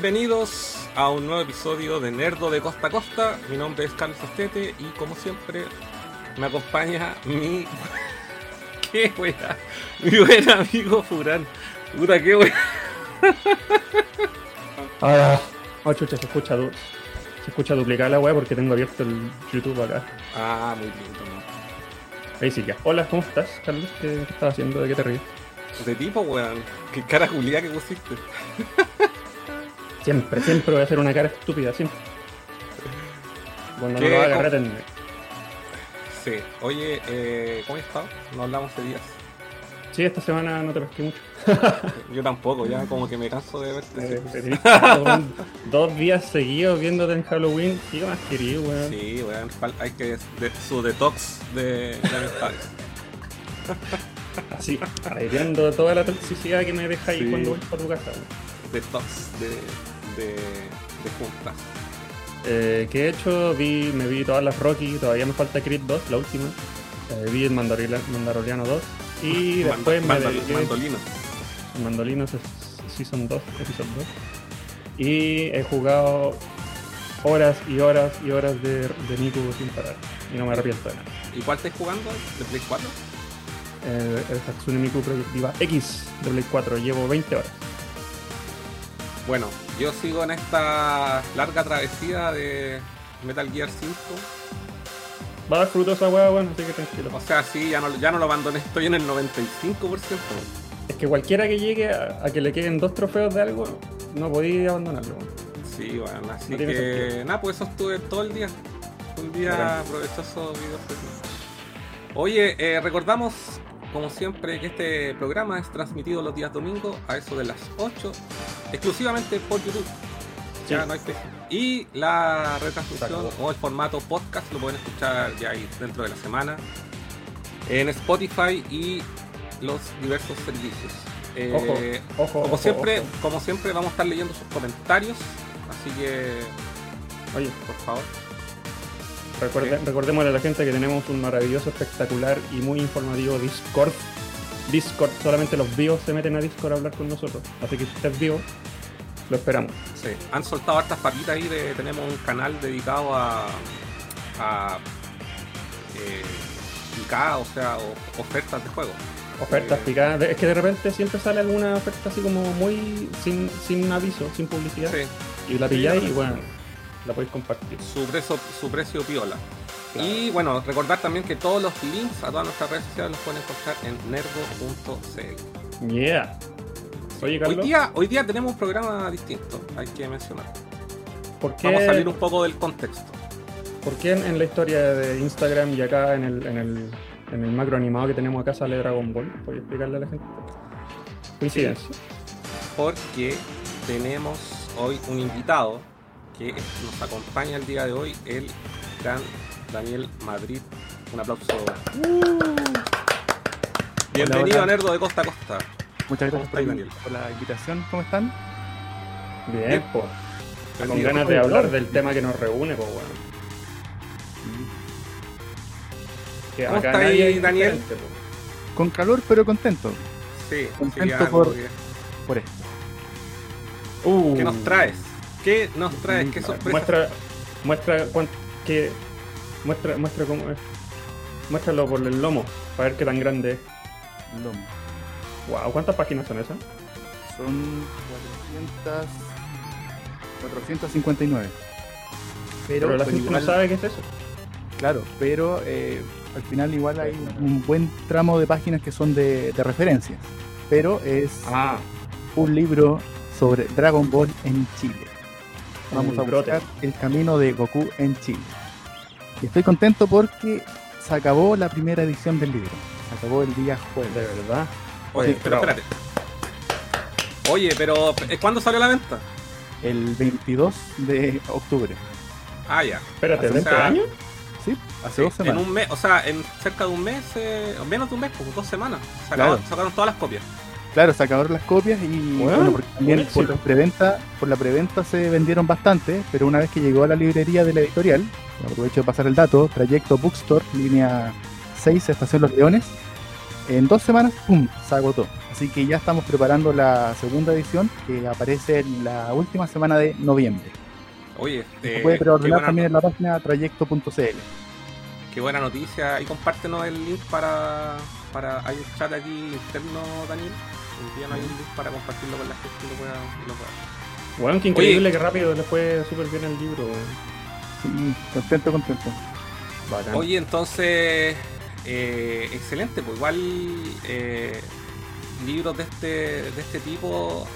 Bienvenidos a un nuevo episodio de Nerdo de Costa a Costa. Mi nombre es Carlos Estete y como siempre me acompaña mi... ¿Qué wea? Mi buen amigo Furán. Puta, qué wea. Ah, oh, chucha, se escucha, du- se escucha duplicada la weá porque tengo abierto el YouTube acá. Ah, muy lindo, ¿no? Ahí sí, ya. Hola, ¿cómo estás, Carlos? ¿Qué, qué estás haciendo? ¿De qué te ríes? De tipo, weón. Qué cara Julia que pusiste. Siempre, siempre voy a hacer una cara estúpida, siempre. Cuando no lo haga, ¿Cómo? rétenme. Sí. Oye, eh, ¿cómo has estado? No hablamos de días. Sí, esta semana no te pesqué mucho. Yo tampoco, ya como que me canso de verte. Eh, dos, dos días seguidos viéndote en Halloween. ¿Qué más querido, weón? Sí, weón. Hay que... De, su detox de, de amistades. Así, toda la toxicidad que me deja ahí Sí. cuando voy para tu casa, weón. Detox de, de, de juntas. Eh, que he hecho, vi, me vi todas las Rocky, todavía me falta Creed 2, la última. Eh, vi el Mandaloriano, Mandaloriano 2 y después me Mando- dediqué Mandolino. Mandolinos es Season 2, Episodio 2. Y he jugado horas y horas y horas de, de Miku sin parar. Y no me arrepiento de nada. ¿Y cuál estás jugando? ¿De Play 4? Eh, el Hatsune Miku Project Diva X de Play 4, llevo 20 horas. Bueno, yo sigo en esta larga travesía de Metal Gear 5. Va a dar fruto esa hueá, bueno, así que tranquilo. O sea, sí, ya no, ya no lo abandoné, estoy en el 95%. Es que cualquiera que llegue a, a que le queden dos trofeos de algo, no podía abandonarlo. Sí, bueno, así No que nada, pues eso estuve todo el día. Un día provechoso Oye, eh, recordamos, como siempre, que este programa es transmitido los días domingos a eso de las 8, exclusivamente por YouTube. Ya no hay que- Y la retransmisión o el formato podcast lo pueden escuchar ya ahí dentro de la semana en Spotify y los diversos servicios. Eh, Ojo, ojo. como ojo, siempre, como siempre vamos a estar leyendo sus comentarios, así que Oye, por favor. Recuerde- recordémosle a la gente que tenemos un maravilloso, espectacular y muy informativo Discord. Discord, solamente los vivos se meten a Discord a hablar con nosotros. Así que si usted es vivo, lo esperamos. Sí, han soltado hartas papitas ahí de tenemos un canal dedicado a a eh, IK, o sea, o- ofertas de juego. Ofertas Eh, picadas. Es que de repente siempre sale alguna oferta así como muy sin, sin aviso, sin publicidad. Sí, Y la pilláis y no. bueno, la podéis compartir. su precio, su precio piola. Claro. Y bueno, recordar también que todos los links a todas nuestras redes sociales los pueden encontrar en nerdo.cl. Yeah. Oye, Hoy día, hoy día tenemos un programa distinto, hay que mencionar. ¿por qué, Vamos a salir un poco del contexto. ¿por qué en, en la historia de Instagram y acá en el, en el, en el macro animado que tenemos acá sale Dragon Ball? ¿Puedes explicarle a la gente? Coincidencia. porque tenemos hoy un invitado que nos acompaña el día de hoy, el gran Daniel Madrid. Un aplauso. Bienvenido hola. a Nerdo de Costa a Costa. Muchas ¿Cómo gracias por, la- Daniel? por la invitación. ¿Cómo están? Bien, Bien. pues. Con Bienvenido. ganas de hablar del tema que nos reúne, pues bueno. Que ¿Cómo acá está ahí, Daniel? po. Con calor, pero contento Sí, Contento por- por esto. Uh, ¿Qué nos traes? ¿Qué nos traes? ¿Qué sorpresa? Muestra, muestra que muestra, muestra cómo es. Muéstralo por el lomo, para ver qué tan grande es. Lomo. Wow, ¿cuántas páginas son esas? Son 400, 459. Pero, Pero la gente no sabe qué es eso. Claro, pero eh, al final igual hay un buen tramo de páginas que son de, de referencias. Pero es Ah, un libro sobre Dragon Ball en Chile. Vamos a buscar el camino de Goku en Chile. Y estoy contento porque se acabó la primera edición del libro. Se acabó el día jueves. de verdad. Oye, Sí, pero espérate. Oye, pero ¿eh, ¿cuándo salió la venta? El 22 de octubre. Ah, ya. Espérate, O ¿de sea, año? ¿Sí? Hace Sí, dos en semanas. un mes, o sea, en cerca de un mes, eh, o menos de un mes, como dos semanas. Se Claro. acabaron- sacaron todas las copias. Claro, se acabaron las copias y Bueno, bueno, porque también por la preventa, por la preventa se vendieron bastante, pero una vez que llegó a la librería de la editorial, aprovecho de pasar el dato, trayecto Bookstore, línea 6, Estación Los Leones, En dos semanas, ¡pum! se agotó. Así que ya estamos preparando la segunda edición que aparece en la última semana de noviembre. Oye, Se eh, puede preordenar también en la página trayecto.cl. qué buena noticia. Y compártenos el link para, para. Hay un chat aquí interno, Daniel. Un link para compartirlo con la gente y lo pueda, lo pueda. Weón, qué increíble que rápido le fue súper bien el libro. Sí, contento, contento. Bacán. Oye, entonces, eh, excelente, pues igual eh, libros de este, de este tipo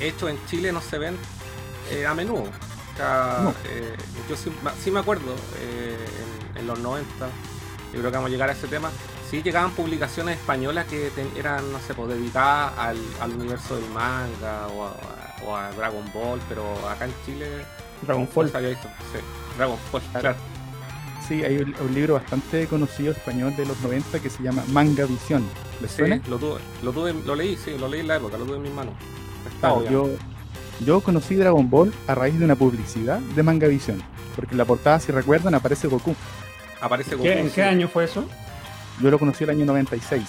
hechos en Chile no se ven eh, a menudo. O sea, No. eh, yo sí, me acuerdo, eh, en, en los 90, yo creo que vamos a llegar a ese tema, sí llegaban publicaciones españolas que ten- eran, no sé, pues, dedicadas al, al universo del manga o a, o a Dragon Ball, pero acá en Chile Dragon Ball. Sí, Dragon Ball, Claro. claro. Sí, hay un, un libro bastante conocido español de los 90 que se llama Manga Visión. ¿Les Sí, suena? lo tuve, lo tuve, lo leí, sí, lo leí en la época, lo tuve en mis manos. Yo, yo conocí Dragon Ball a raíz de una publicidad de Manga Visión. Porque en la portada, si recuerdan, aparece Goku. Aparece Goku. ¿Qué- ¿En sí. qué año fue eso? Yo lo conocí el año 96.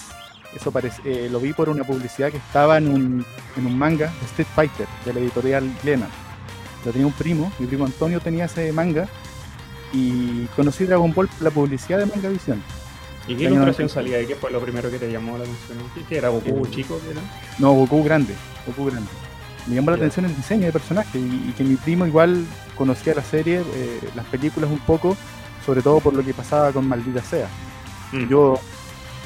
Eso parece, eh, lo vi por una publicidad que estaba en un, en un manga Street Fighter, de la editorial Lena. Lo tenía un primo, mi primo Antonio tenía ese manga. Y conocí Dragon Ball la publicidad de Manga Visión. ¿Y qué ilustración 96. salía ahí? ¿Qué fue lo primero que te llamó la atención? ¿Qué- ¿Qué era Goku Eh, chico? ¿Qué era? No, Goku grande, Goku grande. Me llamó la atención el diseño de personaje y, y que mi primo igual conocía la serie, eh, las películas un poco, sobre todo por lo que pasaba con Maldita Sea. Mm. Yo,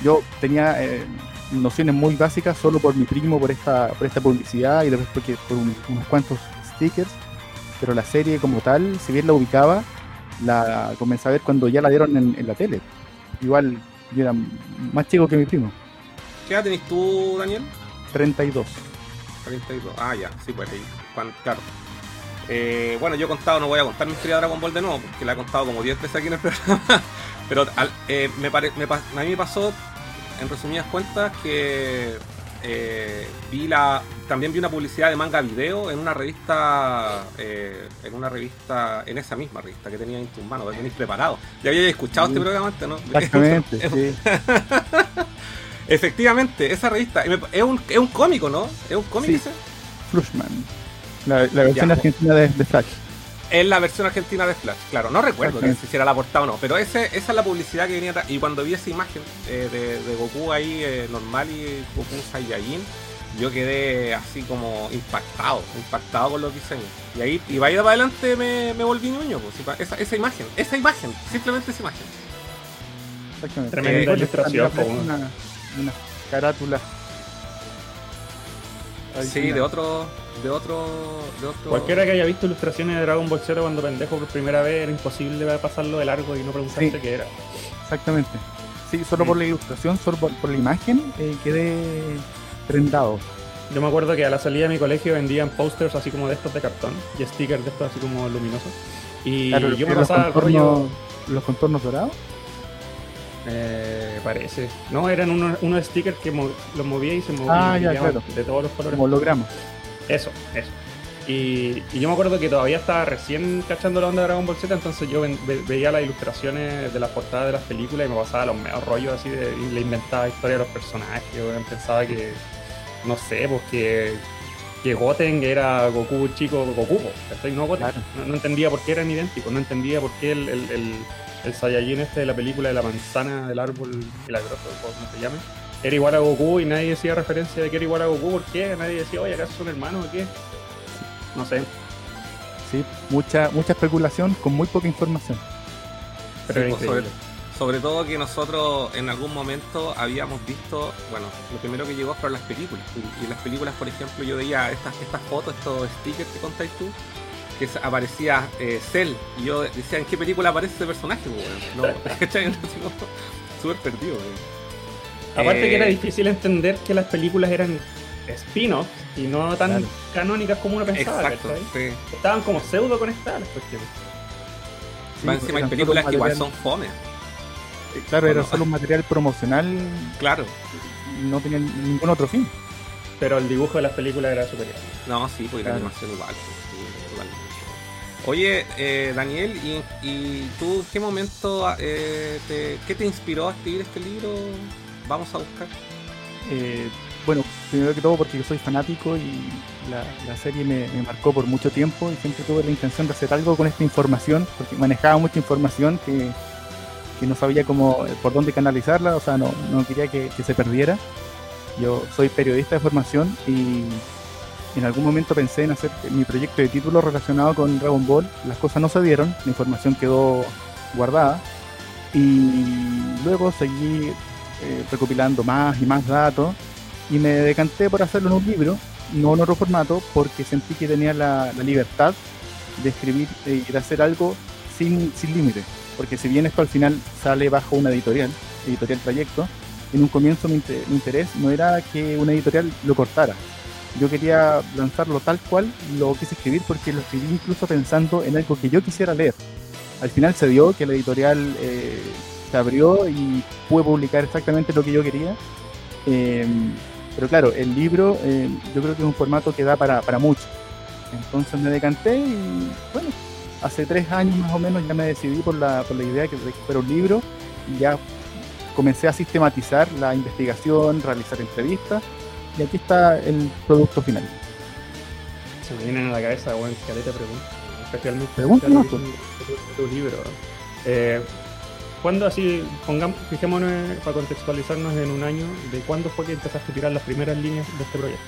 yo tenía eh, nociones muy básicas solo por mi primo, por esta, por esta publicidad y después porque por un- unos cuantos stickers, pero la serie como tal, si bien la ubicaba, la comencé a ver cuando ya la dieron en, en la tele. Igual yo era más chico que mi primo, ¿Qué edad tenés tú, Daniel? 32. 32. Ah, ya, sí, pues ahí. claro. Eh, bueno, yo he contado, no voy a contar mi historia de Dragon Ball de nuevo, porque la he contado como 10 veces aquí en el programa. Pero al- eh, me pare- me a mí me pasó, en resumidas cuentas, que eh, vi la también vi una publicidad de manga video en una revista eh, en una revista en esa misma revista que tenía en tus manos que tenéis preparado ya había escuchado Sí. este programa antes no Exactamente, sí. efectivamente esa revista es un, es un cómico no es un cómic Sí. ese Flushman. La, la versión Ya. argentina de, de Flash. Es la versión argentina de Flash, claro. No recuerdo que si hiciera la portada o no, pero ese, esa es la publicidad que venía atrás. Y cuando vi esa imagen eh, de, de Goku ahí eh, normal y Goku Saiyajin, yo quedé así como impactado, impactado con los diseños. Y ahí, y vaya para adelante me, me volví ñoño, pues, esa, esa imagen, esa imagen, simplemente esa imagen. Exactamente. Tremenda Eh, ilustración, po, Una, una carátula. Sí, de otro, de otro, de otro. Cualquiera que haya visto ilustraciones de Dragon Ball Z cuando pendejo por primera vez era imposible pasarlo de largo y no preguntarse Sí. qué era. Exactamente. Sí, solo por la ilustración, solo por, por la imagen, eh, quedé prendado. Yo me acuerdo que a la salida de mi colegio vendían posters así como de estos de cartón y stickers de estos así como luminosos. Y Claro, yo me los, pasaba rollo. los contornos dorados. Eh, parece. No, eran unos, unos stickers que mo- los movía y se movían Ah, ya, claro. de todos los colores. Como hologramas. Eso, eso. Y, y yo me acuerdo que todavía estaba recién cachando la onda de Dragon Ball Z, entonces yo ve- veía las ilustraciones de las portadas de las películas y me pasaba los medios rollos así de, y le inventaba historia de los personajes. weón. Pensaba que, no sé, pues que, que Goten era Goku chico Goku. No Goten. Claro. No, no entendía por qué eran idénticos, no entendía por qué el, el, el, el Saiyajin este de la película de la manzana del árbol milagroso, como se llame, era igual a Goku y nadie decía referencia de que era igual a Goku, ¿por qué? Nadie decía, oye, ¿acaso son hermanos o qué? No sé, Sí, mucha, mucha especulación con muy poca información. pero Sí, era pues, sobre, todo que nosotros en algún momento habíamos visto, bueno, lo primero que llegó fueron las películas. Y, y las películas, por ejemplo, yo veía estas, estas fotos, estos stickers que contáis tú, que aparecía eh, Cell. Y yo decía, ¿en qué película aparece ese personaje? weón? No, ¿cachai? Así como, Súper perdido. weón. Aparte Eh, que era difícil entender que las películas eran spin-offs y no tan Claro. canónicas como uno pensaba, Exacto, sí. Estaban como pseudo conectadas las cuestiones. Sí, Más encima hay películas que igual son fome. eh, Claro, era no. solo un material promocional Claro. y no tenía ningún otro fin. Pero el dibujo de las películas era superior. No, sí, porque la Claro. animación igual. pues. Oye, eh, Daniel, ¿y, y tú qué momento, eh, te, qué te inspiró a escribir este libro? Vamos a buscar? Eh, bueno, primero que todo porque yo soy fanático y la, la serie me, marcó por mucho tiempo y siempre tuve la intención de hacer algo con esta información, porque manejaba mucha información que, que no sabía cómo, por dónde canalizarla, o sea, no, no quería que, que, se perdiera. Yo soy periodista de formación y en algún momento pensé en hacer mi proyecto de título relacionado con Dragon Ball. Las cosas no se dieron, la información quedó guardada y luego seguí eh, recopilando más y más datos y me decanté por hacerlo en un libro, no en otro formato, porque sentí que tenía la, libertad de escribir eh, y de hacer algo sin, sin límite. Porque si bien esto al final sale bajo una editorial, editorial Trayecto, en un comienzo mi, mi interés no era que una editorial lo cortara. Yo quería lanzarlo tal cual lo quise escribir porque lo escribí incluso pensando en algo que yo quisiera leer. Al final se dio que la editorial eh, se abrió y pude publicar exactamente lo que yo quería. Eh, pero claro, el libro eh, yo creo que es un formato que da para, para mucho. Entonces me decanté y bueno, hace tres años más o menos ya me decidí por la, por la idea de que fuera un libro y ya comencé a sistematizar la investigación, realizar entrevistas y aquí está el producto final. Se me vienen a la cabeza, bueno, caleta preguntas, especialmente tu libro. Eh, ¿Cuándo así, pongamos, fijémonos para contextualizarnos en un año, de cuándo fue que empezaste a tirar las primeras líneas de este proyecto?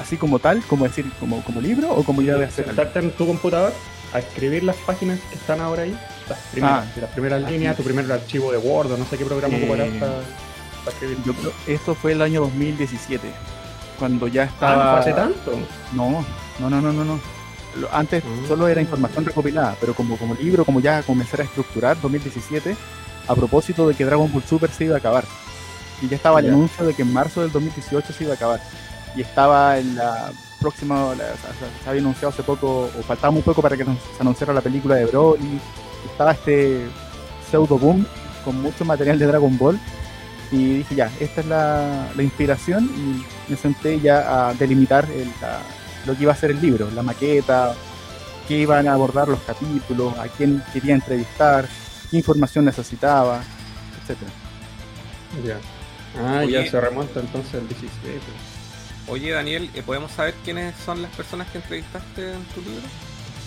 Así como tal, como decir, como, como libro o como idea de hacer? Sentarte en tu computador a escribir las páginas que están ahora ahí, las primeras, Ah, las primeras así líneas, tu primer archivo de Word o no sé qué programa Eh, ocuparás para, para escribir. Yo creo esto fue el año 2017, cuando ya Ah, ¿no estaba... fue hace tanto? No, no, no, no, no. no. Antes Ah. solo era información recopilada, pero como, como libro, como ya comenzar a estructurar 2017, a propósito de que Dragon Ball Super se iba a acabar. Y ya estaba el anuncio de que en marzo del 2018 se iba a acabar. Y estaba en la próxima, la- se había anunciado hace poco, o faltaba muy poco para que nos- se anunciara la película de Broly. Estaba este pseudo boom con mucho material de Dragon Ball. Y dije, ya, esta es la, la inspiración. Y me senté ya a delimitar el- la- lo que iba a ser el libro, la maqueta, qué iban a abordar los capítulos, a quién quería entrevistar, qué información necesitaba, etcétera. Ya. Ah, Oye. ya se remonta entonces el 17. Oye, Daniel, ¿eh, ¿podemos saber quiénes son las personas que entrevistaste en tu libro?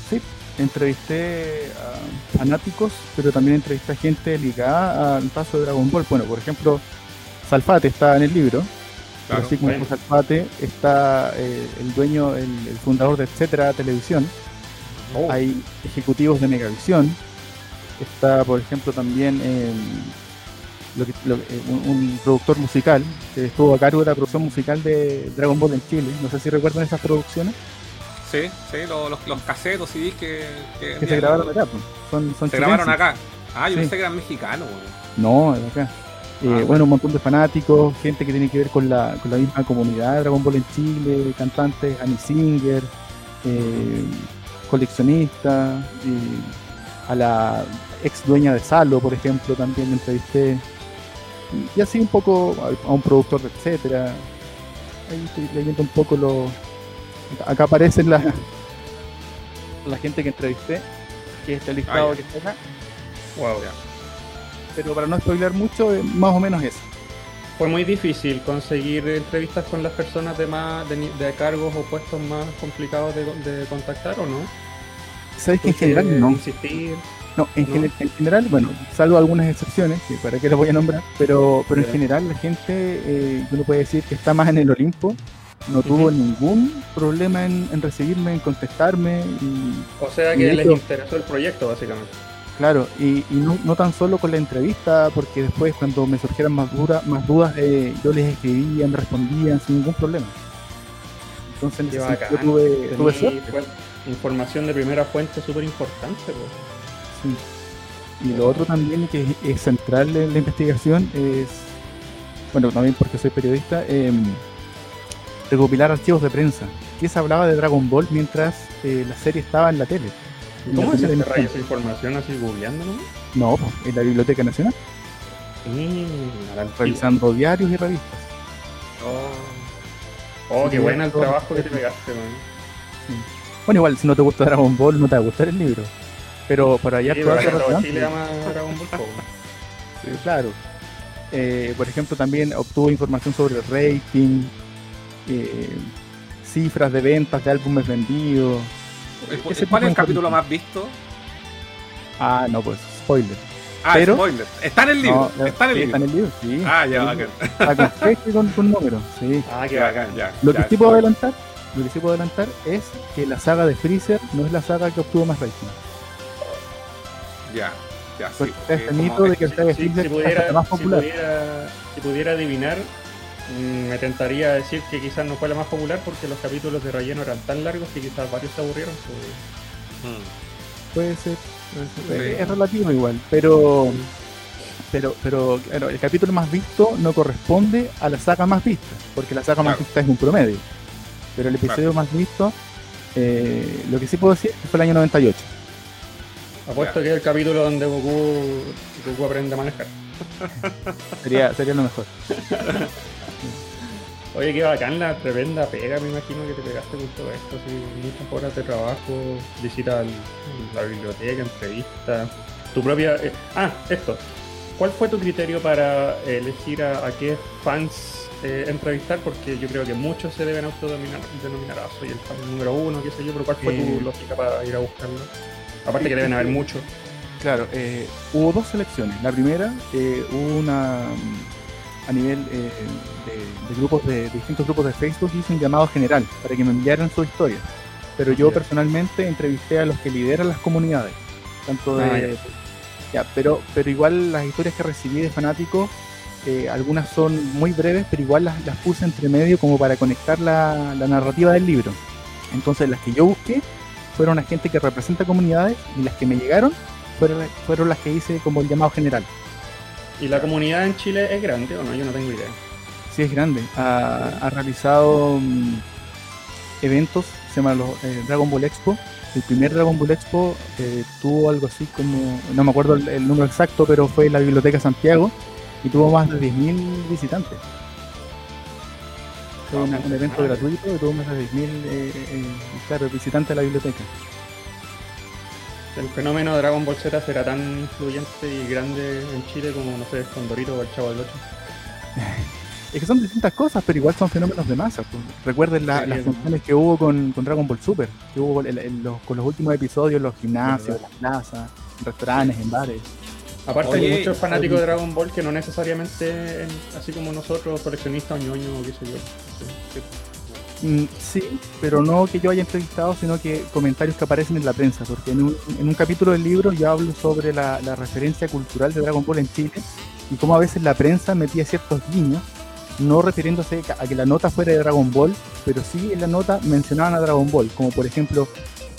Sí, entrevisté a fanáticos, pero también entrevisté a gente ligada al paso de Dragon Ball. Bueno, por ejemplo, Salfate está en el libro, pero así como bueno. Salfate está eh, el dueño, el, el fundador de Etcétera Televisión, Oh, hay ejecutivos de Megavisión, está por ejemplo también eh, lo que- lo- eh, un, un productor musical que estuvo a cargo de la producción musical de Dragon Ball en Chile, no sé si recuerdan esas producciones Sí, sí, lo- los, los casetos CDs que, que, que se grabaron acá, pues. son, son Se grabaron acá. Ah, yo Sí. pensé que eran mexicanos. No, de acá. Eh, Ah. bueno, un montón de fanáticos, gente que tiene que ver con la, con la misma comunidad de Dragon Ball en Chile, cantantes, Annie Singer, eh, coleccionistas, y a la ex dueña de Salo, por ejemplo, también la entrevisté. Y, y así un poco a, a un productor, de etcétera. Ahí estoy leyendo un poco lo. Acá aparece la, la gente que entrevisté, que es este listado Ah, que está acá wow. Pero para no spoiler mucho, eh, más o menos eso. Fue muy difícil conseguir entrevistas con las personas de más de, cargos o puestos más complicados de, de contactar o no. ¿Sabes que en general no? Insistir. No, en, ¿no? gene- en general, bueno, salvo algunas excepciones, que para qué las voy a nombrar, pero, pero en general la gente, eh, uno puede decir que está más en el Olimpo, no tuvo ningún problema en, en recibirme, en contestarme, y O sea que les hecho- interesó el proyecto básicamente. Claro, y, y no, no tan solo con la entrevista, porque después cuando me surgieran más, dura- más dudas, eh, yo les escribía, me respondían sin ningún problema. Entonces en ese bacán. tuve, tuve suerte. información de primera fuente súper importante. pues. Sí. Y lo otro también que es, es central en la investigación es, bueno, también porque soy periodista, em, recopilar archivos de prensa. ¿Qué se hablaba de Dragon Ball mientras eh, la serie estaba en la tele? En ¿Cómo es rayo esa información así googleando, no? No, pues, en la Biblioteca Nacional, Mm, revisando diarios y revistas. Oh, Oh, qué buena el trabajo que te pegaste, man. Bueno, igual, si no te gusta Dragon Ball, no te va a gustar el libro. Pero para allá Sí, pero Chile ama Dragon Ball, sí, claro. eh, por ejemplo, también obtuvo información sobre el rating, eh, cifras de ventas de álbumes vendidos. ¿Cuál es el capítulo más visto? Ah, no, pues, spoiler. Ah, Pero, spoiler. Está en el libro. No, está en el sí, libro. Está en el libro, sí. Ah, ya, bacán. Está con con, con número, sí. Ah, qué bacán, ya. Lo ya, que sí puedo adelantar, lo que sí puedo adelantar es que la saga de Freezer no es la saga que obtuvo más rating. Ya, ya, sí. Porque está mito de que el saga de Si, Freezer si pudiera, la más si, popular. pudiera, si pudiera adivinar, me tentaría decir que quizás no fue la más popular porque los capítulos de relleno eran tan largos que quizás varios se aburrieron. pues, Mm. Puede ser. puede ser. Sí. Es relativo igual, pero pero pero claro, el capítulo más visto no corresponde a la saga más vista, porque la saga más vista es un promedio. Pero el episodio más visto, eh, lo que sí puedo decir es que fue el año 98. Apuesto que es el capítulo donde Goku, Goku aprende a manejar. Sería, sería lo mejor. Oye, qué bacán la tremenda pega, me imagino que te pegaste con todo esto, así, muchas horas de trabajo, visita la biblioteca, entrevista, tu propia... eh, ah, esto, ¿cuál fue tu criterio para elegir a, a qué fans eh, entrevistar? Porque yo creo que muchos se deben autodenominar, denominar, ah, soy el fan número uno, qué sé yo, pero ¿cuál fue Eh. tu lógica para ir a buscarlo? Aparte que deben haber muchos. Claro, eh, hubo dos selecciones. La primera, eh, hubo una a nivel eh, de, de grupos de, de distintos grupos de Facebook hice un llamado general para que me enviaran su historia. Pero yo personalmente entrevisté a los que lideran las comunidades. Tanto de, Ah, ya, pero, pero igual las historias que recibí de fanáticos, eh, algunas son muy breves, pero igual las, las puse entre medio como para conectar la, la narrativa del libro. Entonces las que yo busqué fueron la gente que representa comunidades y las que me llegaron fueron, fueron las que hice como el llamado general. ¿Y la comunidad en Chile es grande o no? Yo no tengo idea. Sí, es grande. Ha, ha realizado mm, eventos, se llama los, eh, Dragon Ball Expo. El primer Dragon Ball Expo eh, tuvo algo así como, no me acuerdo el, el número exacto, pero fue en la Biblioteca Santiago y tuvo más de 10.000 visitantes. Fue un evento gratuito y tuvo más de 10.000 eh, eh, claro, visitantes de la biblioteca. El fenómeno de Dragon Ball Z será tan influyente y grande en Chile como, no sé, Condorito o el Chavo del 8. Es que son distintas cosas, pero igual son fenómenos de masa. pues. Recuerden la- Sí, las funciones que hubo con, con Dragon Ball Super, que hubo los- con los últimos episodios en los gimnasios, las plazas, en restaurantes, en bares. Aparte Oye, hay muchos fanáticos de Dragon Ball que no necesariamente, en- así como nosotros, coleccionistas o ñoños o qué sé yo. Sí. Sí, pero no que yo haya entrevistado, sino que comentarios que aparecen en la prensa, porque en un, en un capítulo del libro yo hablo sobre la, la referencia cultural de Dragon Ball en Chile y cómo a veces la prensa metía ciertos guiños, no refiriéndose a que la nota fuera de Dragon Ball, pero sí en la nota mencionaban a Dragon Ball, como por ejemplo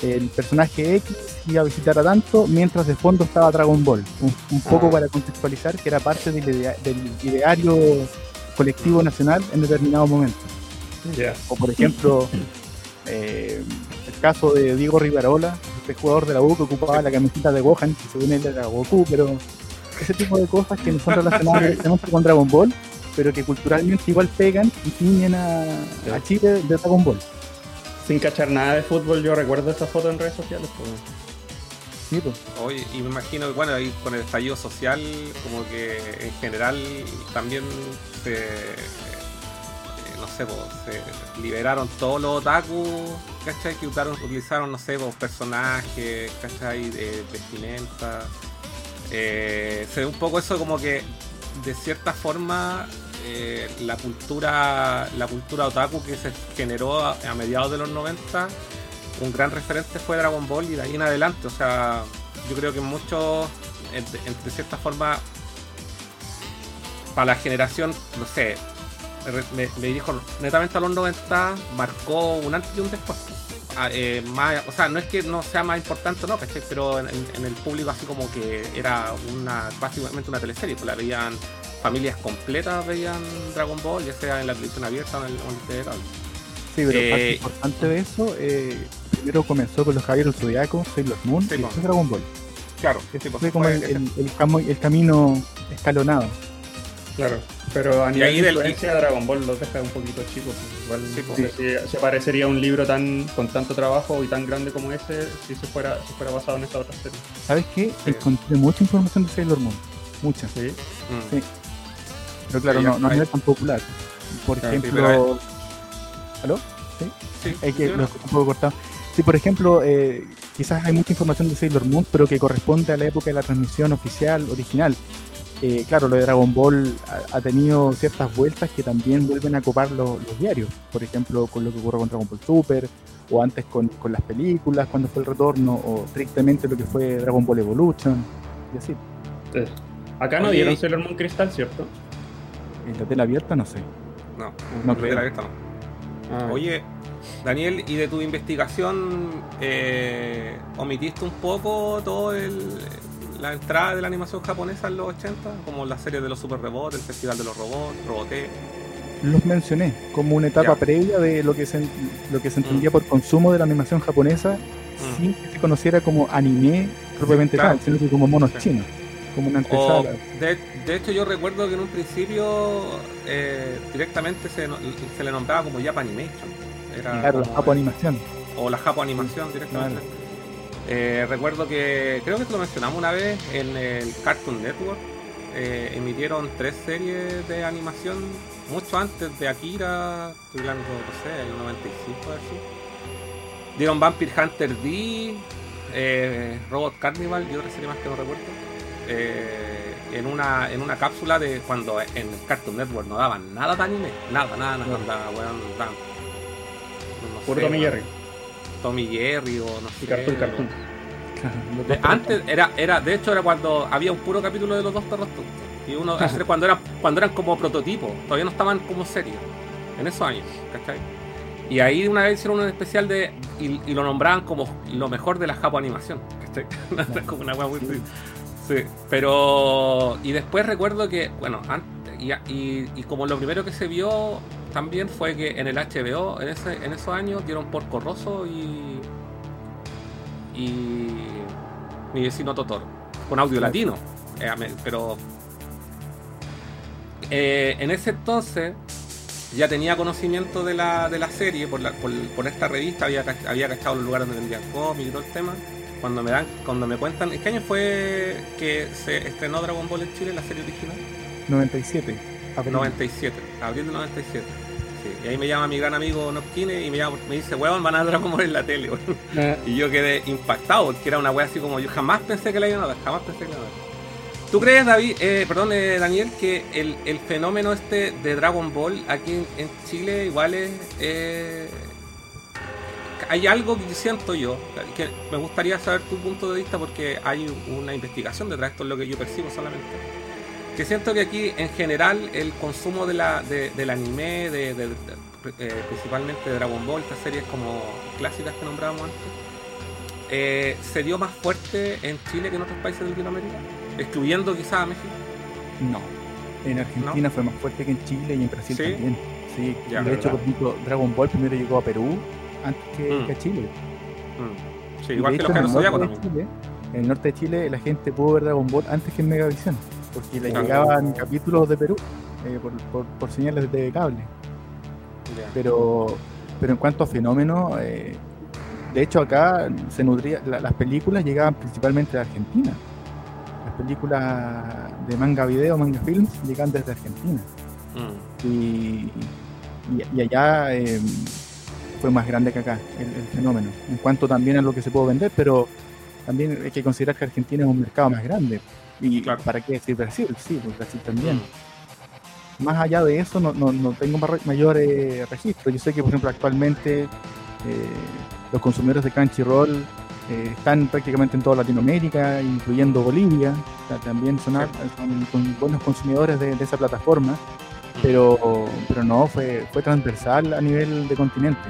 el personaje X iba a visitar a tanto mientras de fondo estaba Dragon Ball, un, un poco Ah. para contextualizar que era parte del, idea- del ideario colectivo nacional en determinado momento. O por ejemplo, eh, el caso de Diego Rivarola, este jugador de la U que ocupaba la camiseta de Gohan, que según él era Goku, pero ese tipo de cosas que no son relacionadas directamente con Dragon Ball, pero que culturalmente igual pegan y tiñen a, a Chile de Dragon Ball. Sin cachar nada de fútbol, yo recuerdo esa foto en redes sociales. pues. Sí, pues. Oye, y me imagino que bueno, ahí con el estallido social, como que en general también se, no sé, pues, se liberaron todos los otaku, ¿cachai? Que utilizaron, no sé, pues, personajes, ¿cachai? De vestimenta. Eh, se ve un poco eso como que de cierta forma eh, la cultura la cultura otaku que se generó a, mediados de los 90 un gran referente fue Dragon Ball y de ahí en adelante, o sea, yo creo que muchos, entre cierta forma, para la generación, no sé, me, me dirijo netamente a los 90, marcó un antes y un después. Ah, eh, más, o sea, no es que no sea más importante, no, ¿cachai? pero en, en el público así como que era una básicamente una teleserie, pues la veían familias completas, veían Dragon Ball, ya sea en la televisión abierta o en el, en el. Sí, pero Eh, parte importante de eso, eh, primero comenzó con los Caballeros del Zodiaco, Sailor Moon Sí, y después Dragon Ball. Claro, sí, sí, pues, Fue como el camino escalonado. Claro. Pero a Y nivel ahí de del- influencia, Dragon Ball los deja un poquito chicos. pues, Igual Sí, no pues. sé si se parecería a un libro tan con tanto trabajo y tan grande como ese si se fuera, si fuera basado en esa otra serie. ¿Sabes qué? Encontré mucha información de Sailor Moon. Mucha. Sí. Mm. Sí. Pero claro, Sí, no, no es tan popular. Por Claro, sí, ejemplo. ¿Aló? Sí, Es que sí, lo escucho un poco cortado. Sí, por ejemplo, eh, quizás hay mucha información de Sailor Moon, pero que corresponde a la época de la transmisión oficial, original. Eh, claro, lo de Dragon Ball ha, ha tenido ciertas vueltas que también vuelven a copar los, los diarios. Por ejemplo, con lo que ocurrió con Dragon Ball Super, o antes con, con las películas, cuando fue el retorno, o tristemente lo que fue Dragon Ball Evolution, y así. Sí. Acá no Oye, dieron Sailor Moon Crystal, ¿cierto? En la tela abierta, no sé. No, No de creo. la abierta no. Ah, Oye, Daniel, y de tu investigación, eh, omitiste un poco todo el, la entrada de la animación japonesa en los 80, como la serie de los Super Robots, el Festival de los Robots, Roboté. Los mencioné como una etapa Ya. previa de lo que se, lo que se entendía Mm. por consumo de la animación japonesa Mm. sin que se conociera como anime propiamente claro. tal, sino que como monos Sí. chinos, como una O, antesala. de, de hecho, yo recuerdo que en un principio eh, directamente se, se le nombraba como Japan Animation. Era claro, la Japo animación. o la Japo Animación directamente. Claro. Eh, recuerdo que, creo que te lo mencionamos una vez, en el Cartoon Network eh, emitieron tres series de animación mucho antes de Akira, estoy hablando, no sé, el 95 así. Dieron Vampire Hunter D, eh, Robot Carnival y otra serie más que no recuerdo. Eh, en una en una cápsula de cuando en el Cartoon Network no daban nada de anime, nada, nada, nada, No. nada, weón, daban, no Puro sé, Tommy Jerry Tommy Jerry o no sé. Cartoon Cartoon. De- dos antes era, era, de hecho era cuando había un puro capítulo de los dos perros tontos. Y uno, cuando era, cuando eran como prototipos, todavía no estaban como serios. En esos años, ¿cachai? Y ahí una vez hicieron un especial de. y, y lo nombraban como lo mejor de la Japo animación. ¿cachai? como una muy. Sí, pero. Y después recuerdo que, bueno, antes, y, y- y como lo primero que se vio también fue que en el HBO, en, ese, en esos años, dieron Porco Rosso y. y. mi vecino Totoro, con audio latino. eh, pero. eh, en ese entonces ya tenía conocimiento de la, de la serie por, la- por, por esta revista, había, había cachado los lugares donde vendían cómics y todo el tema. Cuando me dan, cuando me cuentan, ¿en qué año fue que se estrenó Dragon Ball en Chile, la serie original? 97. Abril. 97, abril del 97. Sí, y ahí me llama mi gran amigo Nopkine y me, llama, me dice, weón, van a dar Ball en la tele, weón. Y yo quedé impactado porque era una wea así como yo jamás pensé que la iban a dar, jamás pensé que la iban a dar. ¿Tú crees, David, eh, perdón, eh, Daniel, que el, el fenómeno este de Dragon Ball aquí en, en Chile igual es... eh, hay algo que siento yo, que me gustaría saber tu punto de vista porque hay una investigación detrás, esto es lo que yo percibo solamente. Que siento que aquí en general el consumo de la, de- del anime, de, eh, principalmente de Dragon Ball, estas series como clásicas que nombrábamos antes, eh, se dio más fuerte en Chile que en otros países de Latinoamérica, excluyendo quizás a México. No. En Argentina fue más fuerte que en Chile y en Brasil ¿Sí? también. Sí. Ya, de hecho, ¿verdad? por ejemplo, Dragon Ball primero llegó a Perú antes que, Mm. que a Chile. Mm. Sí, igual que hecho, los en el norte de. Chile, En el norte de Chile la gente pudo ver Dragon Ball antes que en Megavisión, porque le llegaban capítulos de Perú eh, por, por- por señales de TV cable. Pero, pero en cuanto a fenómenos, eh, de hecho acá se nutría, la- las películas llegaban principalmente de Argentina. Las películas de manga video, manga films, llegan desde Argentina. Mm. Y, y- y allá eh, fue más grande que acá el, el fenómeno. En cuanto también a lo que se puede vender, pero también hay que considerar que Argentina es un mercado más grande. ¿Y Claro. para qué decir Brasil? Sí, pues Brasil también. Mm. Más allá de eso, no, no, no tengo mayor eh, registro. Yo sé que, por ejemplo, actualmente eh, los consumidores de Crunchyroll eh, están prácticamente en toda Latinoamérica, incluyendo Bolivia. O sea, también son, son- son buenos consumidores de, de esa plataforma, pero, pero no, fue, fue transversal a nivel de continente.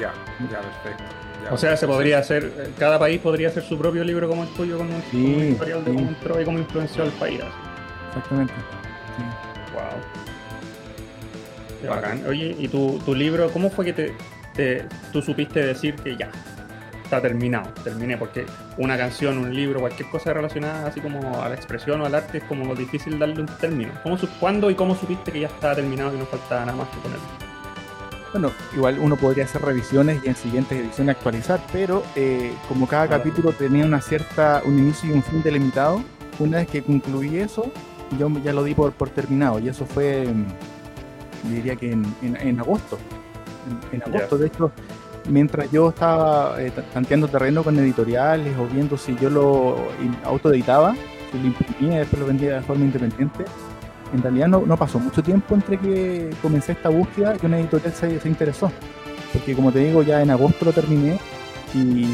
Ya, ya, perfecto. Ya. O sea, se podría hacer, cada país podría hacer su propio libro como el tuyo, con un, Sí, un historial de cómo entró y cómo influenció al país. así. Exactamente. Sí. Wow. Qué bacán. Oye, ¿y tu, tu libro, cómo fue que te, te- tú supiste decir que ya, está terminado, terminé? Porque una canción, un libro, cualquier cosa relacionada así como a la expresión o al arte es como difícil darle un término. ¿Cómo, ¿Cuándo y cómo supiste que ya estaba terminado y no faltaba nada más que ponerlo? Bueno, igual uno podría hacer revisiones y en siguientes ediciones actualizar, pero eh, como cada Claro. capítulo tenía una cierta, un inicio y un fin delimitado, una vez que concluí eso, yo ya lo di por, por terminado y eso fue, mm, diría que en, en- en agosto. En, en agosto, de hecho, mientras yo estaba eh, ta- tanteando terreno con editoriales o viendo si yo lo autoeditaba, si lo imprimía y después lo vendía de forma independiente, en realidad no, no pasó mucho tiempo entre que comencé esta búsqueda y una editorial se, se interesó. Porque como te digo, ya en agosto lo terminé y,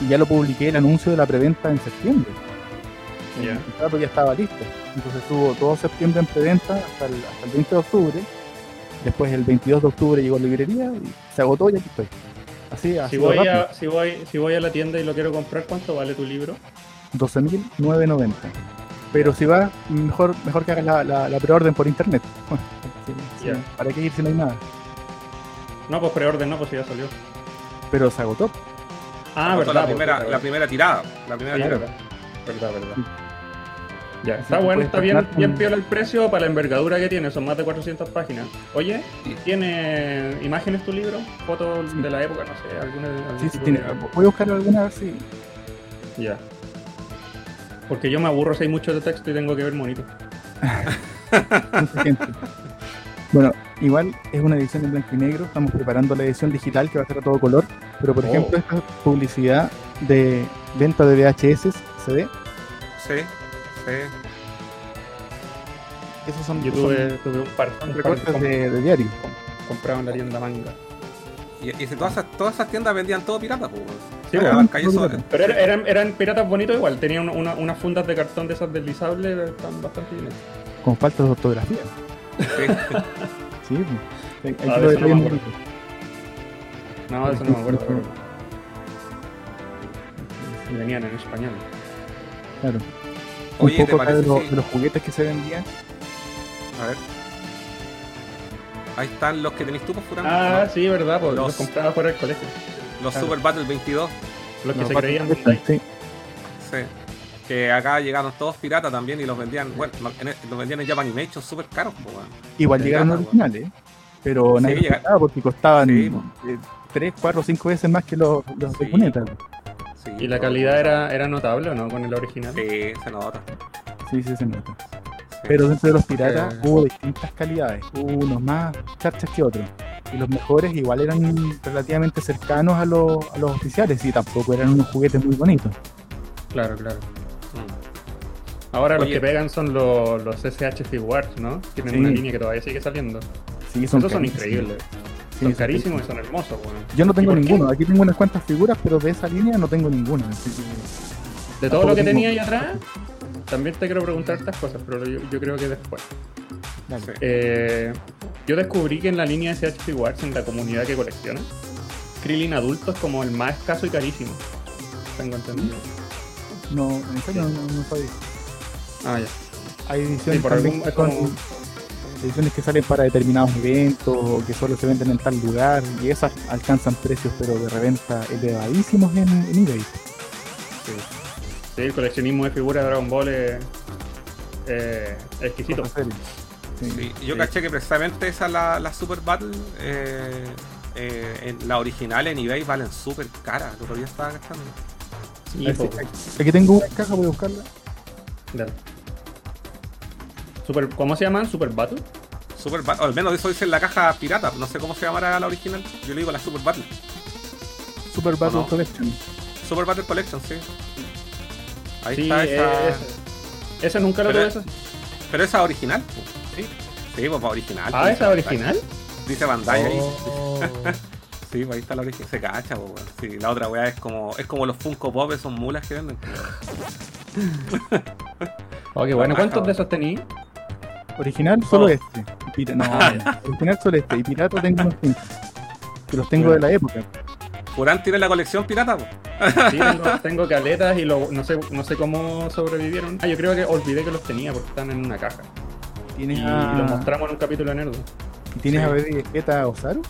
y ya lo publiqué el anuncio de la preventa en septiembre. Ya. El contrato ya estaba listo. Entonces estuvo todo septiembre en preventa hasta el, hasta el 20 de octubre. Después el 22 de octubre llegó a la librería y se agotó y aquí estoy. Así, así Si voy, a, si, voy, si voy a la tienda y lo quiero comprar, ¿cuánto vale tu libro? 12.990. Pero si va, mejor, mejor que hagas la, la, la preorden por internet. Sí, sí, Ya. ¿Para qué ir si no hay nada? No, pues preorden, no, pues si ya salió. Pero se agotó. Ah, Agotó verdad. la, pues, primera, verdad, la primera tirada. La primera Sí, tirada. verdad. Verdad. Ya, está bueno, está bien, bien con- piola el precio para la envergadura que tiene, son más de 400 páginas. Oye. ¿tiene imágenes tu libro? ¿Fotos Sí. de la época? No sé, alguna Sí, sí, tiene- de- Voy a buscar alguna a ver si. Ya. Porque yo me aburro si hay mucho de texto y tengo que ver monito. mucha gente. Bueno, igual es una edición en blanco y negro. Estamos preparando la edición digital que va a ser a todo color. Pero por Oh. ejemplo, esta publicidad de venta de VHS CD, Sí, sí. esos son, Yo son- tuve, tuve un par, son un par recortes com- de, de diario. comprado en la tienda manga. Y, y si todas esas, todas esas tiendas vendían todo pirata, pues. Sí, Ah, son- Todo Pero era- eran, eran piratas bonitos igual, tenían una- una- unas fundas de cartón de esas deslizables, están bastante bien. con faltas de ortografía. sí. Sí, pues. Hay- hay Ah, que de lo eso no me. No, de eso no me acuerdo. pero- venían en español. Claro. Oye, un ¿te poco acá de, parece los- si- de los juguetes que se vendían. A ver. Ahí están los que tenéis tú, pues, Furán. Ah, sí, verdad, pues Los- los compraba fuera del colegio. Los claro. Super Battle 22. Los que Los se creían sí. Sí. Que acá llegaron todos piratas también y los vendían, bueno, en el- los vendían en Japanimation súper caros, pues, weón. Igual De llegaron originales, pero Sí, nadie porque costaban Sí, eh, 3, 4, 5 veces más que los, los de Sí, cuneta. Sí, ¿Y la calidad era, era notable o no con el original? Sí, se nota. Sí, sí, se nota. Sí. Pero dentro de los piratas Eh. hubo distintas calidades. Hubo unos más charchas que otros. Y los mejores igual eran relativamente cercanos a los, a los oficiales y tampoco eran unos juguetes muy bonitos. Claro, claro. Mm. Ahora los que pegan son los, los SH Figuarts, ¿no? Tienen Sí. una línea que todavía sigue saliendo. Sí, Esos son carísimos. increíbles. Sí, son son carísimos y son hermosos, weón. Yo no ¿Y tengo qué? ninguno. Aquí tengo unas cuantas figuras, pero de esa línea no tengo ninguna. Así que- De todo lo que tenía ahí atrás, también te quiero preguntar estas cosas, pero yo, yo creo que después. Eh, yo descubrí que en la línea SH Figuarts, en la comunidad que colecciona, Krillin adulto es como el más escaso y carísimo. Tengo entendido. No, en serio no, no, no sabía. Ah, ya. Hay ediciones, Sí, por también algún- que es como- ediciones que salen para determinados eventos o que solo se venden en tal lugar y esas alcanzan precios pero de reventa elevadísimos en, en eBay. Sí. Sí, el coleccionismo de figuras de Dragon Ball es eh, exquisito. Sí. Sí, yo Sí. caché que precisamente esa la, la Super Battle, eh, eh, en, la original en eBay valen súper. El otro día estaba gastando. Sí, ver Aquí tengo una caja, voy a buscarla. Dale. Super, ¿Cómo se llaman? ¿Super Battle? Super Battle, o al menos eso dice en la caja pirata. No sé cómo se llamará la original. Yo le digo la Super Battle. Super Battle no? Collection. Super Battle Collection, sí. Ahí sí, está esa. eh. Ese nunca lo Pero tuve. es- ese. Pero esa original. pues. Sí, sí pues original. Ah, ¿esa original? Dice Bandai ahí. Oh. Sí, pues ahí está la original. Se cacha, pues, weón. Sí, la otra weá es como, es como los Funko Pop, esos mulas que venden. Oh, qué bueno. ¿Cuántos de esos tenías? Original solo Oh. este. Pira- no, original solo este. Y pirata tengo unos cinco. Que los tengo de la época. Furán tiene la colección pirata. Sí, tengo, tengo caletas y lo, no, sé, no sé cómo sobrevivieron. Ah, yo creo que olvidé que los tenía porque están en una caja. ¿Tienes Y a, los mostramos en un capítulo de Nerdo. ¿y tienes Sí. a Vegeta Osaru?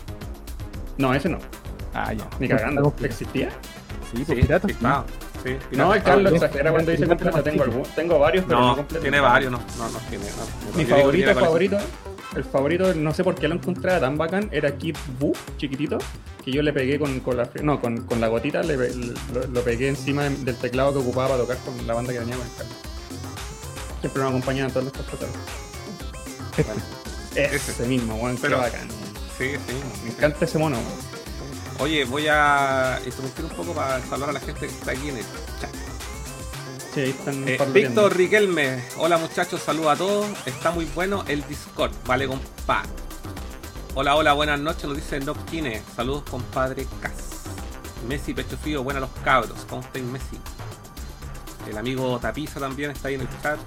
No, ese no. Ah, ya. Ni cagando. ¿Existía? Sí, pues Sí, piratas. sí, ¿no? Sí, el Carlos Ah, exagera cuando dice pirata. Tengo, algún- tengo varios, pero no, No, completo. tiene varios, no, no, no tiene. no. Mi favorito, tiene el favorito, el favorito, no sé por qué lo encontraba tan bacán, era Kid Buu, chiquitito, que yo le pegué con, con la no, con, con la gotita, le lo, lo pegué encima del teclado que ocupaba para tocar con la banda que tenía con el Carlos. Siempre nos acompañan todos los captadores. Bueno, Ese, Ese. mismo, weón, Pero- bacán. sí, sí. Me encanta ese mono, weón. Oye, voy a interrumpir un poco para saludar a la gente que está aquí en el chat. Sí, ahí están Eh. Víctor Riquelme, hola muchachos, saludos a todos. Está muy bueno el Discord, vale compa. Hola, hola, buenas noches, nos dice Nopkine. Saludos compadre Cas. Messi Pecho Frío, buenas los cabros. ¿Cómo estáis Messi? El amigo Tapiza también está ahí en el chat.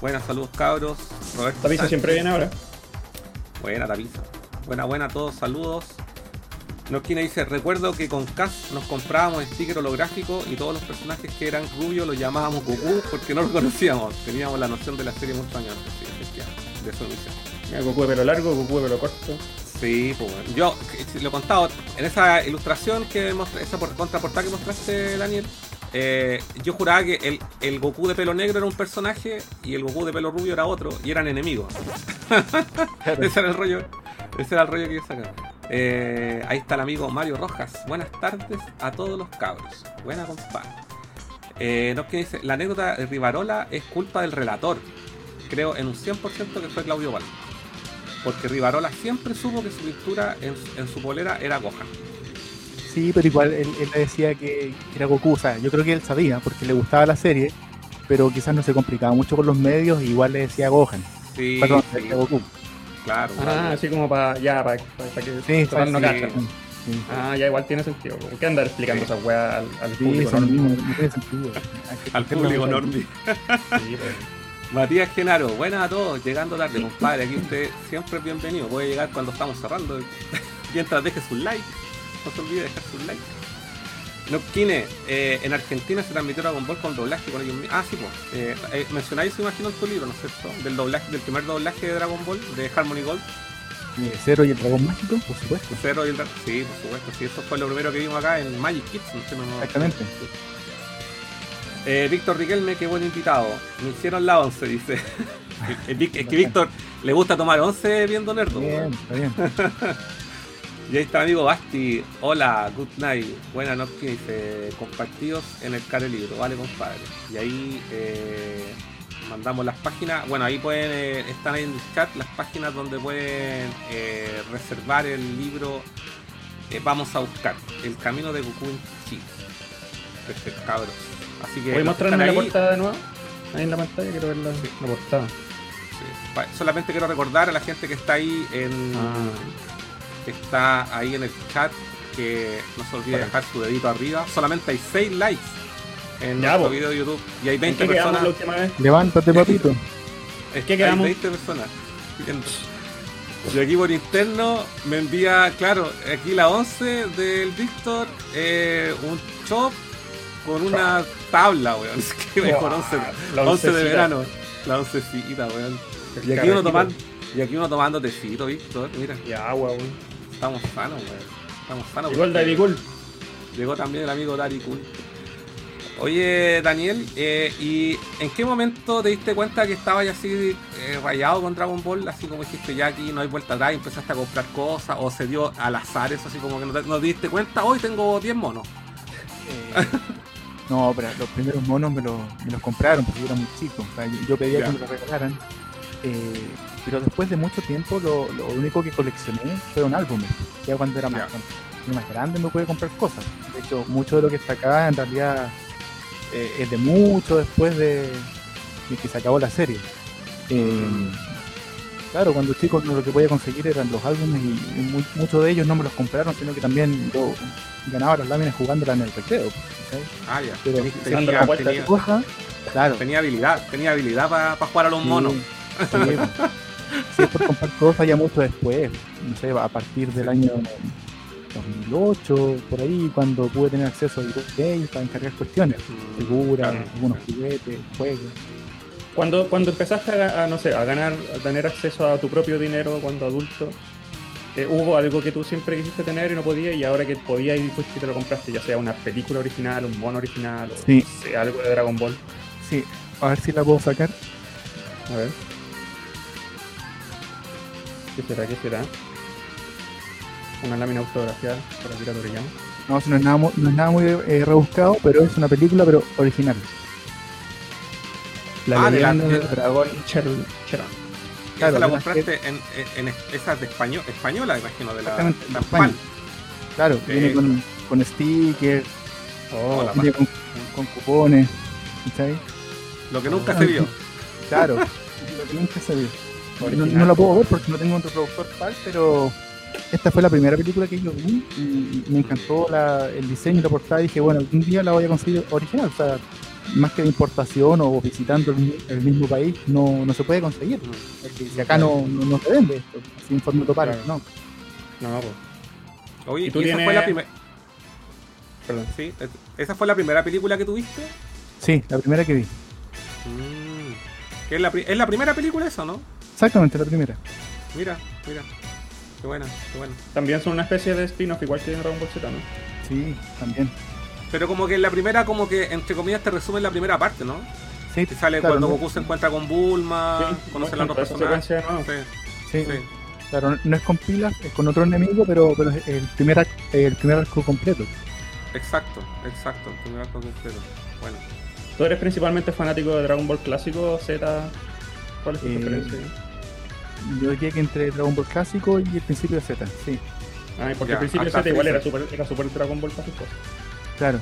Buenas, saludos cabros. Roberto Tapiza Sánchez. siempre viene ahora. Buena Tapiza. Buena, buena a todos, saludos. Nopkine dice, recuerdo que con Cas nos comprábamos sticker holográfico y todos los personajes que eran rubios los llamábamos Goku porque no los conocíamos. Teníamos la noción de la serie muchos años antes, sí, de su emisión. Mira, Goku de pelo largo, Goku de pelo corto. Sí, pues bueno. Yo eh, lo he contado en esa ilustración que mostré, esa por- contraportada que mostraste, Daniel. Eh, yo juraba que el, el Goku de pelo negro era un personaje y el Goku de pelo rubio era otro y eran enemigos. Ese era el rollo. Ese era el rollo que yo sacaba. Eh, ahí está el amigo Mario Rojas. Buenas tardes a todos los cabros. Buena compadre. Eh, no, que dice, la anécdota de Rivarola es culpa del relator. Creo en un 100% que fue Claudio Val. Porque Rivarola siempre supo que su pintura en, su- en su polera era Gohan. Sí, pero igual él, él le decía que era Goku. O sea, yo creo que él sabía porque le gustaba la serie, pero quizás no se complicaba mucho con los medios. y igual le decía Gohan. Sí, Perdón, sí, decía Goku. claro. Ah, claro. así como para ya, para que Sí, total no sí. cacha. Sí. Ah, ya igual tiene sentido. ¿Por qué andar explicando Sí. esas weas al, al Sí, público? que- Al público. Matías Genaro, buenas a todos, llegando tarde, compadre. Aquí usted siempre es bienvenido. Puede llegar cuando estamos cerrando. Mientras deje su like, no se olvide dejar su like. Nopkine, eh, en Argentina se transmitió Dragon Ball con doblaje con ellos mismos. Ah, sí, pues. Eh, eh, mencionáis eso, imagino, en tu libro, ¿no es cierto? Del doblaje, del primer doblaje de Dragon Ball, de Harmony Gold. Eh, Cero y el dragón mágico, por supuesto. Cero y el Dra- Sí, por supuesto. Sí, eso fue lo primero que vimos acá en Magic Kids. No sé, no- no- Exactamente. Eh, Víctor Riquelme, qué buen invitado. Me hicieron la 11, dice. es que Víctor le gusta tomar 11 viendo Nerdo. Bien, está bien. Y ahí está mi amigo Basti. Hola, good night. Buenas noches. Compartidos en el care libro. Vale, compadre. Y ahí eh, mandamos las páginas. Bueno, ahí pueden, eh, están ahí en el chat las páginas donde pueden eh, reservar el libro. eh, vamos a buscar el camino de Goku en Chile. Perfecto, cabros. Así que ¿Voy a los que mostrarme la portada de nuevo? Ahí en la pantalla quiero ver la, Sí. la portada. Sí. Solamente quiero recordar a la gente que está ahí en Ah. Que está ahí en el chat que no se olvide dejar su dedito arriba. Solamente hay 6 likes en Ya, nuestro po. video de YouTube y hay ¿En 20 qué quedamos personas. la última vez? Levántate, papito. Es hay quedamos? 20 personas. Y aquí por interno me envía, claro, aquí la 11 del Víctor, eh, un chop con una tabla, weón. Es que mejor 11, La 11 de verano. La oncecita, weón. Y aquí uno tomando, y aquí uno tomando tecito, Víctor, mira. Y agua, weón. Estamos sanos, weón. Estamos sanos. Igual porque Daddy Cool. Llegó también el amigo Dari Cool. Oye, Daniel, eh, ¿y en qué momento te diste cuenta que estabas así eh, rayado con Dragon Ball? Así como dijiste, ya aquí no hay vuelta atrás y empezaste a comprar cosas, o se dio al azar eso, así como que no te, no te diste cuenta, hoy tengo 10 monos. Eh, no, pero los primeros monos me, los- me los compraron porque yo era muy chico. O sea, yo, yo pedía Ya. que me los regalaran. Pero después de mucho tiempo, lo, lo único que coleccioné. Ya cuando era más, Ya. cuando era más grande me pude comprar cosas. De hecho, mucho de lo que está acá en realidad eh, es de mucho después de, de que se acabó la serie. Eh, claro, cuando chico lo que podía conseguir eran los álbumes y, y mu- muchos de ellos no me los compraron, sino que también yo ganaba las láminas jugándolas en el recreo. Ah, ya. Pero Tenía- claro. tenía habilidad, tenía habilidad para jugar a los Sí, monos. Sí, sí, es por comprar cosas ya mucho después, no sé, a partir del año 2008, por ahí, cuando pude tener acceso a eBay para encargar cuestiones, figuras, algunos juguetes, juegos. Cuando, cuando empezaste a, no sé, a ganar, a tener acceso a tu propio dinero cuando adulto, eh, ¿hubo algo que tú siempre quisiste tener y no podías y ahora que podías y fuiste y te lo compraste, ya sea una película original, un mono original o Sí. no sé, algo de Dragon Ball? Sí, a ver si la puedo sacar. A ver. ¿Qué será? ¿Qué será? Una lámina autografiada por Akira Toriyama. No, si no es nada, mu- no es nada muy eh, rebuscado, pero es una película, pero original. La Ah, de la- leyenda de- del dragón Cher- Cheron. Claro, esa la de compraste en, en, en esas de español, española, imagino, de la, Exactamente, la de España. PAL. Claro, viene Eh. con, con stickers, Oh, Hola. viene con, con cupones. ¿cachai? Lo que nunca se vio. Claro, lo que nunca se vio. No, la puedo ver porque no tengo un reproductor PAL, pero esta fue la primera película que yo vi y me encantó la- el diseño y la portada. Y dije, bueno, algún día la voy a conseguir original. O sea, más que de importación o visitando el, mi- el mismo país, no, no se puede conseguir. Porque si acá no, no, no se vende esto, así en formato Claro. no. No, pues. Oye, ¿Y ¿y, tú esa tienes- fue la primera. Perdón. Sí, es- esa fue la primera película que tuviste. Sí, la primera que vi. Mm. Que es, la, pri- es la primera película eso, ¿no? Exactamente, la primera. Mira, mira. Qué buena, qué buena. También son una especie de spin-off, igual que en Dragon Ball Z, ¿no? Sí, también. Pero como que en la primera, como que entre comillas te resumen la primera parte, ¿no? Sí, Te sale claro, cuando no- Goku se encuentra con Bulma, Sí, conoce a muestran los personajes. Sí, sí, sí. claro, no- no es con pilas, es con otro enemigo, pero, pero es el primer, arco, el primer arco completo. Exacto, exacto. el primer arco completo. Bueno. ¿Tú eres principalmente fanático de Dragon Ball clásico, Z? ¿Cuál es tu Eh, preferencia? Yo diría que entre Dragon Ball clásico y el principio de Z, sí, Ah, porque ya, al principio hasta Z igual era super, era super Dragon Ball clásico. claro.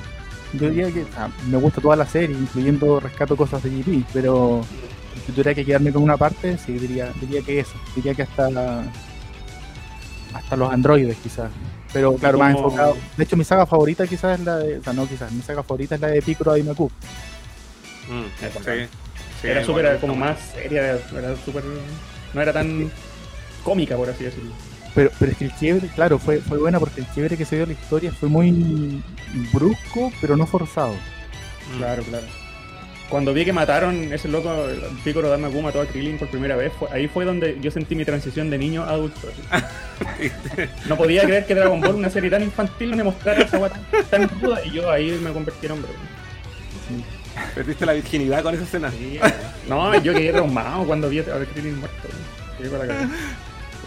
Yo diría que ah, me gusta toda la serie, incluyendo rescato cosas de GP, pero si tuviera que quedarme con una parte, sí, diría, diría que eso. Diría que hasta la- hasta los androides quizás. Pero claro, más enfocado. De hecho, mi saga favorita quizás es la de. O sea, no quizás, mi saga favorita es la de Piccolo y Maku. Mm, sí, era súper como más seria, era súper... No era tan cómica, por así decirlo. Pero, pero es que el quiebre, claro, fue, fue buena porque el quiebre que se dio en la historia fue muy brusco, pero no forzado. Mm. Claro, claro. Cuando vi que mataron ese loco, Piccolo Dama Gu mató a Krillin por primera vez, fue- ahí fue donde yo sentí mi transición de niño a adulto. así. No podía creer que Dragon Ball, una serie tan infantil, me mostrara esa guata tan ruda y yo ahí me convertí en hombre. Perdiste la virginidad con esa escena. No, yo quedé traumado cuando vi a Krillin muerto. Quedé con la cabeza.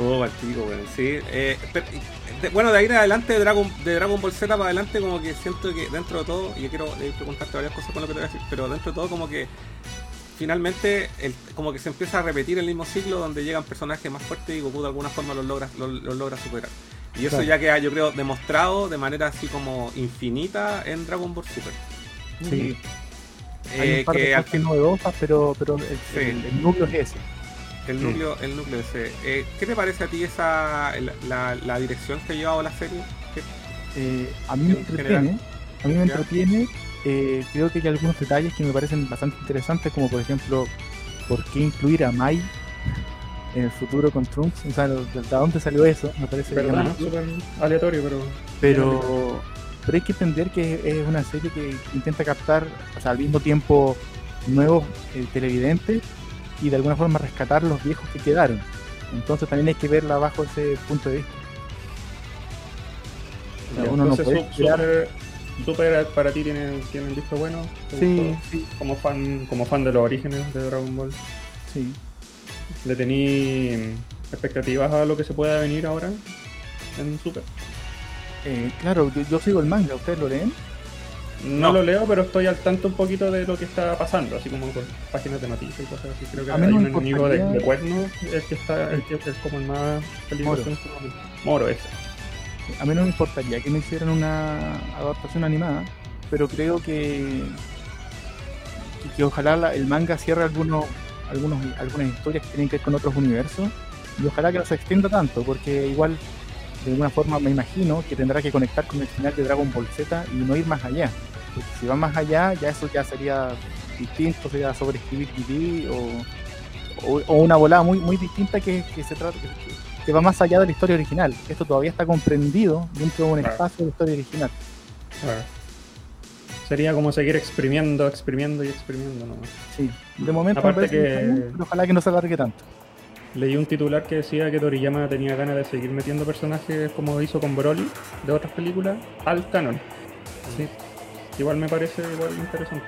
Oh, partido, weón. Sí. eh, pero, de- bueno, de ahí en adelante, de Dragon, de Dragon Ball Z para adelante, como que siento que dentro de todo, y yo quiero eh, preguntarte varias cosas con lo que te voy a decir, pero dentro de todo, como que finalmente, el- como que se empieza a repetir el mismo ciclo donde llegan personajes más fuertes y Goku de alguna forma los logra, los, los logra superar. Y eso Claro. ya queda, yo creo, demostrado de manera así como infinita en Dragon Ball Super. Sí. Hay Eh, un par que de al cosas novedosas, pero, pero el, Sí. el- el núcleo es ese. El núcleo, el núcleo ese. Eh, ¿Qué te parece a ti esa la, la- la dirección que ha llevado la serie? ¿Qué- Eh, a mí me En entretiene, general. a mí me entretiene. eh, creo que hay algunos detalles que me parecen bastante interesantes, como por ejemplo, ¿por qué incluir a Mai en el futuro con Trunks? O sea, ¿de de dónde salió eso? Me parece Verdad, aleatorio, pero. pero pero hay que entender que es una serie que intenta captar o sea, al mismo tiempo nuevos eh, televidentes y de alguna forma rescatar los viejos que quedaron entonces también hay que verla bajo ese punto de vista O sea, uno no puede super, super para ti tiene, tiene un disco bueno. ¿Te sí sí Como fan, como fan de los orígenes de Dragon Ball. sí ¿Le tení expectativas a lo que se pueda venir ahora en Super? Eh, claro yo, yo sigo el manga ustedes lo leen No, No. lo leo, pero estoy al tanto un poquito de lo que está pasando, así como con páginas de noticias y cosas así. Creo que A hay mí no un me enemigo de, importaría- de cuerno, el que está, el que es como el más peligroso Moro. en este momento. Moro, ese. a mí no me importaría que me hicieran una adaptación animada pero creo que que, que ojalá la- el manga cierre algunos algunos algunas historias que tienen que ver con otros universos y ojalá que no se extienda tanto porque igual de alguna forma me imagino que tendrá que conectar con el final de Dragon Ball Z y no ir más allá. Porque si va más allá ya eso ya sería distinto sería sobreescribir GT o, o, o una volada muy muy distinta que, que se trata que, que va más allá de la historia original. Esto todavía está comprendido dentro de un espacio de la historia original. Sería como seguir exprimiendo, exprimiendo y exprimiendo nomás. sí de momento Aparte que- está bien, pero ojalá que no se alargue tanto Leí un titular que decía que Toriyama tenía ganas de seguir metiendo personajes como hizo con Broly de otras películas al canon. Sí. Igual me parece igual interesante.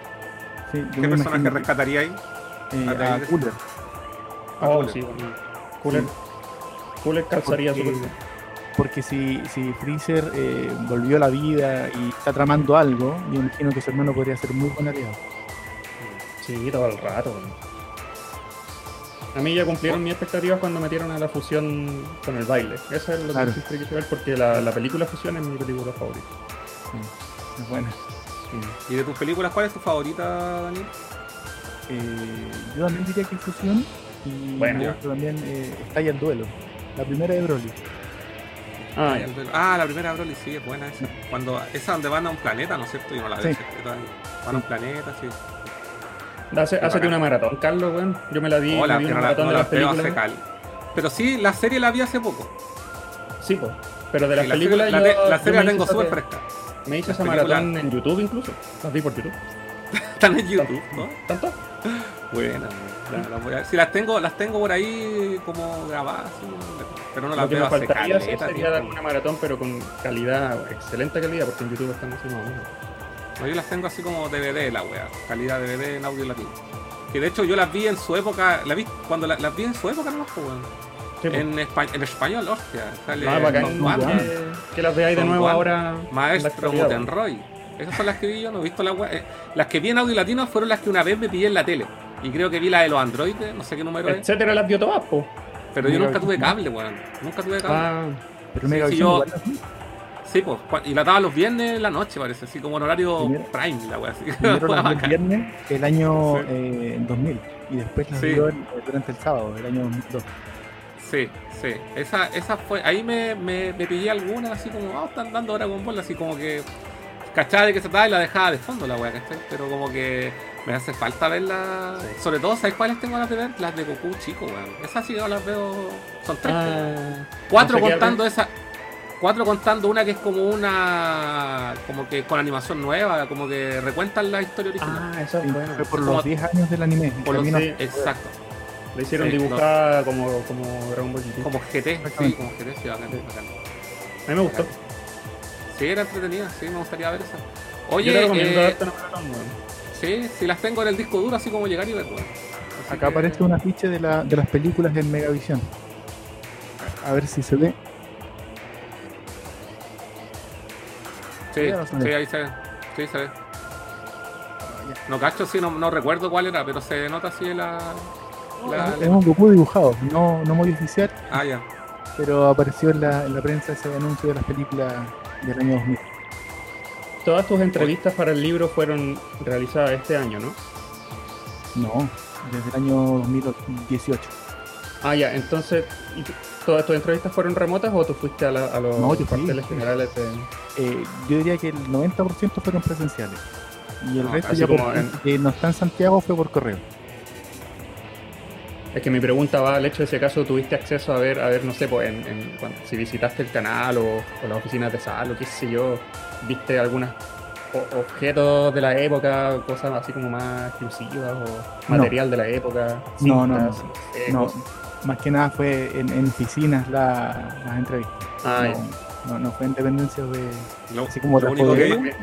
Sí, ¿Qué me personaje rescataría ahí? eh, a Cooler. A Oh, Cooler. sí, bueno. Cooler, Cooler calzaría Porque- bien. Porque si, si Freezer eh, volvió a la vida y está tramando algo, yo imagino que su hermano podría ser muy buen aliado. Sí, todo el rato. weón. A mí ya cumplieron mis expectativas cuando metieron a la fusión con el baile. Eso es lo Claro. que siempre quise ver porque la, la película fusión es mi película favorita. Es buena. ¿Y de tus películas cuál es tu favorita, Daniel? Eh, yo también diría que Fusión y Bueno. también eh, Estalla el Duelo. La primera de Broly. Ah, ya. Ah, la primera Broly, sí, es buena esa. Cuando, esa donde van a un planeta, ¿no es cierto? Yo no la veo. Sí. Van a un planeta, sí. Hace, bacán. una maratón, Carlos, weón. Yo me la vi, Hola, me una maratón no de la las hace películas. Pero sí, la serie la vi hace poco. Sí, pues. Pero de las Sí, la películas la, yo- la yo serie la tengo súper fresca. Me hice esa películas- maratón en YouTube incluso. Las vi por YouTube. Están en YouTube, ¿no? ¿Tanto? La- la a- Si las tengo, las tengo por ahí como grabadas, pero no las veo hace caleta sería dar una maratón, pero con calidad, excelente calidad, porque en YouTube están así más o menos. No, yo las tengo así como DVD la wea, calidad DVD en audio latino. Que de hecho yo las vi en su época, la vi cuando la- las vi en su época no weón. Sí, pues. En, espa- en español, hostia. Sale No, bacán Juan, ya. que, que las veáis de nuevo Juan, ahora. Maestro weón. Mutenroy. Esas son las que vi yo, no he visto las weas. eh, las que vi en audio latino fueron las que una vez me pillé en la tele. Y creo que vi la de los androides, no sé qué número es. Etcétera, las vio todas, po. Pero yo nunca tuve cable, weón. Nunca tuve cable. Ah, Pero Sí, Visión yo-. Sí, pues. Y la daba los viernes en la noche, parece. Así como en horario Primero- prime, la wea. Así. Primero viernes el año Sí. eh, 2000 y después las Sí. el- durante el sábado, el año 2002. Sí, sí. Esa, esa fue. Ahí me, me, me pillé alguna así como, ah, están dando Dragon Ball, así como que. Cachaba de que se trataba y la dejaba de fondo la wea, ¿cachai? Pero como que me hace falta verla. Sobre todo, ¿sabes cuáles tengo ganas de ver? Las de Goku chico, weón. Esas sí no las veo. Son tres. ah, Cuatro no sé qué contando esa. Cuatro contando una que es como una. como que con animación nueva, como que recuentan la historia original. ah, eso es Sí, bueno. Fue por Como- los 10 años del anime. Por los- sí. Exacto. Le hicieron Sí, dibujada como, como Dragon Ball GT. Como GT, sí, como GT, sí, bacán, Sí. bacán. A mí me gustó. Sí, era entretenida, sí, me gustaría ver esa. Yo Oye, te recomiendo eh, sí, si las tengo en el disco duro, así como llegar y ver. Así Acá que- aparece un afiche de, la, de las películas en Megavisión. A ver si se ve. Sí, sí, ahí se ve. Sí, se ve. No cacho, sí, no, no recuerdo cuál era, pero se nota así la. la- Es un Goku dibujado, no, no muy oficial, Ah, ya. pero apareció en la, en la prensa ese anuncio de las películas del año 2000. Todas tus entrevistas para el libro fueron realizadas este año, ¿no? No, desde el año 2018. Ah, ya, entonces, ¿y tú- ¿todas tus entrevistas fueron remotas o tú fuiste a, la- a los No, yo fui. cuarteles generales de... Eh, yo diría que el 90% fueron presenciales. Y el No, resto ya por como en- que no está en Santiago fue por correo. Es que mi pregunta va al hecho de si acaso tuviste acceso a ver, a ver, no sé, pues, en, en- si visitaste el canal o, o las oficinas de sal o qué sé yo, viste algunos objetos de la época, cosas así como más exclusivas o No. material de la época. No, no, no. eh, No, más que nada fue en, en oficinas la- las entrevistas. Ah, no, no, no fue en dependencias de. Lo, Así como lo único que. podría-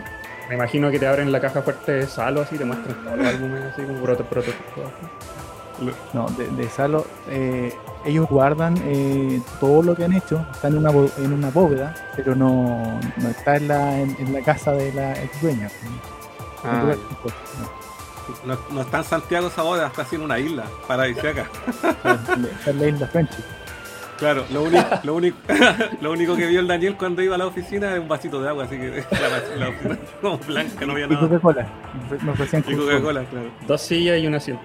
Me imagino que te abren la caja fuerte de Salo así, te muestran todos los álbumes así como proto, prototipo. No, de, de Salo. eh, ellos guardan eh, todo lo que han hecho, está en una, en una bóveda, pero no, no está en la, en, en la casa de la ex dueña. Ah, No, no, no está en Santiago esa boda, está así en una isla, paradisíaca. Está en la isla Frenchy. Claro, lo único, lo, único, lo único que vio el Daniel cuando iba a la oficina es un vasito de agua, así que la, la oficina como blanca, no había Y nada. Coca-Cola. Me ofrecían Y Coca-Cola. Claro. Dos sillas y un asiento.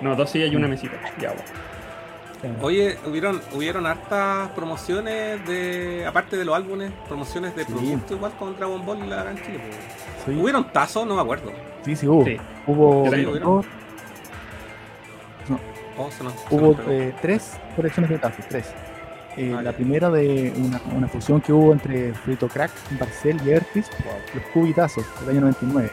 No, dos sillas y una mesita. Ya, bueno. Oye, hubieron, hubieron hartas promociones de, aparte de los álbumes, promociones de Sí. productos igual con Dragon Ball y la Gran Chile. Sí, ¿Hubieron tazos? No me acuerdo. sí, sí hubo. Sí. Hubo, dos- Oh, se nos- se hubo eh, tres colecciones de tazos, tres. Eh, Ah, la ya. primera de una, una fusión que hubo entre Frito Crack, Barcel y Everfist, los cubitazos del año 99.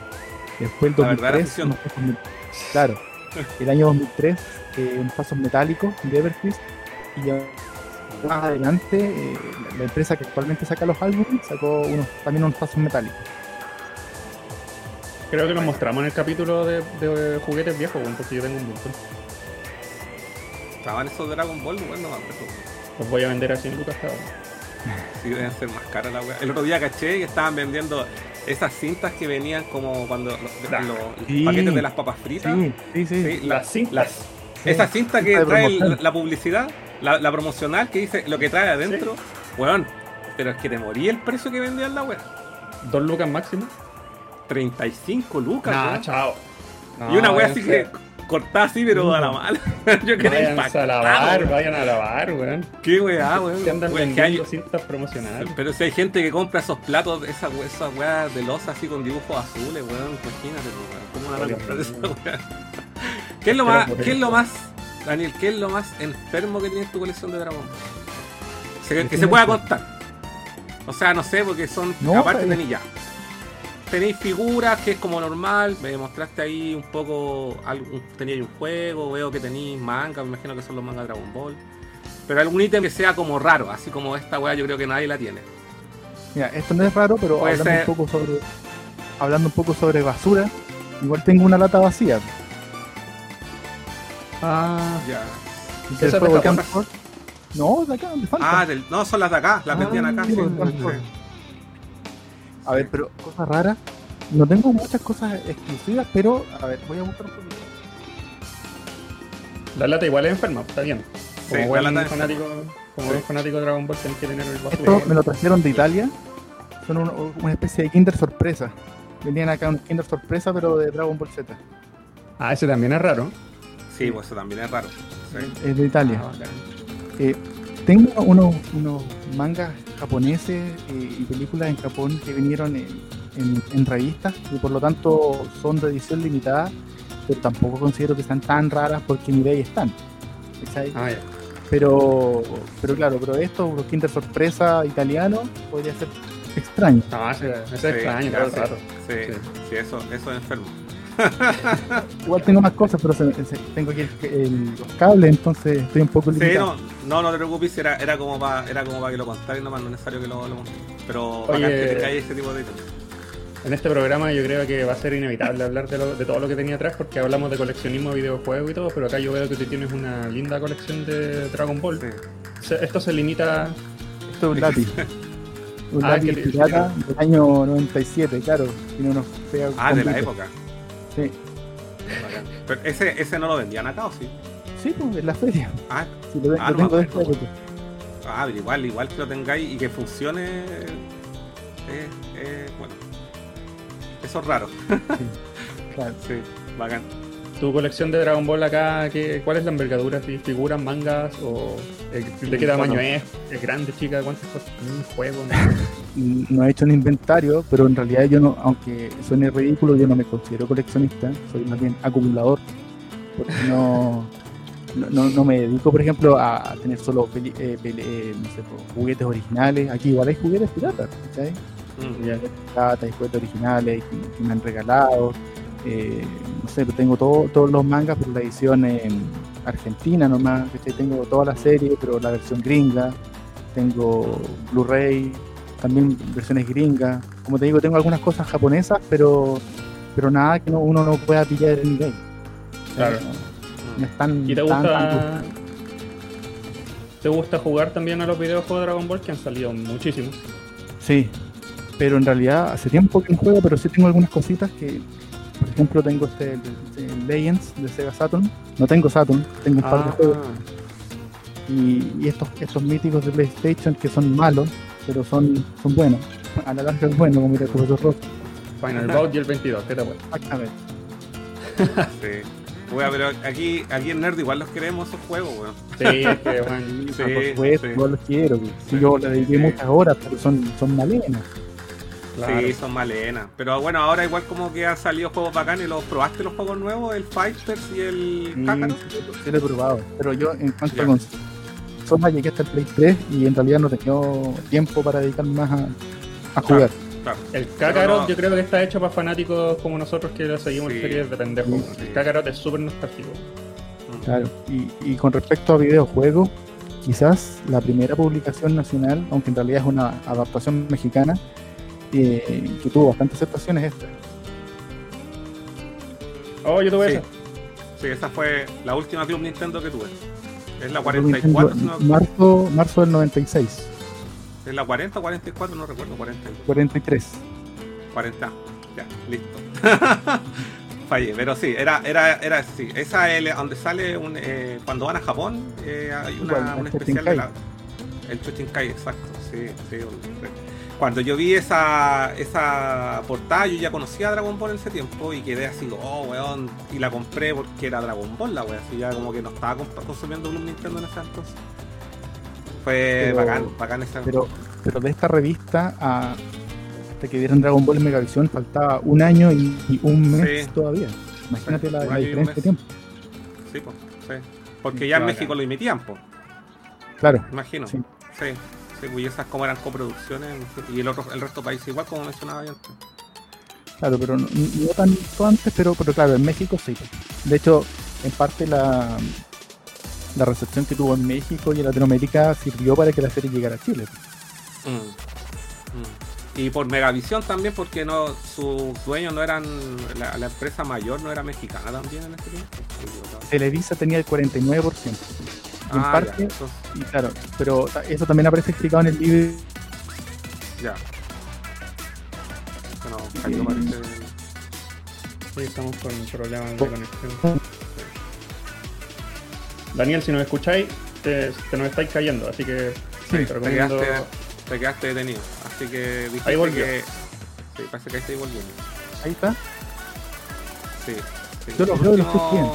Después el La verdadera 2003, fusión. unos met- claro, el año 2003, eh, unos tazos metálicos de Everfist. Y ya más adelante, eh, la, la empresa que actualmente saca los álbumes sacó unos, también unos tazos metálicos. Creo que nos mostramos en el capítulo de, de juguetes viejos, porque yo tengo un montón. Estaban esos Dragon Ball, bueno, no me acuerdo. Los voy a vender así en Lucas cada uno. Sí, deben ser más caras la wea. El otro día caché que estaban vendiendo esas cintas que venían como cuando los, los sí. paquetes de las papas fritas. Sí, sí, sí. Sí, la- Las cintas. las- esa cinta que trae la, la publicidad, la, la promocional que dice lo que trae adentro, weón. Pero es que te morí el precio que vendían la weá. Dos lucas máximo. 35 lucas, Nah, weón. chao. Y una weá así que cortada así, pero a la mala. Yo Váyanse a lavar, vayan a lavar, weón. Qué weá, weón. Que andan Weón, vendiendo cintas promocionales. Pero si hay gente que compra esos platos, esas we- esas weas de losa así con dibujos azules, weón, imagínate, pues, weón, ¿cómo van a comprar esa wea? ¿Qué es lo más, qué es lo más, Daniel, qué es lo más enfermo que tienes tu colección de Dragon Ball? Que ¿Qué se pueda contar. O sea, no sé, porque son, No, aparte tenéis ya. Tenéis figuras, que es como normal, me mostraste ahí un poco, algún, teníais un juego, veo que tenéis manga, me imagino que son los mangas de Dragon Ball. Pero algún ítem que sea como raro, así como esta wea yo creo que nadie la tiene. Mira, esto no es raro, pero Puede hablando ser. un poco sobre hablando un poco sobre basura, igual tengo una lata vacía. Ah, Ya. ¿Esa juego es de Camp. No, de acá, de Falta. Ah, del- no, son las de acá, las Ah, vendían acá. sí, sí, pues, sí. A ver, pero cosas raras. No tengo muchas cosas exclusivas, pero a ver, voy a buscar un poquito. la lata igual es enferma, está bien. Como Sí, buen la fanático, como Sí. buen fanático de Dragon Ball tenés que tener el Esto basurero. me lo trajeron de Italia. Son un- una especie de Kinder sorpresa. Vendían acá un Kinder sorpresa, pero de Dragon Ball Z. Ah, ese también es raro. Sí, pues eso también es raro. Sí. Es de Italia. Ah. Eh, tengo unos, unos mangas japoneses eh, y películas en Japón que vinieron en, en- en revistas y por lo tanto son de edición limitada, pero tampoco considero que sean tan raras porque ni de ahí están. Ah, ya. Pero, pero claro, pero esto, los Kinder sorpresa italianos, podría ser extraño. No, ese es extraño, rato. Sí, Sí. sí, eso, eso es enfermo. Igual tengo más cosas, pero se- se- tengo aquí el- el- los cables, entonces estoy un poco Sí, limitado. no, no, no te preocupes, era, era como para era como para que lo contaras, nomás no es necesario que lo, lo montes. Pero bacán que tengáis ese tipo de ítems. En este programa yo creo que va a ser inevitable hablar de, lo- de todo lo que tenía atrás porque hablamos de coleccionismo de videojuegos y todo, pero acá yo veo que tú tienes una linda colección de Dragon Ball. Sí. Se- Esto se limita... Esto es un lápiz. Un Ah, lápiz pirata del año 97, claro. Tiene unos feos Ah, de la época. Sí. Pero ese, ese no lo vendían acá, ¿o sí? Sí, pues en la feria. Ah, Sí, lo, Ah, lo no tengo esta acuerdo. época. ah, pero igual, igual que lo tengáis y que funcione. eh, eh, bueno. Eso es raro. Claro. Sí, bacán. Tu colección de Dragon Ball acá, ¿qué, ¿cuál es la envergadura? ¿Figuras, mangas? ¿O de qué tamaño Bueno. es? ¿Es grande, chica? ¿Cuántas cosas? ¿Un juego? No he hecho un inventario, pero en realidad yo no, aunque suene ridículo, yo no me considero coleccionista, soy más bien acumulador. Porque no, no, no- no me dedico, por ejemplo, a, tener solo peli- eh, peli- eh, no sé, juguetes originales. Aquí igual hay juguetes piratas, ¿cachai? Mm. Ya. piratas juguetes originales que, que me han regalado. Eh, no sé, tengo todo- todos los mangas, pero la edición en argentina nomás. ¿cachai? Tengo toda la serie, pero la versión gringa. Tengo Blu-ray, también versiones gringas. Como te digo, tengo algunas cosas japonesas, pero pero nada que no- uno no pueda pillar en eBay. Claro. No, no es tan- ¿Y te tan gusta, te gusta jugar también a los videojuegos de Dragon Ball que han salido muchísimos? Sí, pero en realidad hace tiempo que no juego, pero sí tengo algunas cositas que, por ejemplo, tengo este, Legends de Sega Saturn. No tengo Saturn, tengo un par de Ah, juegos. Y, y estos, estos míticos de PlayStation que son malos, pero son, son buenos. A la larga es bueno, como mira el profesor Rock. Final Bout y el 22, ¿qué te acuerdas? Exactamente. Sí. Wea, pero aquí, aquí en Nerd igual los queremos esos juegos, weón. Sí, es que, bueno, Sí, por supuesto, sí. yo los quiero. Sí, yo le dediqué Sí. muchas horas, pero son, son malenas. Claro. Sí, son malenas. Pero bueno, ahora igual como que han salido juegos bacanes, ¿los probaste los juegos nuevos? El Fighters y el Mm, Kakarot. sí lo he probado. Pero yo, en cuanto Ya. a consolas, llegué hasta el Play 3 y en realidad no he tenido tiempo para dedicarme más a, a jugar. Claro. El Kakarot no- yo creo que está hecho para fanáticos como nosotros que lo seguimos Sí. series de pendejos. Sí. El Kakarot es súper nostálgico. Mm. Claro, y, y con respecto a videojuegos, quizás la primera publicación nacional, aunque en realidad es una adaptación mexicana, eh, que tuvo bastante aceptación es esta. Oh, yo tuve Sí. esa. Sí, esa fue la última Club Nintendo que tuve. Es la 44, si no- marzo, marzo del 96, es la 40 o 44, no recuerdo, 40. 43. 40. Ya, listo. Fallé, pero sí, era, era, era así. Esa es donde sale un, eh, cuando van a Japón, eh, hay una, el especial de la, el Chochinkai, exacto. Sí, sí, un- cuando yo vi esa, esa portada, yo ya conocía a Dragon Ball en ese tiempo y quedé así, oh, weón, y la compré porque era Dragon Ball, la weón, así ya como que no estaba consumiendo un Nintendo en ese entonces. Fue Pero- bacán, bacán esa. Pero, pero de esta revista a hasta que vieron Dragon Ball en Megavisión faltaba un año y, y un mes Sí. todavía. Imagínate la, la diferencia de tiempo. Sí, pues, sí. Porque ya en Bacán. México lo emitían, pues, Claro. imagino. Sí. Esas como eran coproducciones y el otro, el resto de países igual como mencionaba yo antes. Claro, pero no, no tanto antes, pero, pero claro, en México sí. De hecho, en parte la, la recepción que tuvo en México y en Latinoamérica sirvió para que la serie llegara a Chile. Mm. Mm. Y por Megavisión también, porque no sus dueños no eran. La, la empresa mayor no era mexicana también en ese tiempo. Televisa tenía el 49%. Y en Ah, parte, ya, entonces, y claro, pero eso también aparece explicado en el libro. ya. Bueno, Jairo parece. Sí, estamos con problemas de conexión. Daniel, si nos escucháis, te, te nos estáis cayendo, así que Sí, te Te recomiendo. quedaste, te quedaste detenido. Así que Ahí volvió. que. Sí, parece que ahí estoy volviendo. Ahí está. Sí. sí. Yo lo veo lo escucho bien.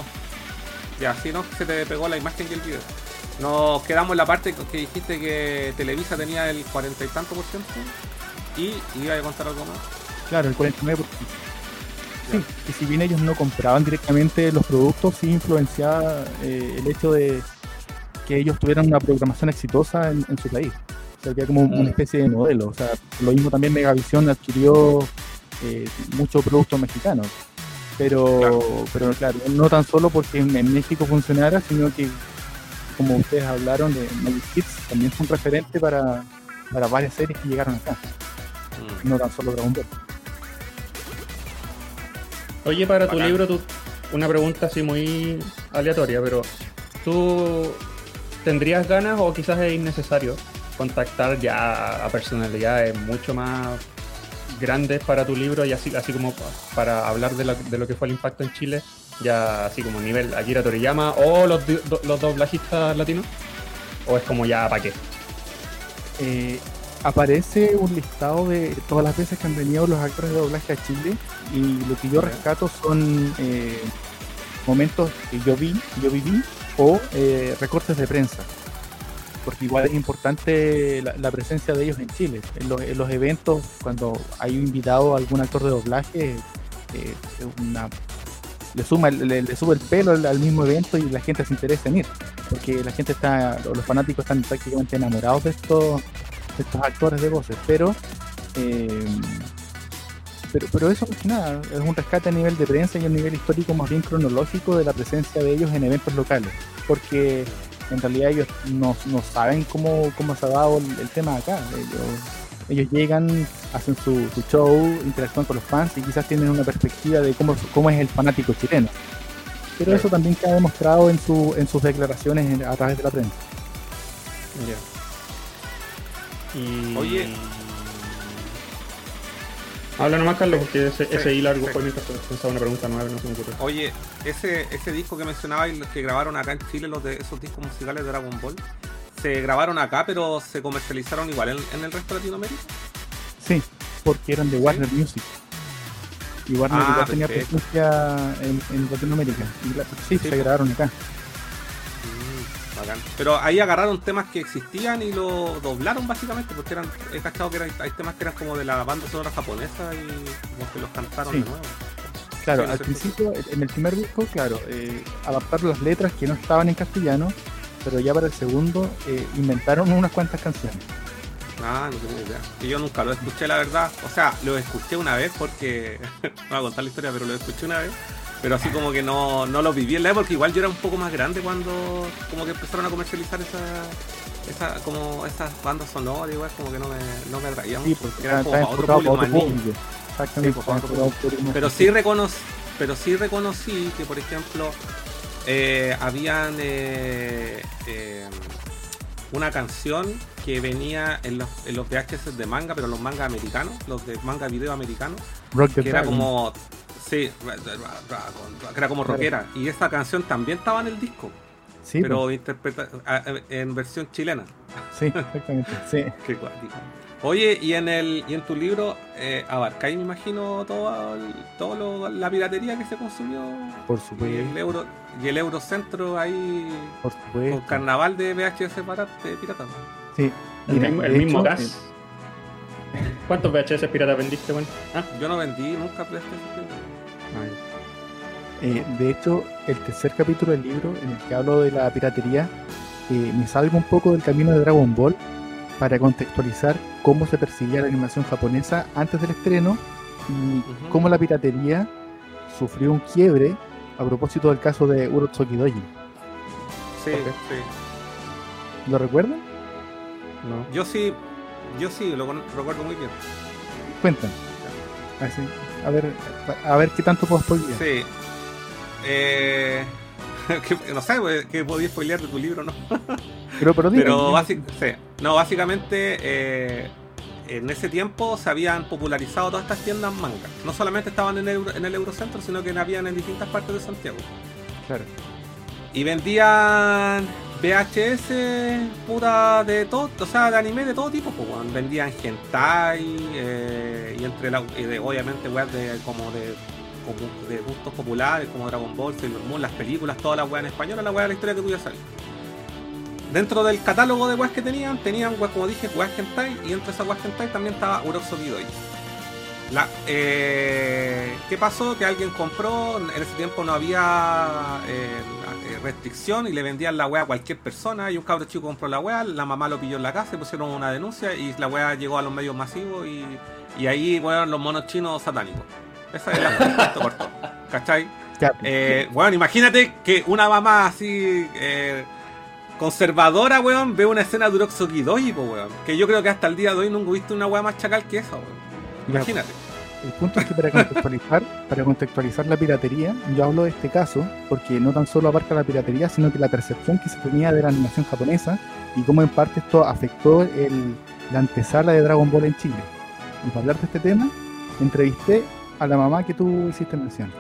Ya, si no, se te pegó la imagen y el video. Nos quedamos en la parte que dijiste que Televisa tenía el cuarenta y tanto por ciento. Y iba a contar algo más. Claro, el 49%. Sí, que si bien ellos no compraban directamente los productos, sí influenciaba eh, el hecho de que ellos tuvieran una programación exitosa en, en su país. O sea, que era como Mm. una especie de modelo. O sea, lo mismo también Megavisión adquirió eh, muchos productos mexicanos. Pero Claro. pero claro, no tan solo porque en México funcionara, sino que, como ustedes hablaron de Magic Kids, también fue un referente para, para varias series que llegaron acá, Mm. no tan solo Dragon Ball. Oye, para tu libro, tú, una pregunta así muy aleatoria, pero ¿tú tendrías ganas o quizás es innecesario contactar ya a personalidades mucho más grandes para tu libro y así, así como para hablar de, la- de lo que fue el impacto en Chile, ya así como nivel Akira Toriyama o los, do- los doblajistas latinos? ¿O es como ya para qué? eh, aparece un listado de todas las veces que han venido los actores de doblaje a Chile y lo que yo rescato son eh, momentos que yo vi, yo viví o eh, recortes de prensa. Porque igual es importante la, la presencia de ellos en Chile. En los, en los eventos, cuando hay un invitado a algún actor de doblaje, es una- le, suma, le, le sube el pelo al, mismo evento y la gente se interesa en ir. Porque la gente está, los fanáticos están prácticamente enamorados de estos, de estos actores de voces. Pero, eh, pero, pero eso más que nada es un rescate a nivel de prensa y a nivel histórico más bien cronológico de la presencia de ellos en eventos locales. Porque en realidad ellos no, no saben cómo, cómo se ha dado el, tema acá. Ellos llegan, hacen su, su show, interactúan con los fans y quizás tienen una perspectiva de cómo, cómo es el fanático chileno. Pero Claro. eso también queda demostrado en, su, en sus declaraciones a través de la prensa. Ya. Y... Oye. Habla nomás, Carlos, porque ese, Sí, ese hilo algo sí. fue mientras pensaba una pregunta nueva que no se me ocurrió. Oye, ese, ese disco que mencionaba y los que grabaron acá en Chile, los de esos discos musicales de Dragon Ball, se grabaron acá, pero se comercializaron igual en, en el resto de Latinoamérica. Sí, porque eran de Warner Music. Y Warner Ah, tenía presencia en, en Latinoamérica. Y la- sí, Sí, se pues. grabaron acá. Mm, bacán. Pero ahí agarraron temas que existían y lo doblaron básicamente, porque eran, he cachado que eran, hay temas que eran como de la banda sonora japonesa y como que los cantaron Sí. de nuevo. Claro, Sí, al principio, en el primer disco, claro, eh, adaptaron las letras que no estaban en castellano, pero ya para el segundo eh, inventaron unas cuantas canciones. Ah, no tenía idea. Yo nunca lo escuché, la verdad. O sea, lo escuché una vez porque. no voy a contar la historia, pero lo escuché una vez. Pero así como que no, no lo viví en la época, porque igual yo era un poco más grande cuando como que empezaron a comercializar esa, esa como esas bandas sonoras, igual como que no me, no me atraían Sí, porque eran como está para otro público más niño. Exactamente, Sí, pues, otro público Pero sí, reconocí, pero sí reconocí que, por ejemplo, eh, habían eh, eh, una canción que venía en los, en los VHS de manga, pero los mangas americanos, los de manga video americanos, Rock que era como. Sí, que era como rockera. Y esa canción también estaba en el disco, Sí, pero interpreta a- en versión chilena. pues, sí, exactamente. Sí. Qué cuático. Oye, y en el y en tu libro eh, abarcáis, me imagino, todo, el- todo lo- la piratería que se consumió Por y supuesto. el euro y el Eurocentro ahí Por con supuesto. carnaval de VHS para de pirata. Sí. El Mira, mismo, el de mismo hecho, gas. ¿Cuántos VHS piratas vendiste, weón? Ah, Yo no vendí nunca PlayStation. Eh, de hecho, el tercer capítulo del libro, en el que hablo de la piratería, eh, me salgo un poco del camino de Dragon Ball para contextualizar cómo se percibía la animación japonesa antes del estreno y cómo la piratería sufrió un quiebre a propósito del caso de Urotsuki Doji. Sí, sí. ¿Lo recuerdan? no. Yo sí, yo sí, lo recuerdo muy bien. Cuentan. Así, a ver, a ver qué tanto puedo spoilear. Sí. Eh, que- no sé, pues, que podía spoilear de tu libro, ¿no? Pero, pero, dime, Pero sí. no, básicamente eh, en ese tiempo se habían popularizado todas estas tiendas manga. No solamente estaban en el, Euro- en el Eurocentro, sino que habían en distintas partes de Santiago. Claro. Y vendían VHS puta de todo, o sea, de anime de todo tipo, pues, vendían hentai eh, y entre la, y de, obviamente weas de como de de gustos populares como Dragon Ball, Sailor Moon, las películas, todas las weas en español, la wea de la historia que ya sabes. Dentro del catálogo de weas que tenían, tenían weas, como dije, weas hentai y entre esas weas hentai también estaba Uroxoki Doi. La, eh, ¿Qué pasó? Que alguien compró, en ese tiempo no había eh, la- eh, restricción y le vendían la wea a cualquier persona y un cabro chico compró la wea, la mamá lo pilló en la casa y pusieron una denuncia y la wea llegó a los medios masivos y, y ahí fueron los monos chinos satánicos. Esa es la esto corto. ¿Cachai? Eh, bueno, imagínate que una mamá así eh, conservadora, weón, ve una escena de Uroxoki Doji, po, weón. Que yo creo que hasta el día de hoy nunca he visto una wea más chacal que esa, weón. Imagínate. El punto es que para contextualizar, para contextualizar la piratería, yo hablo de este caso porque no tan solo abarca la piratería, sino que la percepción que se tenía de la animación japonesa y cómo en parte esto afectó el, la antesala de Dragon Ball en Chile. Y para hablar de este tema, entrevisté a la mamá que tú hiciste mención.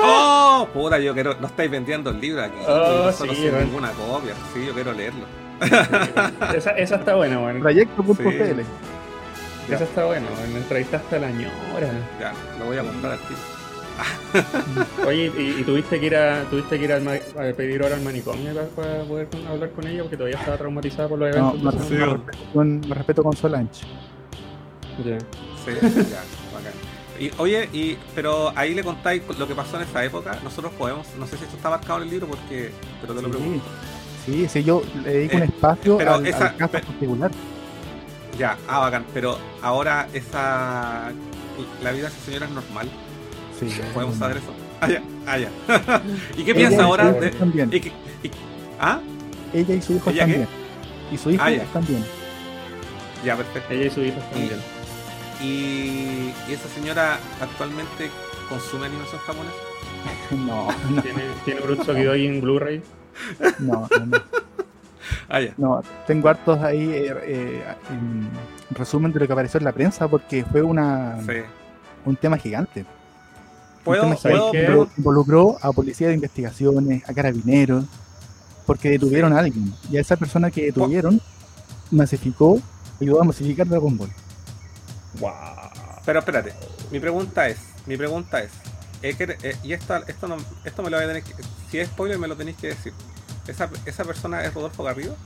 ¡Oh! Puta, yo quiero. No estáis vendiendo el libro aquí. Oh, no solo sí, ninguna copia. Sí, yo quiero leerlo. esa, esa está buena, weón. Proyecto.pl. Esa está buena, weón. Entrevistaste a la ñora. Ya, lo voy a comprar al tiro. Oye, ¿y, y tuviste que ir a, tuviste que ir al a pedir hora al manicomio para, para poder con- hablar con ella porque todavía estaba traumatizada por los No, eventos? sí, me respeto con, me respeto con Solange. Ya. Sí, ya. Y, oye, y, pero ahí le contáis lo que pasó en esa época. Nosotros podemos, no sé si esto está marcado en el libro, porque, pero te lo pregunto. Sí, sí, yo le dedico un Eh, espacio pero al, esa- al caso particular. Ya, ah, bacán. Pero ahora esa. La vida de esa señora es normal. Sí, Podemos saber eso. Ah, ya, ah, ya. ¿Y qué piensa ahora de.? también. y que- y- ¿Ah? Ella y su hijo ¿Ella qué? también. Y su hijo Ah, ya. también. Ya, perfecto. Ella y su hijo también. Y, y esa señora actualmente consume animación japonesa. No, no, ¿Tiene, tiene Urutsuki Doji en Blu-ray? no, no, no. Ah, ya. No, tengo hartos ahí eh, eh, en resumen de lo que apareció en la prensa porque fue una, Sí. un tema gigante. ¿Puedo, un tema involucró a policía de investigaciones, a carabineros, porque detuvieron Sí. a alguien. Y a esa persona que detuvieron masificó, ayudó a masificar Dragon Ball. ¡Wow! Pero espérate, mi pregunta es, mi pregunta es, eh, que- y esta, esto no, esto me lo voy a tener que, si es spoiler me lo tenéis que decir. ¿Esa, esa persona es Rodolfo Garrido?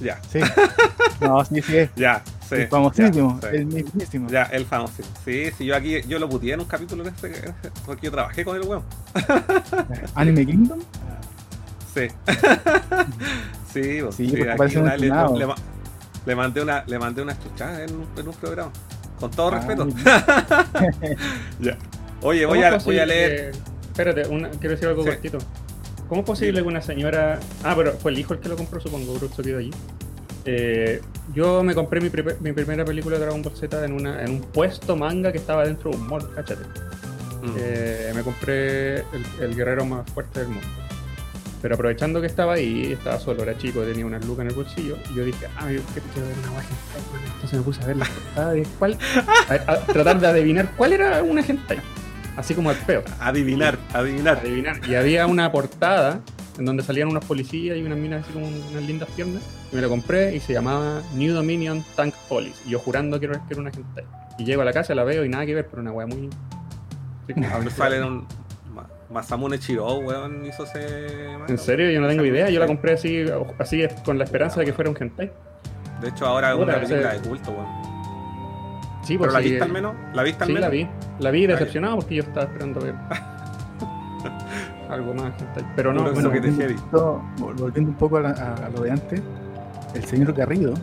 Ya, Sí. No, sí, sí, es. ya, sí. el famosísimo, ya, sí. el mismísimo. Ya, el famoso. Sí, sí, yo aquí, yo lo puteé en un capítulo de ese, en ese- porque yo trabajé con el weón. Anime Kingdom. Sí. sí, pues, Sí, sí, aquí una le, le le mandé una, le mandé una chuchada en un, en un programa. Con todo Ah, respeto. ya. Oye, voy ¿Cómo a, voy a leer. que- Espérate, una- quiero decir algo Sí. cortito. ¿Cómo es posible que una señora. Ah, pero fue el hijo el que lo compró, supongo, Urutsuki Doji. Eh, yo me compré mi, primer- mi primera película de Dragon Ball Z en, una, en un puesto manga que estaba dentro de un mall, cáchate. Mm. Eh, me compré el, el guerrero más fuerte del mundo. Pero aprovechando que estaba ahí, estaba solo, era chico, tenía una luca en el bolsillo, y yo dije, ah, yo quiero ver una guay hentai, Entonces me puse a ver la portada de cuál, a, a tratar de adivinar cuál era una hentai. Así como el peo. Adivinar, adivinar. Adivinar. Y había una portada en donde salían unos policías y unas minas así como unas lindas piernas. Y me lo compré y se llamaba New Dominion Tank Police. Y yo jurando que era, que era una hentai. Y llego a la casa, la veo y nada que ver, pero una weá muy. así como- Me sale un. Ma- Masamune Chiro, weón, hizo ese. manga, ¿En serio? Yo no tengo idea. Yo la compré así, así con la esperanza de que fuera un hentai. De hecho, ahora es una película de culto, weón. Sí, ¿Pero pues la sí, viste al menos? ¿La viste al Sí, menos? la vi. La vi decepcionado porque yo estaba esperando ver algo más. Pero no, bueno, que te volviendo, un volviendo poco a, la- a- a lo de antes, el señor Garrido,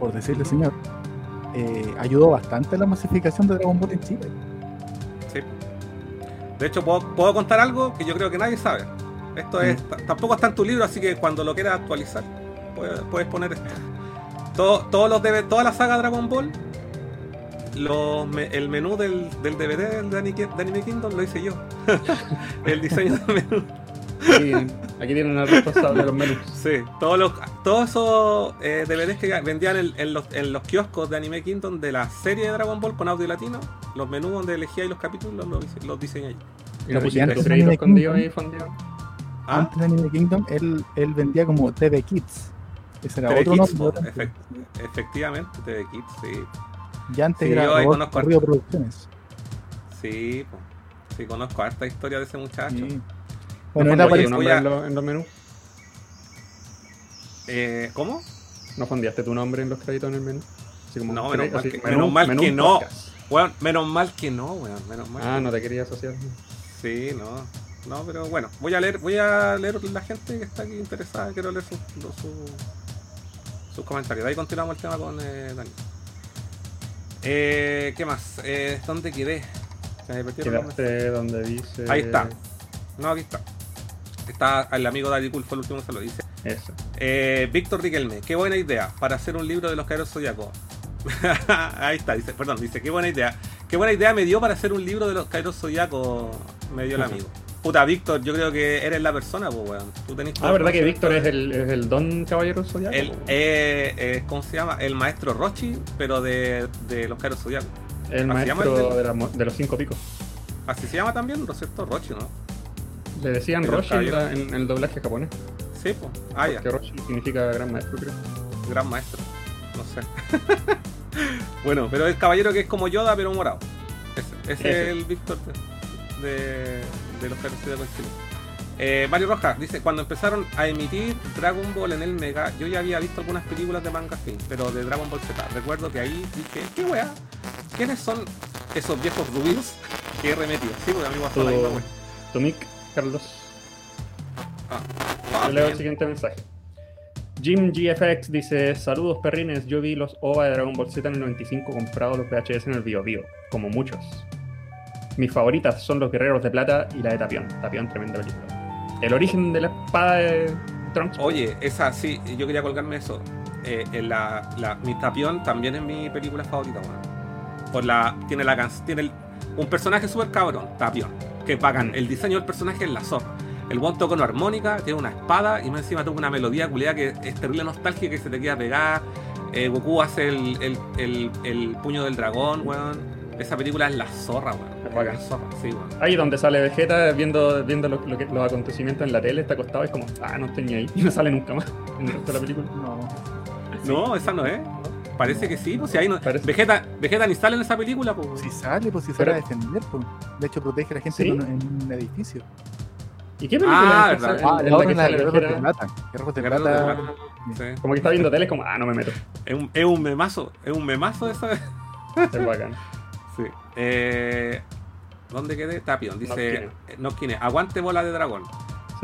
por decirle señor, eh, ayudó bastante a la masificación de Dragon Ball en Chile. Sí. De hecho, puedo, puedo contar algo que yo creo que nadie sabe. Esto es, Mm. tampoco está en tu libro, así que cuando lo quieras actualizar, puedes, puedes poner esto. Todo- todos los DV toda la saga Dragon Ball, los el menú del, del DVD del de Ani- de Anime Kingdom lo hice yo. el diseño del menú. sí, aquí tienen al responsable de los menús. Sí, todos los todos esos eh, DVDs que vendían en, en los, en los kioscos de Anime Kingdom de la serie de Dragon Ball con audio latino, los menús donde elegía los capítulos los, los diseñé yo. Y lo Pero pusiste crédito Anime escondido Kingdom- ahí, fondeado. ¿Ah? Antes de Anime Kingdom, él, él vendía como TV Kids. Ese era TV otro Kids, nombre. efect- efectivamente, TV Kids, sí. Ya antes Sí, conozco Corrido Producciones. Sí, po. sí, conozco harta historia de ese muchacho. Sí. ¿No Bueno, nombre a- en, los, en los menús? Eh, ¿Cómo? ¿No fondeaste tu nombre en los créditos en el menú? Así como No, menos mal así, que- menú- menos mal menú que no. Weón, menos mal que no, weón, menos mal. Ah, que no te quería asociar. Sí, no. No, pero bueno, voy a leer, voy a leer la gente que está aquí interesada, quiero leer sus su, sus comentarios. De ahí continuamos el tema con eh, Dani. Eh, ¿Qué más? Eh, ¿Dónde quedé? Se me donde dice. Ahí está. No, aquí está. Está el amigo Daddy Cool, fue el último que se lo dice. Eso. Eh, Víctor Riquelme, qué buena idea para hacer un libro de los caeros zodiacos. Ahí está, dice, perdón, dice, qué buena idea. Qué buena idea me dio para hacer un libro de los caeros zodiacos, me dio el amigo. Puta, Víctor, yo creo que eres la persona, pues, weón. Tú tenés Ah, ¿verdad que Víctor es el, es el don caballero zodiaco? El, eh, eh, ¿Cómo se llama? El maestro Rochi, pero de, de los caeros zodiacos. el así maestro el- de, la mo- de los cinco picos. Así se llama también, ¿no es cierto? Rochi, ¿no? Le decían Roshi en, la- caballeros. en el doblaje japonés. Sí, pues. Ah, ya. Que Roshi significa gran maestro, creo. Gran maestro. No sé. bueno, pero el caballero que es como Yoda, pero morado. Ese, es el Víctor de, los Caros de Chile. Eh, Mario Rojas dice, cuando empezaron a emitir Dragon Ball en el Mega, yo ya había visto algunas películas de manga fin, pero de Dragon Ball Z. Recuerdo que ahí dije, ¿qué weá? ¿Quiénes son esos viejos rubios que he remetido? Sí, porque a mí me pasó Carlos. Ah, ah, Yo leo el siguiente mensaje. Jim GFX dice: Saludos perrines, yo vi los OVA de Dragon Ball Z en el 95 comprados los VHS en el Bio Bio, como muchos. Mis favoritas son los Guerreros de Plata y la de Tapión. Tapión, tremenda película. El origen de la espada de Trunks. Oye, esa sí, yo quería colgarme eso. Eh, en la, la- mi Tapión también es mi película favorita, weón. Por la, tiene la canción, tiene el- un personaje súper cabrón, Tapión, que pagan. El diseño del personaje es la zorra. El guan toca una armónica, tiene una espada y más encima toca una melodía culiada que es terrible nostálgica y se te queda pegada. Eh, Goku hace el, el, el- el puño del dragón, weón. Esa película es la zorra, weón. Es la zorra, sí, weón. Ahí donde sale Vegeta viendo, viendo lo- lo que- los acontecimientos en la tele, está acostado y es como, ah, no estoy ni ahí. Y no sale nunca más en el resto de la película. No. No, esa no es. Parece que sí, pues si ahí no. Parece- Vegeta, Vegeta ni sale en esa película, pues. Si sale, pues si Pero- sale a defender, pues. De hecho, protege a la gente ¿Sí? en, un, en un edificio. ¿Y qué película Ah, es verdad. Ah, en la otra de Guerreros de? Plata. Sí. Como que está viendo tele, es como, ah, no me meto. Es un, es un memazo, es un memazo esa vez. Es bacán. Sí. Eh, ¿Dónde quedé? Tapion. Dice, Nozkine. eh, aguante bola de dragón.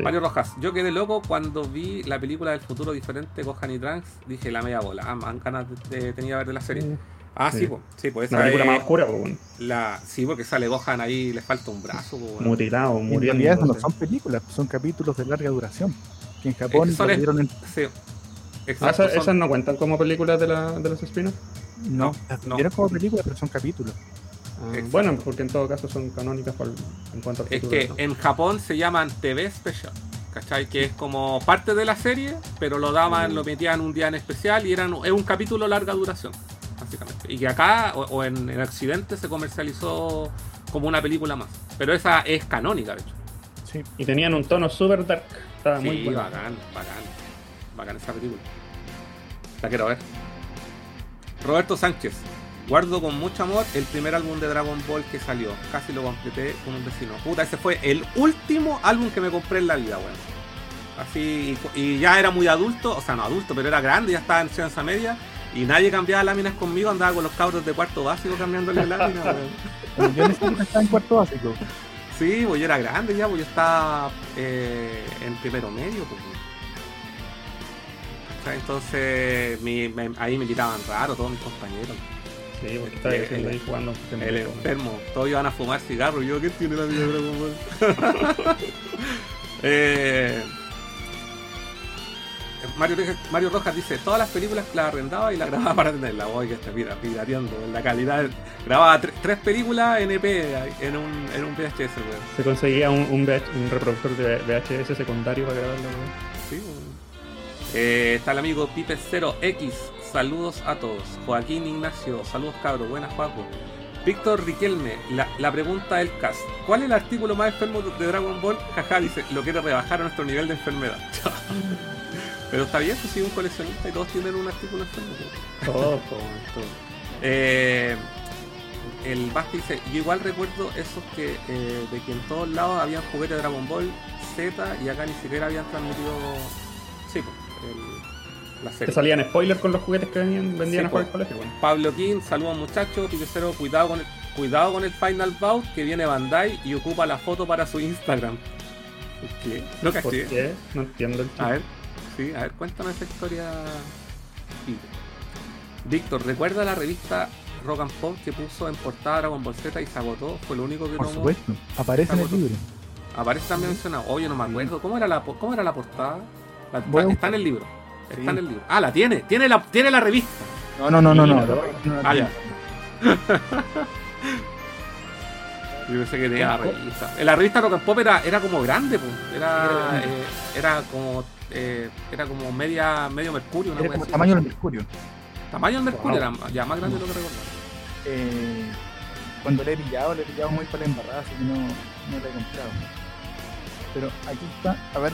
Sí. Mario Rojas, yo quedé loco cuando vi la película del futuro diferente Gohan y Trunks. Dije, la media bola. Ah, man, ganas de, de- tenía ver de la serie. Ah, sí, Sí. pues. Sí, pues Una esa película es más oscura, pues, bueno. la, sí, porque sale Gohan ahí le falta un brazo. pues, bueno. mutilado, En muriendo. realidad no son películas, son capítulos de larga duración. Que en Japón Es que son lo es- dieron en... Sí. Ah, Exacto, esas, son- no cuentan como películas de, la, de los spin No, No, las no. como películas, pero son capítulos. Exacto. Ah, bueno, porque en todo caso son canónicas por- en cuanto a Es que ¿no? en Japón se llaman TV Special. ¿cachai? Que es como parte de la serie, pero lo daban, lo metían un día en especial y eran, es un capítulo larga duración, básicamente. Y que acá, o, o en, en Occidente, se comercializó como una película más. Pero esa es canónica, de hecho. Sí. Y tenían un tono super dark. Estaba Sí, muy bueno. bacán, bacán. Bacán esa película. La quiero ver. Roberto Sánchez. Guardo con mucho amor el primer álbum de Dragon Ball que salió. Casi lo completé con un vecino. Puta, ese fue el último álbum que me compré en la vida, weón. Así, y, y ya era muy adulto, o sea, no adulto, pero era grande, ya estaba en ciencia media. Y nadie cambiaba láminas conmigo, andaba con los cabros de cuarto básico cambiándole láminas, weón. Yo en estaba en cuarto básico. Sí, pues yo era grande ya, pues yo estaba eh, en primero medio. Pues. Entonces mi- me- ahí me quitaban raro todos mis compañeros. Sí, porque estaba El- diciendo el- ahí jugando. El enfermo, todos iban a fumar cigarros. Yo, ¿qué tiene la vida de? Eh, Mario, Rojas- Mario Rojas dice, todas las películas las arrendaba y las grababa para tenerla. Oye, que está mira, pirateando la calidad. Grababa tre- tres películas en EP en un, en un VHS, weón. Se conseguía un, un, VH un reproductor de VHS secundario para grabarlo. ¿no? Sí, weón. Eh, está el amigo Pipe0X. Saludos a todos. Joaquín Ignacio. Saludos cabros. Buenas, Juaco. Víctor Riquelme. La, la pregunta del cast. ¿Cuál es el artículo más enfermo de Dragon Ball? Jaja, dice. Lo quiere rebajar a nuestro nivel de enfermedad. Pero está bien, pues si un coleccionista y todos tienen un artículo enfermo. pues. Todo, todo. Eh, el Basti dice, yo igual recuerdo esos que eh, de que en todos lados habían juguetes de Dragon Ball Z y acá ni siquiera habían transmitido sí, pues, el- Te serie. salían spoilers con los juguetes que venían, vendían Sí, a jugar po. al colegio. Bueno. Pablo King, saludos muchachos, Picecero, cuidado con el, cuidado con el Final Bout que viene Bandai y ocupa la foto para su Instagram. ¿Por qué? No ¿Por caché. qué? No entiendo el chiste. A ver, sí, a ver, cuéntame esa historia. Víctor, ¿recuerda la revista Rock and Pop que puso en portada Dragon Ball Z y se agotó? Fue lo único que Por tomó. supuesto. Aparece en el libro. Aparece también mencionado. Oye, no me acuerdo. ¿Cómo era la, cómo era la portada? La- está en el libro. Está Sí. en el libro. Ah, la tiene. Tiene la, tiene la revista. No, no, no, no. no. Mira, no, no, Ah, ya. Yo pensé que tenía la revista. En la revista Rock and Pop era, era como grande, pues. Era, eh, era como eh, era como media medio mercurio, una Era como así. tamaño del mercurio. Tamaño del mercurio Wow. era ya más grande de lo que recordaba. Eh, cuando le he pillado, le he pillado muy para la embarrada, así que no, no le he comprado. Pero aquí está, a ver.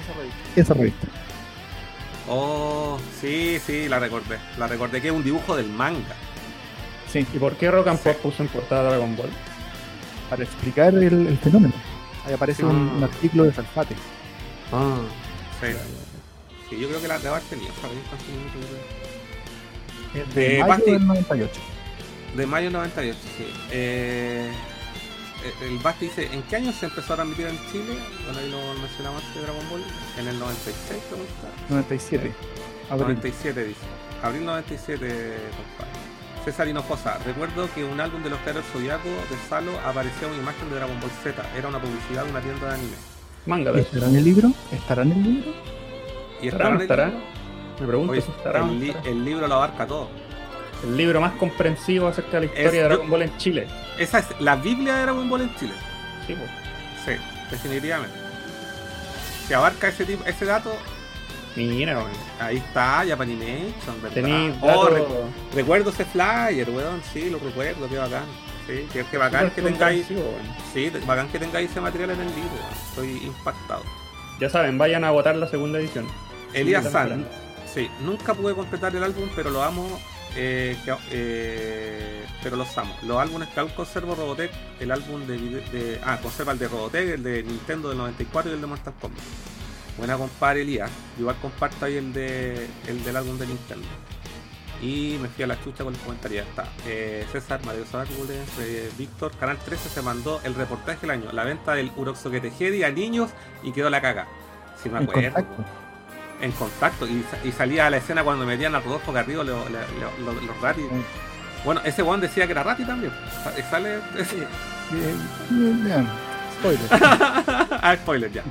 Esa revista. Esa revista. Oh, sí, sí, la recordé. La recordé que es un dibujo del manga. Sí, ¿Y por qué Rock and Sí. Pop puso en portada Dragon Ball? para explicar el, el fenómeno. Ahí aparece Sí. un, un artículo de Salfate. Ah, sí. Sí, yo creo que la de haber tenido esa revista hace mucho, yo creo. Es de Eh, mayo Basti- del 98. De mayo 98, sí. Eh, el Basti dice, ¿en qué año se empezó a transmitir en Chile? Bueno, ahí lo mencionamos antes de Dragon Ball. En el 96, pregunta. 97. Abril. 97 dice. Abril 97, compadre. César Hinojosa, recuerdo que un álbum de los Caros Zodiaco de Salo aparecía una imagen de Dragon Ball Z. Era una publicidad de una tienda de anime. Manga de. ¿Estará en el libro? ¿Estará en el libro? ¿Y ¿Estará estará? libro? Me pregunto Oye, si estará o no el, li- estará. el libro lo abarca todo. El libro más comprensivo acerca de la historia Es- de Dragon Ball en Chile. Esa es la Biblia de Dragon Ball en Chile. Sí, pues. Sí, definitivamente. Si abarca ese tipo, ese dato, Mira, weón. ahí está, Japanimation, ¿verdad? Tenéis Oh, recu- recuerdo ese flyer, weón, sí, lo recuerdo, qué bacán. Sí, qué, qué bacán que tengáis, sí, bacán que tengáis ese material en el libro, weón. Estoy impactado. Ya saben, vayan a votar la segunda edición. Elías San, sí, nunca pude completar el álbum, pero lo amo, eh, que- eh, pero los amo. Los álbumes que aún conservo Robotech, el álbum de, ah, conserva el de Robotech, el de Nintendo del 94 y el de Mortal Kombat. Buena compadre Elías, igual comparto ahí el de el del álbum de Nintendo. Y me fui a la chucha con el comentario, ya está. Eh, César, Mario eh, Víctor, Canal 13 se mandó el reportaje del año, la venta del Uroxoquetejedi a niños y quedó la caga. Si me acuerdo. En contacto y, sa- y salía a la escena cuando metían a Rodolfo Garrido lo- lo- lo- los ratis. Bueno, ese weón decía que era rati también. Sa- Sale. Bien, bien, bien. Spoiler. ah, spoiler ya.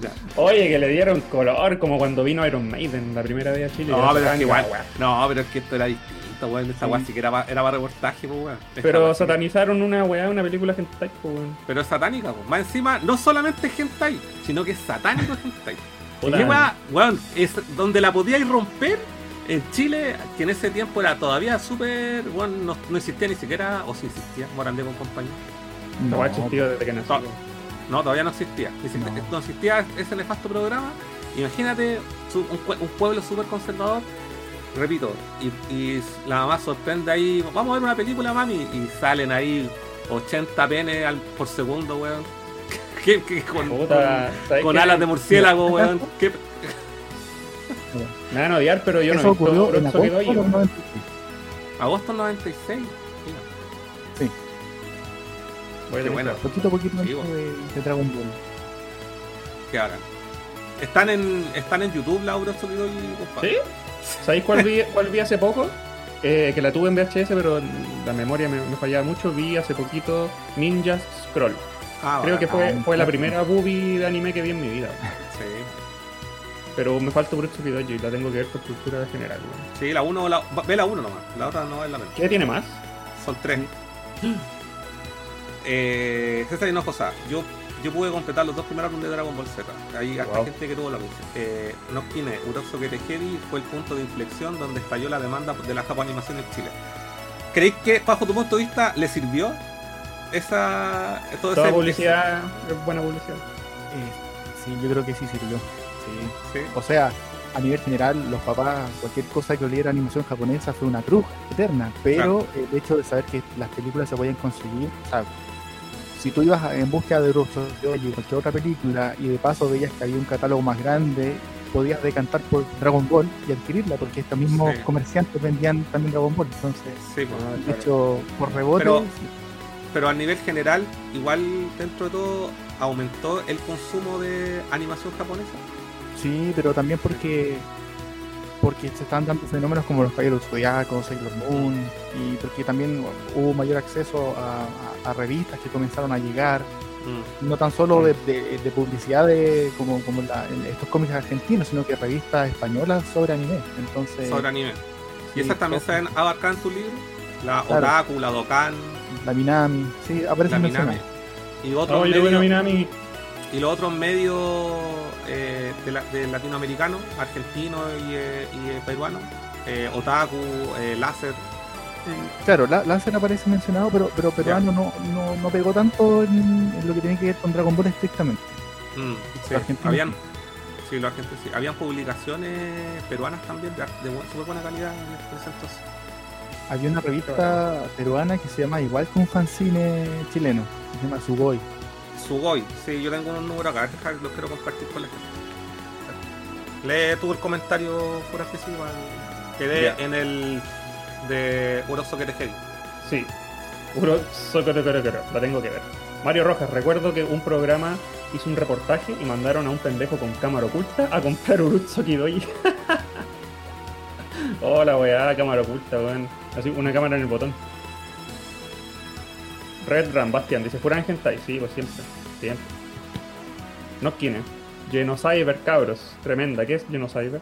Ya. Oye, que le dieron color como cuando vino Iron Maiden la primera vez a Chile. No, pero es que igual. No, pero es que esto era distinto, weón. Esta Sí. weá sí que era, era para reportaje, pues, weón. Pero satanizaron una weá, una película hentai, pues, weón. Pero es satánica, pues. Más encima, no solamente es hentai, sino que es satánico hentai. Puta. Y qué weá, weón, es donde la podíais romper en Chile, que en ese tiempo era todavía súper, weón, no, no existía ni siquiera, o si existía, Morandé con compañía. Esta weá existido desde que nací. No. No, todavía no existía. No. no. existía ese nefasto programa. Imagínate su- un, un pueblo súper conservador. Repito, y, y la mamá sorprende ahí, vamos a ver una película, mami, y salen ahí 80 penes al- por segundo, weón. Que- que con, Puta, con- ¿sabes con qué? alas de murciélago, weón. ¿Qué- Me van a odiar, pero yo no Eso he visto ocurrió en agosto del weón. 96. Agosto del 96. Mira, Voy a Qué tener buena. que- Poquito a poquito Sí, bueno. de, de Dragon Ball. ¿qué hagan? Están en, están en YouTube, Laura Solido y compadre. ¿Sí? ¿Sabéis cuál vi, cuál vi hace poco? Eh, que la tuve en VHS, pero la memoria me, me fallaba mucho. Vi hace poquito Ninja Scroll. Ah, Creo que fue, fue la primera boobie de anime que vi en mi vida. Sí. Pero me falta Urutsu Kidoji y la tengo que ver por cultura general. weón. Sí, la 1, la, ve la 1 nomás. La otra no es la menos. ¿Qué tiene más? Son tres. Eh, César Hinojosa, yo, yo pude completar los dos primeros álbumes de Dragon Ball Z. Hay harta Wow. gente que tuvo la misma. Eh, Noskine, Uroxo Heavy fue el punto de inflexión donde estalló la demanda de la Japo Animación en Chile. ¿Creéis que, bajo tu punto de vista, le sirvió esa. todo Toda ese- publicidad es buena publicidad. Eh, sí, yo creo que sí sirvió. Sí. Sí. O sea, a nivel general, los papás, cualquier cosa que oliera animación japonesa fue una cruz eterna. Pero el hecho de saber que las películas se podían conseguir, o sea, si tú ibas en búsqueda de Uroxo y cualquier otra película y de paso veías que había un catálogo más grande, podías decantar por Dragon Ball y adquirirla, porque estos mismos Sí. comerciantes vendían también Dragon Ball. Entonces, Sí, pues. De claro. hecho, por rebote, Pero- sí. Pero a nivel general, igual dentro de todo, aumentó el consumo de animación japonesa. Sí, pero también porque porque se están dando fenómenos como los Caballeros Zodiacos, Sailor Moon, y porque también hubo mayor acceso a, a- a revistas que comenzaron a llegar, Mm. no tan solo de, de- de publicidad de, como, como la- estos cómics argentinos, sino que revistas españolas sobre anime. Entonces, Sobre anime. sí, ¿Y esas también se abarcadas en tu libro? La Claro. Otaku, la Dokkan, la Minami, sí, la aparecen Minami. Y otros medios, Minami. y los otros medios eh, de, la- de latinoamericanos, argentinos y, eh, y, eh, peruanos, eh, Otaku, eh, Láser. Claro, la, Lancer aparece mencionado, pero, pero peruano no, no, no pegó tanto en, en lo que tiene que ver con Dragon Ball estrictamente. Mm, sí, Los argentinos habían, sí. sí, los argentinos sí. Habían publicaciones peruanas también de, de súper buena calidad en ese entonces. Había una revista peruana que se llama igual que un fanzine chileno, que se llama Sugoi. Sugoi, sí, yo tengo unos números acá, los quiero compartir con la gente. Lee tú el comentario fuera que sí. Quedé Ya. en el de Uroso que te Sí. Uro Socorocoro, la tengo que ver. Mario Rojas, recuerdo que un programa hizo un reportaje y mandaron a un pendejo con cámara oculta a comprar Urutsu Kidoji. Hola, weá, cámara oculta, weón. Así, una cámara en el botón. Red Ram, Bastian, dice, ¿furan hentai? Sí, pues siempre, siempre. No quién Genocyber, cabros. Tremenda, ¿qué es Genocyber?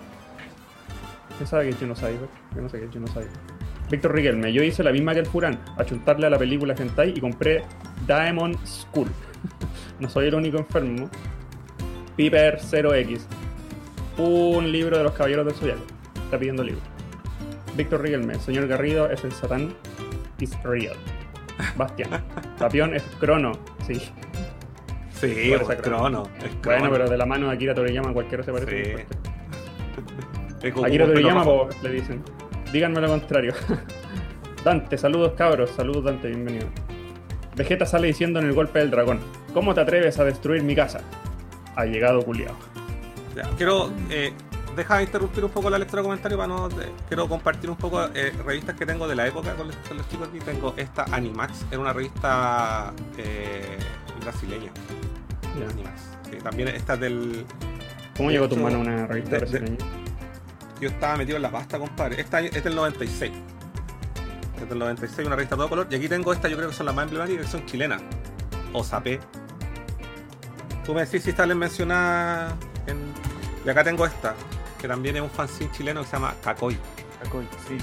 ¿Quién sabe qué es Genocyber? Yo no sé qué es Genocyber. Víctor Riquelme, yo hice la misma que el Furán, achuntarle a la película Hentai y compré Diamond School. no soy el único enfermo. Piper 0X. Un libro de los caballeros del Zodiaco. Está pidiendo libro. Víctor Riquelme, señor Garrido es el Satán is real. Bastián. Tapión es Crono. Sí. Sí, esa crono. es Bueno, crono. pero de la mano de Akira Toriyama cualquiera se parece. Sí. Es Akira Toriyama, po, le dicen. Díganme lo contrario. Dante, saludos cabros. Saludos Dante, bienvenido. Vegeta sale diciendo en el golpe del dragón. ¿Cómo te atreves a destruir mi casa? Ha llegado culiao. Ya, Quiero, eh, deja de interrumpir un poco la lectura de comentarios para no. de- quiero compartir un poco eh, revistas que tengo de la época con los, con los chicos aquí. Tengo esta Animax, era una revista eh, brasileña. Animax. Sí, también esta del. ¿Cómo llegó a tu mano una revista de- brasileña? Yo estaba metido en la pasta, compadre. Esta es del 96. Es del 96, una revista a todo color. Y aquí tengo esta, yo creo que son las más emblemáticas, que son chilenas. O Sapé. Tú me decís si salen mencionadas en... Y acá tengo esta, que también es un fanzine chileno que se llama Cacoy. Cacoy, sí.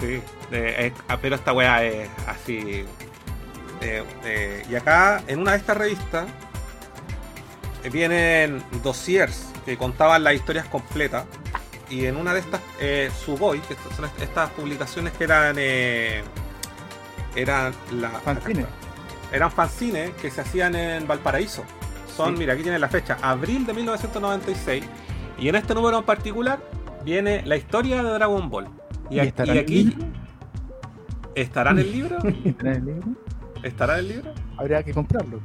Sí, eh, ah, pero esta weá es así. Eh, eh, y acá, en una de estas revistas, vienen dossiers que contaban las historias completas. Y en una de estas, Sugoi, que son estas publicaciones que eran. eran la, fanzines. Eran fanzines que se hacían en Valparaíso. Son, mira, aquí tiene la fecha, abril de 1996. Y en este número en particular viene la historia de Dragon Ball. Y, aquí. ¿Estará en el libro? ¿Estará en el libro? ¿Estará en el libro? Habría que comprarlo.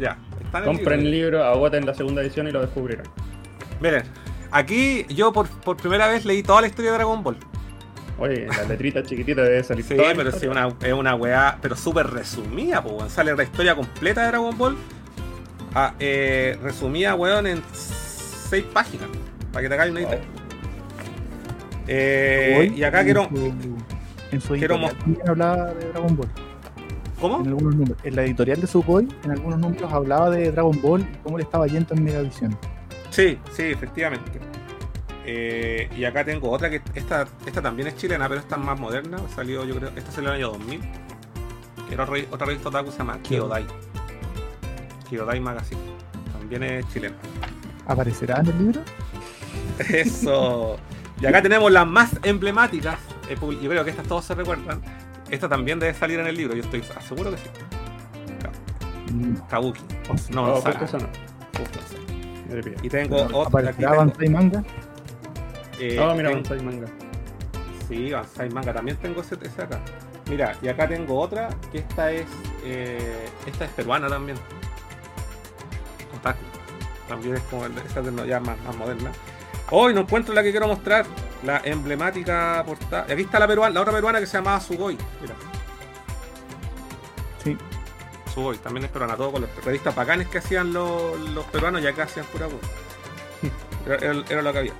Ya, está en el Compren el libro, agoten la segunda edición y lo descubrirán. Miren, aquí yo por, primera vez leí toda la historia de Dragon Ball. Oye, la letrita chiquitita debe salir. Sí, pero sí, una, es una weá, pero súper resumida, pues, sale la historia completa de Dragon Ball. Ah, eh, resumida, weón, en seis páginas. Para que te hagáis una idea. Eh, y acá quiero. En su, editorial también hablaba de Dragon Ball. ¿Cómo? En, algunos números. en la editorial de Sugoi, en algunos números hablaba de Dragon Ball y cómo le estaba yendo en Megavisión. Sí, sí, efectivamente. Eh, y acá tengo otra que esta, esta también es chilena, pero esta es más moderna. Salió, yo creo, esta salió en el año 2000. Era otra revista otaku se llama Kyodai. Kyodai Magazine. También es chilena. ¿Aparecerá en el libro? Eso. Y acá tenemos las más emblemáticas. Eh, yo creo que estas todos se recuerdan. Esta también debe salir en el libro, yo estoy seguro que sí. Kabuki. No, no, no, Y tengo otra. Aquí Banzai Manga? Eh, oh, mira, Banzai Manga. Sí, Banzai Manga. También tengo ese, acá. Mira, y acá tengo otra, que esta es. Eh, esta es peruana también. También es como esa de ya más, más moderna. Hoy no encuentro la que quiero mostrar. La emblemática portada. Aquí está la peruana, la otra peruana que se llamaba Sugoi. Mira. Sí. Sugoi, también es peruana, todo con las revistas bacanes que hacían los, peruanos y acá hacían pura era, era, lo que había.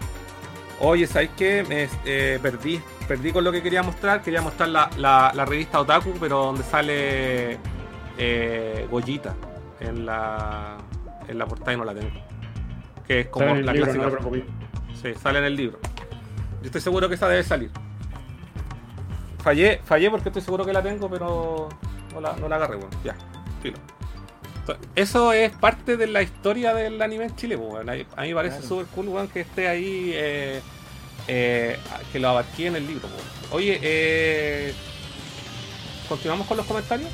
Oye, ¿sabéis qué? Me eh, perdí, perdí con lo que quería mostrar. Quería mostrar la, la, revista Otaku, pero donde sale eh, Goyita en la, en la portada y no la tengo. Que es como la clásica. Sí, sale en el libro. Yo estoy seguro que esa debe salir. Fallé, fallé porque estoy seguro que la tengo, pero no la, no la agarré, bueno. Ya, filo. Eso es parte de la historia del anime en Chile, bueno. A mí me parece súper cool, que esté ahí, eh, eh, que lo abarqué en el libro, Oye, eh, ¿continuamos con los comentarios?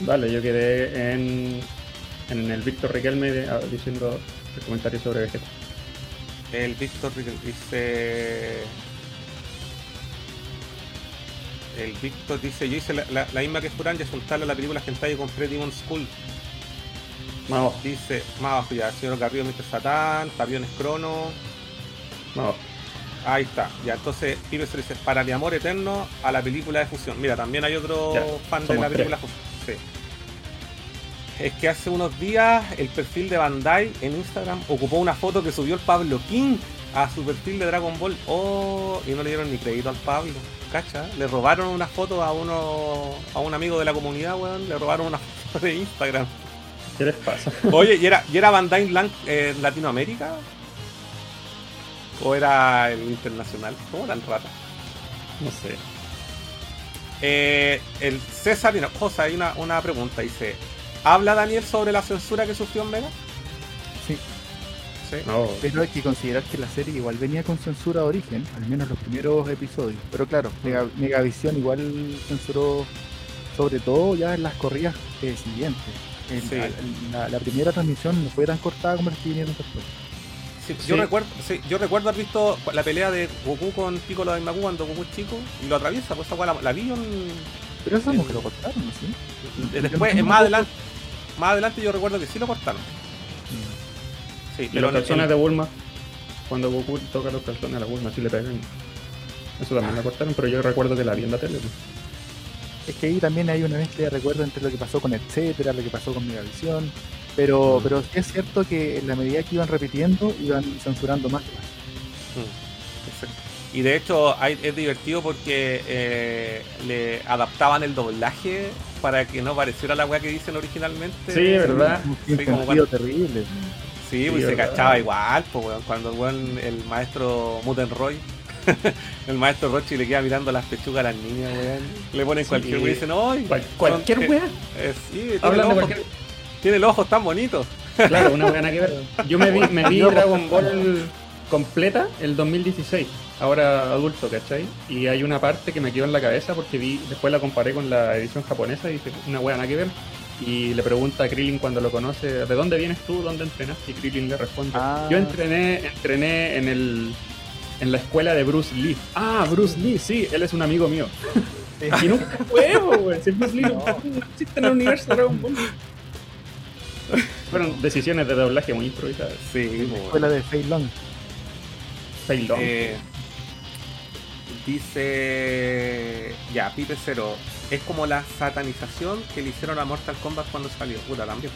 Vale, yo quedé en, en el Víctor Riquelme ah, diciendo el comentario sobre Vegeta. El Víctor dice. El Víctor dice: Yo hice la, misma que Furan, ya juntarle a la película Gentai y compré Demon School. Más abajo. Dice, más abajo ya, señor Garrido, Mr. Satán, Taviones Crono. No. Ahí está. Ya, entonces Pibe se dice, para mi amor eterno a la película de fusión. Mira, también hay otro fan de la película fusión. Sí es que hace unos días el perfil de Bandai en Instagram ocupó una foto que subió el Pablo King a su perfil de Dragon Ball. Oh, y no le dieron ni crédito al Pablo. ¿Cacha? Le robaron una foto a uno a un amigo de la comunidad, weón. Le robaron una foto de Instagram. ¿Qué les pasa? Oye, ¿y era, ¿y era Bandai en eh, Latinoamérica? ¿O era el internacional? ¿Cómo tan rata? No sé. Eh, el César, no, Cosa, hay una, una pregunta. Dice: ¿Habla Daniel sobre la censura que sufrió en Mega? Sí. ¿Sí? Pero hay que considerar que la serie igual venía con censura de origen, al menos los primeros episodios. Pero claro, mm. Megavisión igual censuró sobre todo ya en las corridas eh, siguientes. la, primera transmisión no fue tan cortada como las que vinieron después. Sí, Yo, recuerdo, yo recuerdo haber visto la pelea de Goku con Piccolo de Magu cuando Goku es chico y lo atraviesa, pues esa la, la vi en, Pero eso es que lo cortaron, ¿sí? Después, más adelante, más adelante yo recuerdo que sí lo cortaron. Sí, y los calzones de Bulma, cuando Goku toca los calzones a la Bulma, sí le pegan. Eso también lo cortaron, pero yo recuerdo que la vi en la tele. Es que ahí también hay una mezcla de recuerdo entre lo que pasó con Etcétera, lo que pasó con Megavisión. Pero, pero sí es cierto que en la medida que iban repitiendo, iban censurando más. Y de hecho es divertido porque eh, le adaptaban el doblaje para que no pareciera la weá que dicen originalmente. Sí, ¿verdad? Un Sí, como sentido cuando- terrible. Sí, Sí, pues se cachaba igual, pues weón, cuando el weón, el maestro Mutenroy, el maestro Rochi le queda mirando las pechugas a las niñas, weón. Le ponen Sí. cualquier weón y dicen, ¡ay! Cual- cualquier son- wea. eh, sí, tiene, los ojos, cualquier. tiene los ojos tan bonitos. Claro, una buena que ver. Yo me vi, me vi Dragon Ball completa el 2016, ahora adulto, ¿cachai? Y hay una parte que me quedó en la cabeza porque vi, después la comparé con la edición japonesa y dije, una buena nada que ver. Y le pregunta a Krillin cuando lo conoce, ¿de dónde vienes tú? ¿Dónde entrenaste? Y Krillin le responde, Ah. yo entrené, entrené en el en la escuela de Bruce Lee. Ah, Bruce Lee, sí, él es un amigo mío. Y nunca fue, güey. Si Bruce Lee no, no existe en el universo de Dragon Ball. Fueron decisiones de doblaje muy improvisadas. Sí, Escuela de Fei Long. Eh, dice. Ya, Pipe Cero. Es como la satanización que le hicieron a Mortal Kombat cuando salió. Puta, también.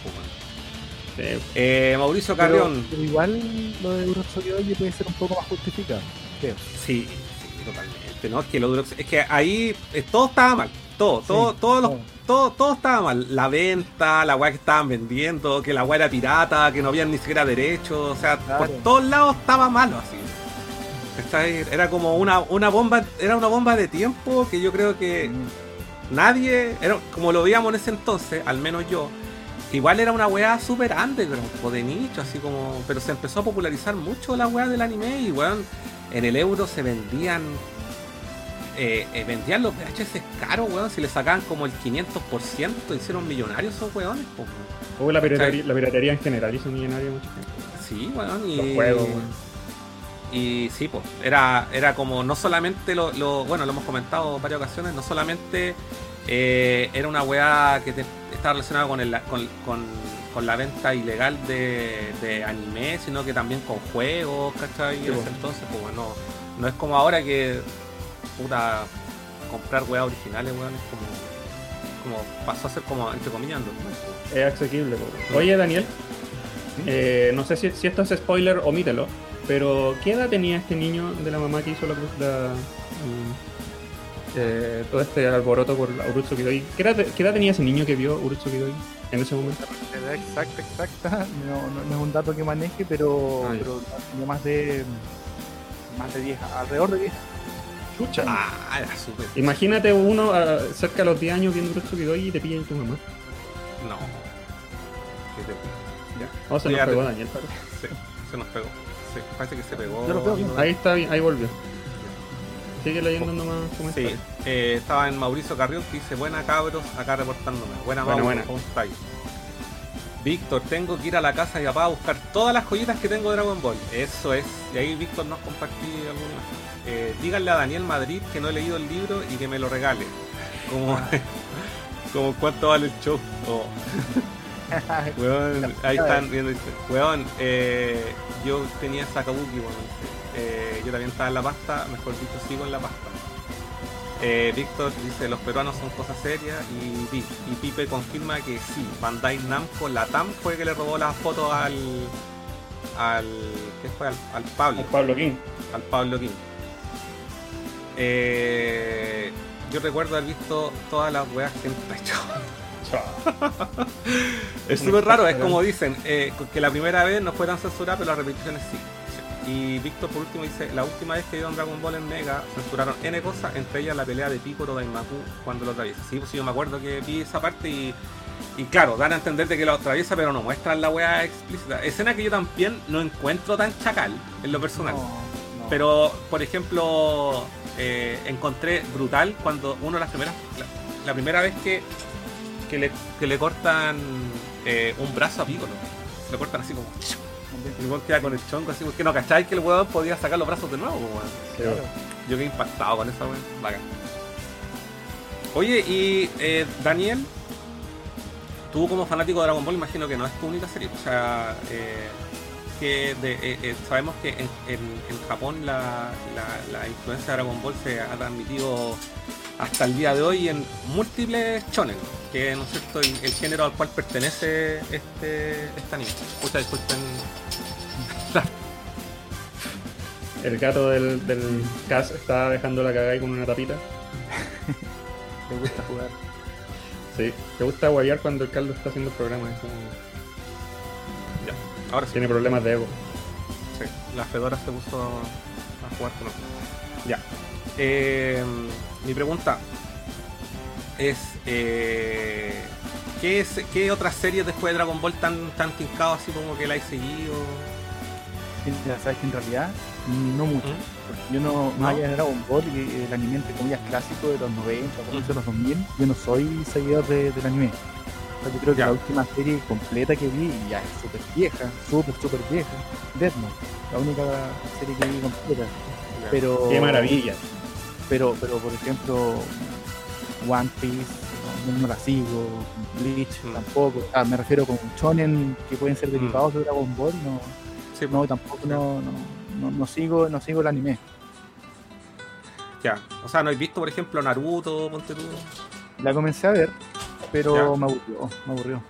Sí. Eh, Mauricio Carrión. pero igual lo de Urotsuki Oji puede ser un poco más justificado. creo. Sí, sí, totalmente. ¿no? Es que, lo duro- es que ahí eh, todo estaba mal. Todo, todo, Sí, todo, los- todo. todo, todo estaba mal. La venta, la weá que estaban vendiendo, que la weá era pirata, que no habían ni siquiera derechos. O sea, Claro. por todos lados estaba malo así. ¿Cachai? Era como una, una bomba, era una bomba de tiempo que yo creo que Mm. nadie, era, como lo veíamos en ese entonces, al menos yo, igual era una weá super underground, o de nicho, así como, pero se empezó a popularizar mucho la weá del anime y weón, en el euro se vendían, eh, eh, vendían los VHS caros, weón, si le sacaban como el 500%, hicieron millonarios esos weones, po. Hubo la piratería, la piratería en general hizo millonario mucha gente. Sí, weón, y... Los juegos, weón. Y sí, pues, era, era como no solamente lo, lo- bueno, lo hemos comentado en varias ocasiones, no solamente eh, era una weá que te- estaba relacionada con, el, con, con- con la venta ilegal de, de anime, sino que también con juegos, ¿cachai? En Sí, ese po. entonces, pues bueno, no es como ahora que, puta, comprar weas originales, weón, es como, como pasó a ser como, entre comillas, normal, po. Es asequible. po. Oye, Daniel, eh, no sé si, si esto es spoiler, omítelo. Pero, ¿qué edad tenía este niño de la mamá que hizo la, la- mm, eh, todo este alboroto por la Urutsuki Doi? ¿Qué edad, qué edad tenía ese niño que vio Urutsuki Doi en ese momento? La edad exacta, exacta, no, no- no es un dato que maneje, pero, Ah, pero tenía más de más de 10, alrededor de 10. Chucha. Ah. Imagínate uno ah, cerca de los 10 años viendo Urutsuki Doi y te pilla tu mamá. No. ¿Qué te Ya. O se Sí, nos pegó Daniel. Sí, se nos pegó. Parece que se pegó. Ahí está, bien, ahí volvió. Sigue leyendo nomás Sí, eh, estaba en Mauricio Carrión que dice, buena cabros, acá reportándome. Buena, Buena, Mauro. ¿cómo estáis? Víctor, tengo que ir a la casa de papá a buscar todas las joyitas que tengo de Dragon Ball. Eso es. Y ahí Víctor nos compartí alguna imagen. Eh, díganle a Daniel Madrid que no he leído el libro y que me lo regale. Como, como cuánto vale el show. Oh. Weón, ahí están viendo. dice, Weón, eh, yo tenía esa kabuki, weón. eh, yo también estaba en la pasta, mejor dicho, sigo en la pasta. Eh, Víctor dice, los peruanos son cosas serias y, y Pipe confirma que sí, Bandai Namco, la TAM fue que le robó las fotos al... al... ¿qué fue? Al, al Pablo, Pablo King. al Pablo King. Eh, yo recuerdo haber visto todas las weas que han hecho. Es súper raro, es como dicen, eh, que la primera vez no fue tan censurada, pero las repeticiones sí. Y Víctor por último dice, la última vez que dieron Dragon Ball en Mega censuraron N cosas, entre ellas la pelea de Piccolo Daimaku cuando lo atraviesa. Sí, pues sí, yo me acuerdo que vi esa parte y, y claro, dan a entender de que lo atraviesa, pero no muestran la wea explícita. Escena que yo también no encuentro tan chacal en lo personal. No, no. Pero, por ejemplo, eh, encontré brutal cuando uno de las primeras, la, la primera vez que, que, le, que le cortan eh, un brazo a Piccolo. Se lo cortan así como. Y el queda con el chonco así, porque no cacháis que el weón podía sacar los brazos de nuevo, weón. Claro. Yo quedé impactado con esa weón. Bacán. Oye, y eh, Daniel, tú como fanático de Dragon Ball, imagino que no es tu única serie. O sea, eh, que de- eh, sabemos que en, en- en Japón la, la- la influencia de Dragon Ball se ha transmitido hasta el día de hoy en múltiples shonen, que no es cierto el, el género al cual pertenece este, este anime. Pucha, disculpen. El gato del, del Cas está dejando la cagada ahí con una tapita. Le gusta jugar. Sí, te gusta guayar cuando el caldo está haciendo el programa. Eso... Ya, ahora sí. Tiene problemas de ego. Sí, la Fedora se puso a jugar con nosotros. Ya. Eh, mi pregunta es: eh, ¿qué, es, ¿qué otras series después de Dragon Ball tan, tan tincado así como que la he seguido? Ya sabes que en realidad no mucho. ¿Mm? Yo no, ¿No? más allá de Dragon Ball y el anime entre comillas clásico de los 90, de los 2000, yo no soy seguidor de- del anime. O sea, yo creo que Ya. la última serie completa que vi y ya es súper vieja, súper, súper vieja, Death Note. La única serie que vi completa. Pero, Qué maravilla. Pero, pero por ejemplo, One Piece, no, no la sigo, Bleach Mm. tampoco. Ah, me refiero con Shonen que pueden ser Mm. derivados de Dragon Ball, no, Sí, no tampoco no, no, no, no sigo, no sigo el anime. Ya. O sea, ¿no has visto, por ejemplo, Naruto, ponte tú? La comencé a ver, pero Ya. me aburrió, me aburrió.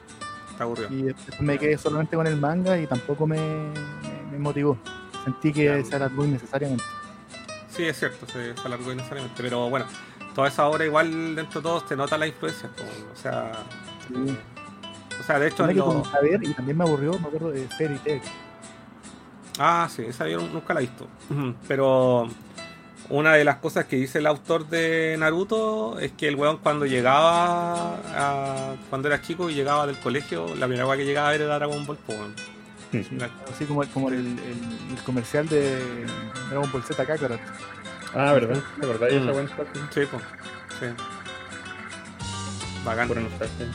Te aburrió. Y después me quedé solamente con el manga y tampoco me, me, me motivó. Sentí que Ya. se alargó innecesariamente. Sí, es cierto, se, se alargó innecesariamente. Pero bueno, toda esa obra igual dentro de todo te nota la influencia. O sea, Sí. o sea, de hecho, lo- a ver y también me aburrió, me acuerdo de Fairy Tail. Ah, sí, esa yo nunca la he visto. Pero una de las cosas que dice el autor de Naruto es que el weón cuando llegaba, a- cuando era chico y llegaba del colegio, la primera cosa que llegaba era Dragon Ball. po, Era- Así como, como el, el- el comercial de Dragon Ball Z Kakarot. Ah, ¿verdad? ¿Te acordás de Mm. esa buena parte? Sí, po, sí. Bacán, Pura pura, nostalgia.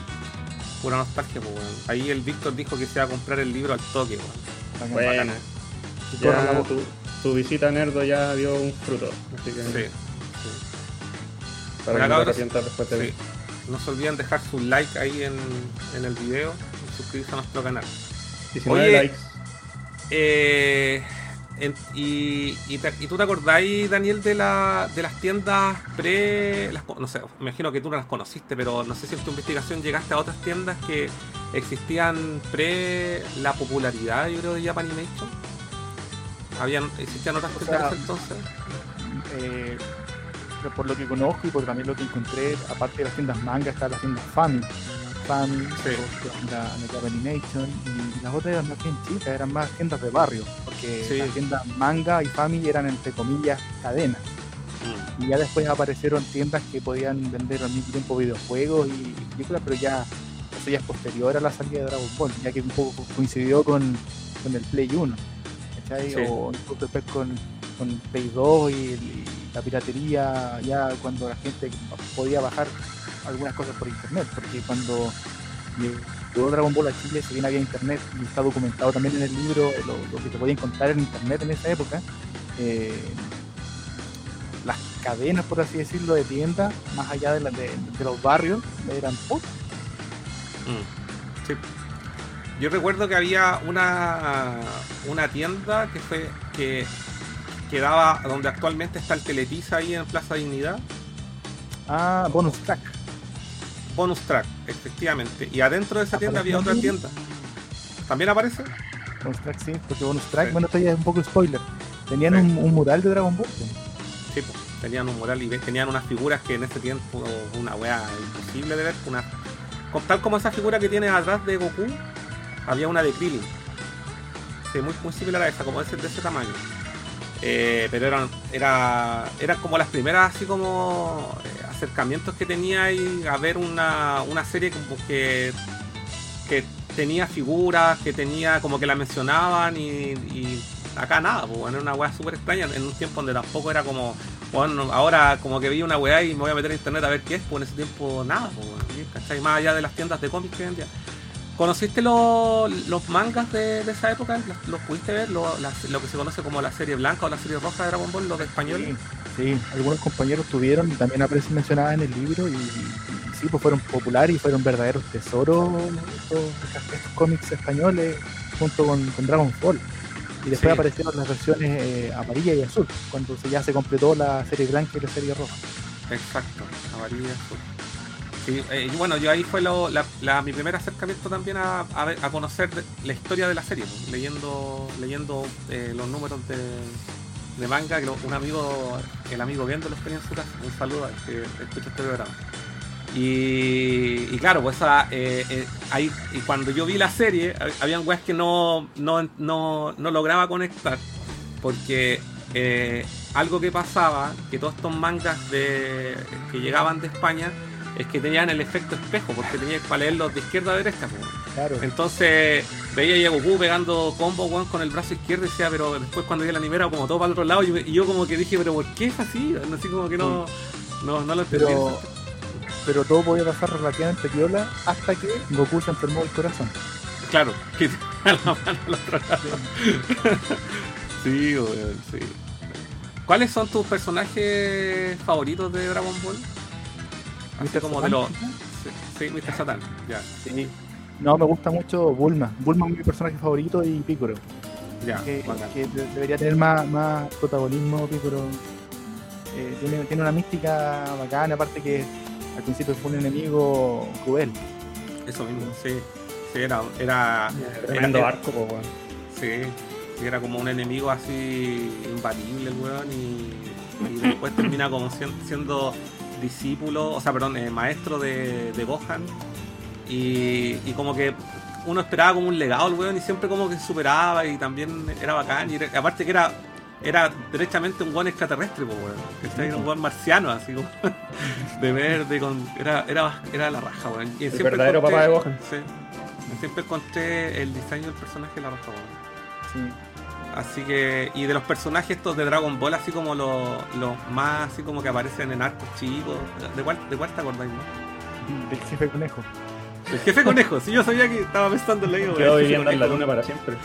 nostalgia, po, weón. Ahí el Víctor dijo que se iba a comprar el libro al toque, weón. Corra la Ya tu, tu visita a Nerdo ya dio un fruto. Así que Sí, para Bueno, que no después de sí. No se olviden dejar su like ahí en, en el video y suscribirse a nuestro canal. 19 Oye, likes. Eh, en- y, y, te- y tú te acordáis, Daniel, de, la, de las tiendas pre. las no sé, me imagino que tú no las conociste, pero no sé si en tu investigación llegaste a otras tiendas que existían pre la popularidad, yo creo, de Japanimation. Habían, existían otras O tiendas sea, entonces. Eh, por lo que conozco y por también lo que encontré, aparte de las tiendas manga, están las tiendas Fami. Fami, Sí. la, la Animation, y las otras eran más bien chicas, eran más tiendas de barrio, porque Sí. las tiendas manga y Fami eran entre comillas cadenas. Y ya después aparecieron tiendas que podían vender al mismo tiempo videojuegos y películas, pero ya eso ya es posterior a la salida de Dragon Ball, ya que un poco coincidió con, con el Play 1, ¿cachai? Sí. O después con, con Play 2 y, el- y la piratería, ya cuando la gente podía bajar algunas cosas por internet, porque cuando llegó Dragon Ball a Chile, si bien había internet, y está documentado también en el libro lo, lo que te podía encontrar en internet en esa época, eh, las cadenas, por así decirlo, de tiendas, más allá de, las de, de los barrios, eran pocas. Mm, Sí. Yo recuerdo que había una, una tienda que fue que quedaba donde actualmente está el Teletiza ahí en Plaza Dignidad. Ah, bonus track. Bonus Track, efectivamente. Y adentro de esa tienda había ¿Apareció otra en tienda. ¿También aparece? Bonus track, sí, porque bonus track, Sí. bueno, esto ya es un poco spoiler. Tenían Sí. un, un mural de Dragon Ball. pues. Sí, pues, tenían un mural y tenían unas figuras que en ese tiempo una wea imposible de ver. Una, con- tal como esa figura que tiene atrás de Goku, había una de Krillin. Sí, muy, muy similar a esa, como de ese, de ese tamaño. Eh, pero eran, era, eran como las primeras así como acercamientos que tenía ahí a ver una, una serie como que, que tenía figuras, que tenía como que la mencionaban y, y acá nada, pues bueno, era una weá súper extraña en un tiempo donde tampoco era como, bueno, ahora como que vi una weá y me voy a meter a internet a ver qué es, pues en ese tiempo nada, pues. Más allá de las tiendas de cómics que vendían. ¿Conociste los, los mangas de, de esa época? ¿Los, los pudiste ver? Lo, las- lo que se conoce como la serie blanca o la serie roja de Dragon Ball, los de español. Sí, sí, algunos compañeros tuvieron y también aparece mencionada en el libro y, y sí, pues fueron populares y fueron verdaderos tesoros estos, estos cómics españoles junto con, con Dragon Ball. Y después Sí. aparecieron las versiones eh, amarilla y azul, cuando ya se completó la serie blanca y la serie roja. Exacto, amarilla azul. Sí, eh, bueno, yo ahí fue lo- la- mi primer acercamiento también a, conocer la historia de la serie, pues, leyendo leyendo eh, los números de, manga, que un amigo, el amigo Gendo los tenía en su casa. Un saludo al que escucha este programa. Y, claro, pues eh, ahí, cuando yo vi la serie, hab- habían weas que no, no, no, no lograba conectar. Porque algo que pasaba, que todos estos mangas de, que llegaban de España, es que tenían el efecto espejo, porque tenías para leerlos de izquierda a derecha. pues. Claro. Entonces veía a Goku pegando combo weón, con el brazo izquierdo y decía, pero después cuando vi el anime era como todo para el otro lado y, me- y yo como que dije, pero ¿por qué es así? Así como que no, no, no lo entendí. Pero, pero todo podía pasar relativamente piola hasta que Goku se enfermó del corazón. Claro, que la mano al otro lado. sí, weón, sí. ¿Cuáles son tus personajes favoritos de Dragon Ball? Así como de Satan, los... quizás. Sí, sí, Mr. Satan, ya, Sí. No, me gusta mucho Bulma. Bulma es mi personaje favorito y Piccolo. ya, que, de- debería tener más, más protagonismo, Piccolo. Eh, tiene, tiene una mística bacana, aparte que al principio fue un enemigo cruel. Eso mismo, sí. Sí, era, era, Tremendo era- arco, weón. Sí, sí, era como un enemigo así imbatible, weón, y, y después termina como sien- siendo discípulo, o sea, perdón, eh, maestro de, de Gohan, y, y como que uno esperaba como un legado el weón, y siempre como que superaba, y también era bacán, y era- aparte que era era derechamente un weón extraterrestre, pues, weón. ¿cachai? Era un weón marciano, así como de verde, con, era, era, era la raja, weón. Y siempre verdadero encontré- papá de Gohan. Sí. Siempre encontré el diseño del personaje de la raja, weón. Sí. Así que, y de los personajes estos de Dragon Ball, así como los, los más, así como que aparecen en arcos chicos, ¿de cuál, de cuál te acordáis más? Del jefe conejo. El jefe conejo, sí, yo sabía que estaba pensando en la Quedó viviendo en la luna para siempre.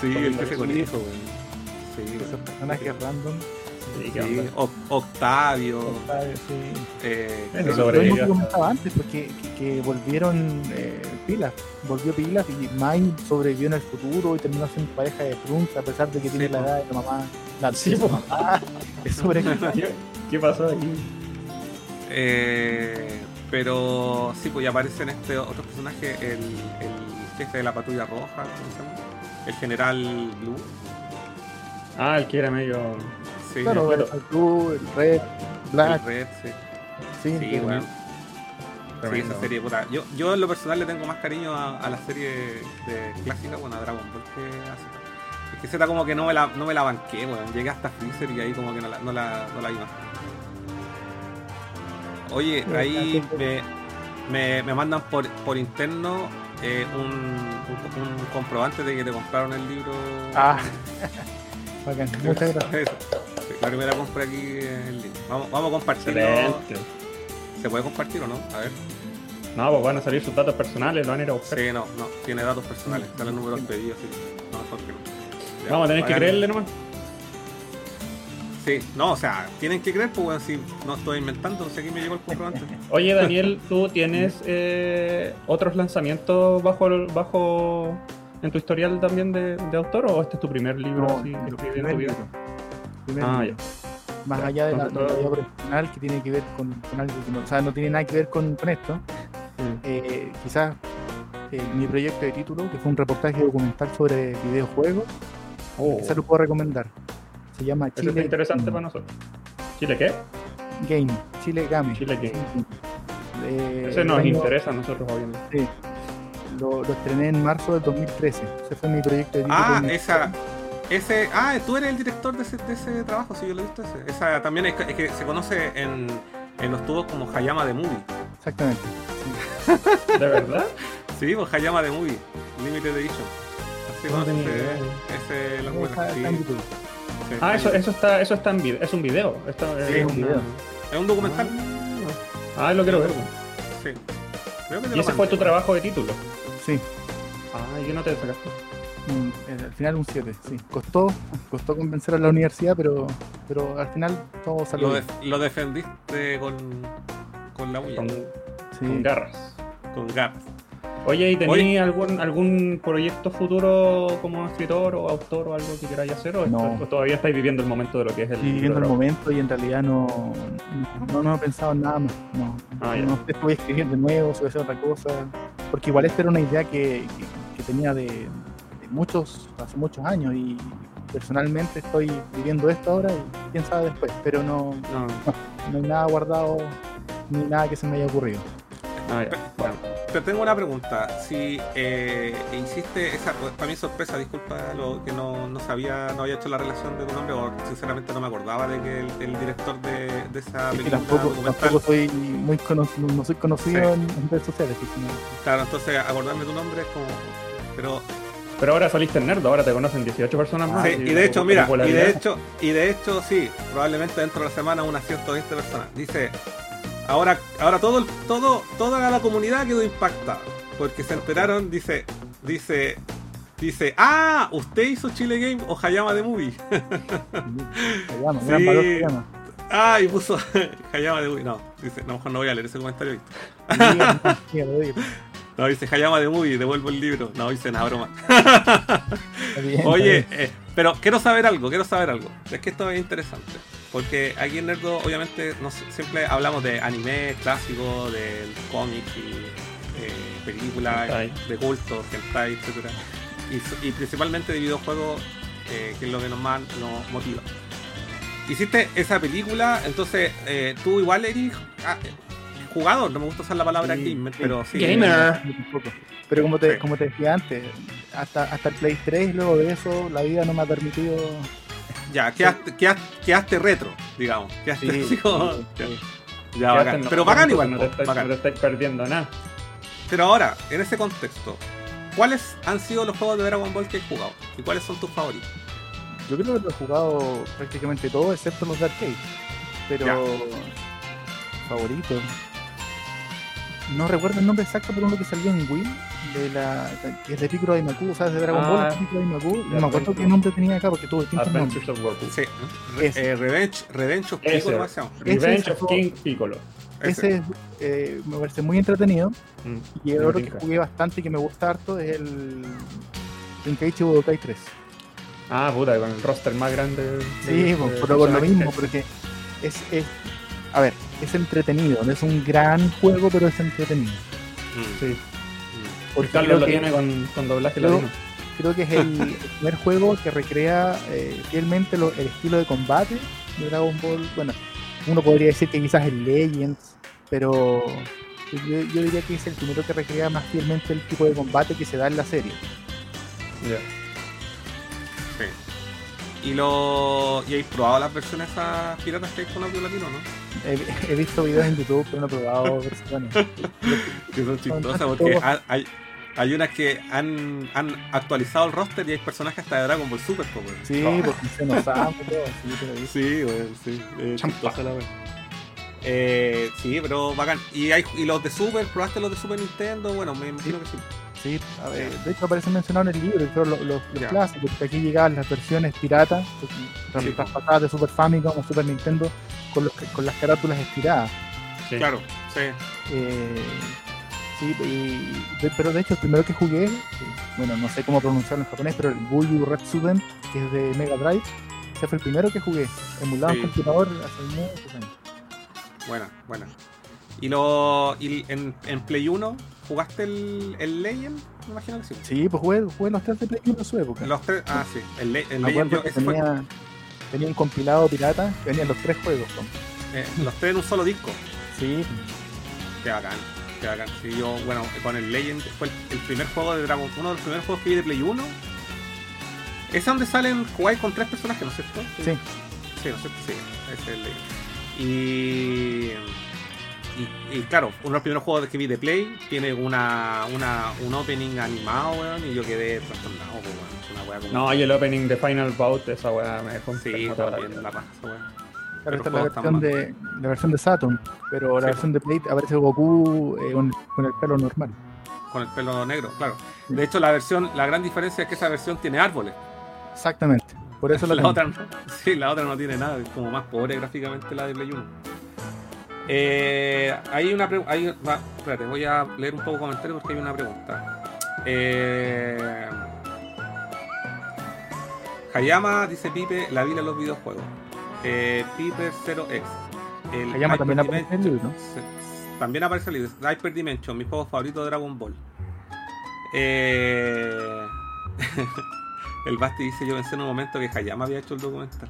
Sí, el jefe conejo, weón. Sí, Esos personajes random. Sí, Octavio, ¿sabes? Sí. eh, Lo sobrevivió que comentaba antes, porque que, que volvieron eh, pilas, volvió pilas y Mai sobrevivió en el futuro y terminó siendo pareja de Trunks a pesar de que Sí, tiene la po. edad de la mamá. La Sí, de su po. mamá. Es sobre ¿Qué, qué pasó aquí? eh, pero sí, pues ya aparecen este otro personaje, el, el jefe de la patrulla roja, ¿cómo se llama? El general Blue. Ah, el que era medio. Sí, Claro, el, el Blue, el Red, Black, Red, sí. sí, Sí, weón. Sí, esa serie, puta. Yo, yo en lo personal le tengo más cariño a, a la serie de clásica, bueno, a Dragon Ball que Z. Es que Z como que no me la, no me la banqué, weón. Llegué hasta Freezer y ahí como que no la, no la, no la vi más. Oye, ahí me, me, me mandan por, por interno eh, un, un, un comprobante de que te compraron el libro. Ah, bacán, muchas gracias. La primera compra aquí es el libro. Vamos, vamos a compartirlo. Excelente. ¿Se puede compartir o no? A ver. No, pues van a salir sus datos personales, lo van a ir a buscar. Sí, no, no, tiene datos personales, sale el número del pedido, sí. No, mejor que no. Ya, Vamos a tener que creerle nomás. Sí, no, o sea, tienen que creer, pues, weón, si no estoy inventando, no sé aquí me llegó el comprobante. Oye, Daniel, ¿tú tienes eh, otros lanzamientos bajo, el- bajo en tu historial también de, de autor o este es tu primer libro No, así, en primer libro. Primer Ah, ya. Más Ya, allá de la, vida profesional que tiene que ver con, con algo que no, o sea, no tiene nada que ver con, con esto. Mm. Eh, quizás eh, mi proyecto de título, que fue un reportaje documental sobre videojuegos, Oh, quizás lo puedo recomendar. Se llama eso Chile está interesante Game. para nosotros. ¿Chile qué? Game, Chile Game. Chile Game. Eh, Ese nos año- interesa a nosotros, obviamente. Sí. Lo, lo estrené en marzo del 2013. Ese fue mi proyecto de título. Ah, esa, ese, ah, tú eres el director de ese, de ese trabajo, sí, yo lo he visto ese. Esa también es, que- es que se conoce en, en los tubos como Hayama de Movie. Exactamente. ¿De verdad? Sí, pues Hayama de Movie, Limited Edition. Así No conoce ese la Sí, sí. Ah, eso, eso está, eso está en video, es un video. Esto Sí, es un una- video. Es un documental. Ah, lo quiero ver. Sí. Creo que te ¿Y lo ese fue tu trabajo de título? Sí. Ah, ¿y qué no te sacaste? Eh, al final un 7, sí. Costó, costó convencer a la universidad, pero, pero al final todo salió Lo, bien. def- lo defendiste con, con la uña, Con, Sí. con garras. garras. Oye, ¿y tenías algún, algún proyecto futuro como escritor o autor o algo que queráis hacer? ¿O, No. o todavía estáis viviendo el momento de lo que es el Estoy viviendo el momento y en realidad no, no, no he pensado en nada más. No, Ah, no si voy a escribir de nuevo, si voy a hacer otra cosa. Porque igual esta era una idea que, que- que tenía de, de muchos, hace muchos años y personalmente estoy viviendo esto ahora y quién sabe después. Pero no, No. no hay nada guardado ni nada que se me haya ocurrido. Ah, ya. Bueno. Te tengo una pregunta. Si eh, hiciste esa, pues, para mí sorpresa, disculpa lo que no, no sabía, no había hecho la relación de tu nombre, o sinceramente no me acordaba de que el, el director de, de esa película tampoco, soy muy conocido, no soy conocido Sí. en, en redes sociales. Claro, entonces acordarme tu nombre es como. Pero Pero ahora saliste en Nerdo, ahora te conocen 18 personas más. sí, y y de hecho, mira, y de hecho, y de hecho, sí, probablemente dentro de la semana unas 120 personas. Dice, ahora, ahora todo, el- todo, toda la comunidad quedó impactada. Porque se enteraron, dice, dice, dice, ah, usted hizo Chile Game o Hayama de Movie. Hayama, Sí. gran valor Hayama. Ah, y puso Hayama de Movie. No, dice, no, mejor no voy a leer ese comentario. No, dice Hayama de Movie, devuelvo el libro. No, dice nada, broma. Bien, Oye, eh, pero quiero saber algo, quiero saber algo. Es que esto es interesante. Porque aquí en Nerdo, obviamente, no siempre hablamos de anime clásico, del cómic y eh, películas de culto, hentai, etc. Y, principalmente de videojuegos, eh, que es lo que nos más nos motiva. Hiciste esa película, entonces tú igual eres ah, jugador, no me gusta usar la palabra Sí, gamer, pero sí. Gamer. Pero como te, Sí. como te decía antes, hasta, hasta el Play 3, luego de eso, la vida no me ha permitido. Ya, quedaste, quedaste, quedaste retro, digamos. Quedaste Sí, como-. Ya, bacán. los Pero bacán igual, No po, te, estáis, bacán. no te estáis perdiendo nada. Pero ahora, en ese contexto, ¿cuáles han sido los juegos de Dragon Ball que has jugado? ¿Y cuáles son tus favoritos? Yo creo que lo he jugado prácticamente todo, excepto los de arcade. Pero. Ya. Favorito. No recuerdo el nombre exacto, pero uno que salió en Wii, de la, que es de Piccolo Daimaku, o sea, de Dragon Ah. Ball, es Piccolo Daimaku. No me acuerdo qué nombre tenía acá porque tuvo distintos nombres. Adventures of Goku. Sí. Re- Ese. eh, Revenge, Revenge of Ese. Piccolo, ¿cómo se llama? Revenge Ese of King Piccolo. Ese es, eh, me parece muy entretenido. Mm. Y el otro que jugué bastante y que me gusta harto es el Tenkaichi Budokai 3. Ah, puta, con el roster más grande. de- Sí, de pues, pero por lo mismo, porque es, es, a ver, es entretenido, no es un gran juego, pero es entretenido. Mm, Sí. mm. Porque Carlos creo lo que, tiene con, con doblaje latino. creo que es el, el primer juego que recrea eh, fielmente lo- el estilo de combate de Dragon Ball. Bueno, uno podría decir que quizás el Legends, pero yo, yo diría que es el primero que recrea más fielmente el tipo de combate que se da en la serie. Ya. ¿Y, lo... ¿Y habéis probado las versiones esas piratas que hay con audio latino, no? He, he visto videos en YouTube, pero no he probado versiones. Que son chistosas Son porque hay, hay unas que han, han actualizado el roster y hay personajes hasta de Dragon Ball Super, weón. Sí, porque se nos sabe todo, sí, digo. Sí. Eh, chistosa la. Eh, sí, pero bacán. ¿Y, hay, ¿Y los de Super? ¿Probaste los de Super Nintendo? Bueno, me imagino que sí. Sí, a ver, de hecho aparece mencionado en el libro, pero los, los, los Ya. clásicos, porque aquí llegaban las versiones piratas, las Sí, pasadas de Super Famicom o Super Nintendo, con, los, con las carátulas estiradas. Sí. Claro, sí. Eh, sí, y- de- pero de hecho el primero que jugué, eh, bueno, no sé cómo pronunciarlo en japonés, pero el Buyu Retsuden, que es de Mega Drive, ese fue el primero que jugué, emulado Sí. en computador hace muchos años. Buena, buena. ¿Y, lo, y en, en Play 1 jugaste el, el Legend? Me imagino que sí. Sí, pues jugué, jugué los tres de Play 1 en su época. Los tres, ah, sí. El, el Legend, que ese fue- tenía, tenía un compilado pirata, que venían los tres juegos. con- eh, los tres en un solo disco. Sí, Qué bacán, qué bacán. Sí, yo, bueno, con el Legend fue el, el primer juego de Dragon uno de los primeros juegos que vi de Play 1. Es donde salen jugáis con tres personajes, ¿no es cierto? sí. Sí, no sé, sí, ese es el Legend. Y, y, y claro, uno de los primeros juegos que vi de Play tiene una, una, un opening animado, weón, y yo quedé trastornado, weón. Es una weá como. No, y el opening de Final Bout, esa weá me dejó sí, también la paja, esa weá. Claro, esta es la versión, de, la versión de Saturn, pero la Sí. versión de Play aparece Goku eh, con, con el pelo normal. Con el pelo negro, claro. De hecho, la versión, la gran diferencia es que esa versión tiene árboles. Exactamente, por eso la la otra no. Sí, la otra no tiene nada, es como más pobre gráficamente la de Play 1. Eh, hay una pregunta. Espérate, voy a leer un poco comentarios porque hay una pregunta. Eh, Hayama dice Pipe, la vida en los videojuegos. Eh, Piper 0x. El Hayama también aparece en el libro, También aparece el libro. Hyper Dimension, mi juego favorito de Dragon Ball. Eh, el Basti dice: Yo pensé en un momento que Hayama había hecho el documental.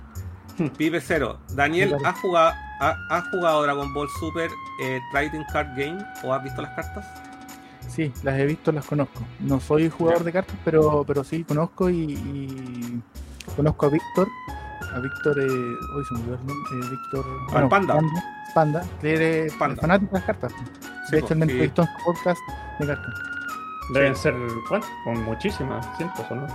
Pipe Cero. Daniel. ¿has jugado, ha- has jugado Dragon Ball Super eh, Trading Card Game o has visto las cartas? Sí, las he visto, las conozco. No soy jugador de cartas, pero, pero sí conozco y, y conozco a Víctor. A Víctor, eh, hoy se me olvidó el nombre, eh, Víctor. Panda. Panda, Panda, que es Panda. fanático de las cartas. Sí, De hecho, po, él me sí. entrevistó en su podcast de cartas. Deben ser, ¿cuánto? Con muchísimas, cientos o no.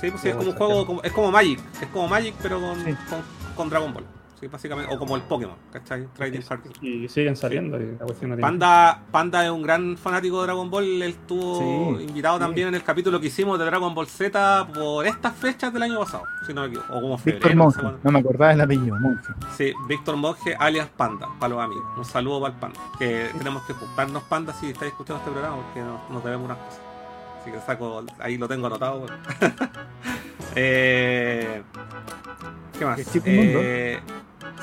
Sí, pues sí, es como un juego, como- es como Magic, es como Magic pero con, Sí. con, con Dragon Ball. Sí, básicamente, o como el Pokémon, ¿cachai? Trading Card. Y siguen saliendo y la cuestión no tiene- Panda, Panda es un gran fanático de Dragon Ball. Él estuvo Sí, invitado también en el capítulo que hicimos de Dragon Ball Z por estas fechas del año pasado, si no me equivoco. O como Víctor febrero. sé Monge, no me acordaba el apellido, Monge. Sí, Víctor Monge, alias Panda, para los amigos. Un saludo para el Panda. Que tenemos que juntarnos, Panda, si estáis escuchando este programa, porque nos, nos debemos unas cosas. Así que saco, ahí lo tengo anotado. bueno. eh, ¿Qué más? Eh,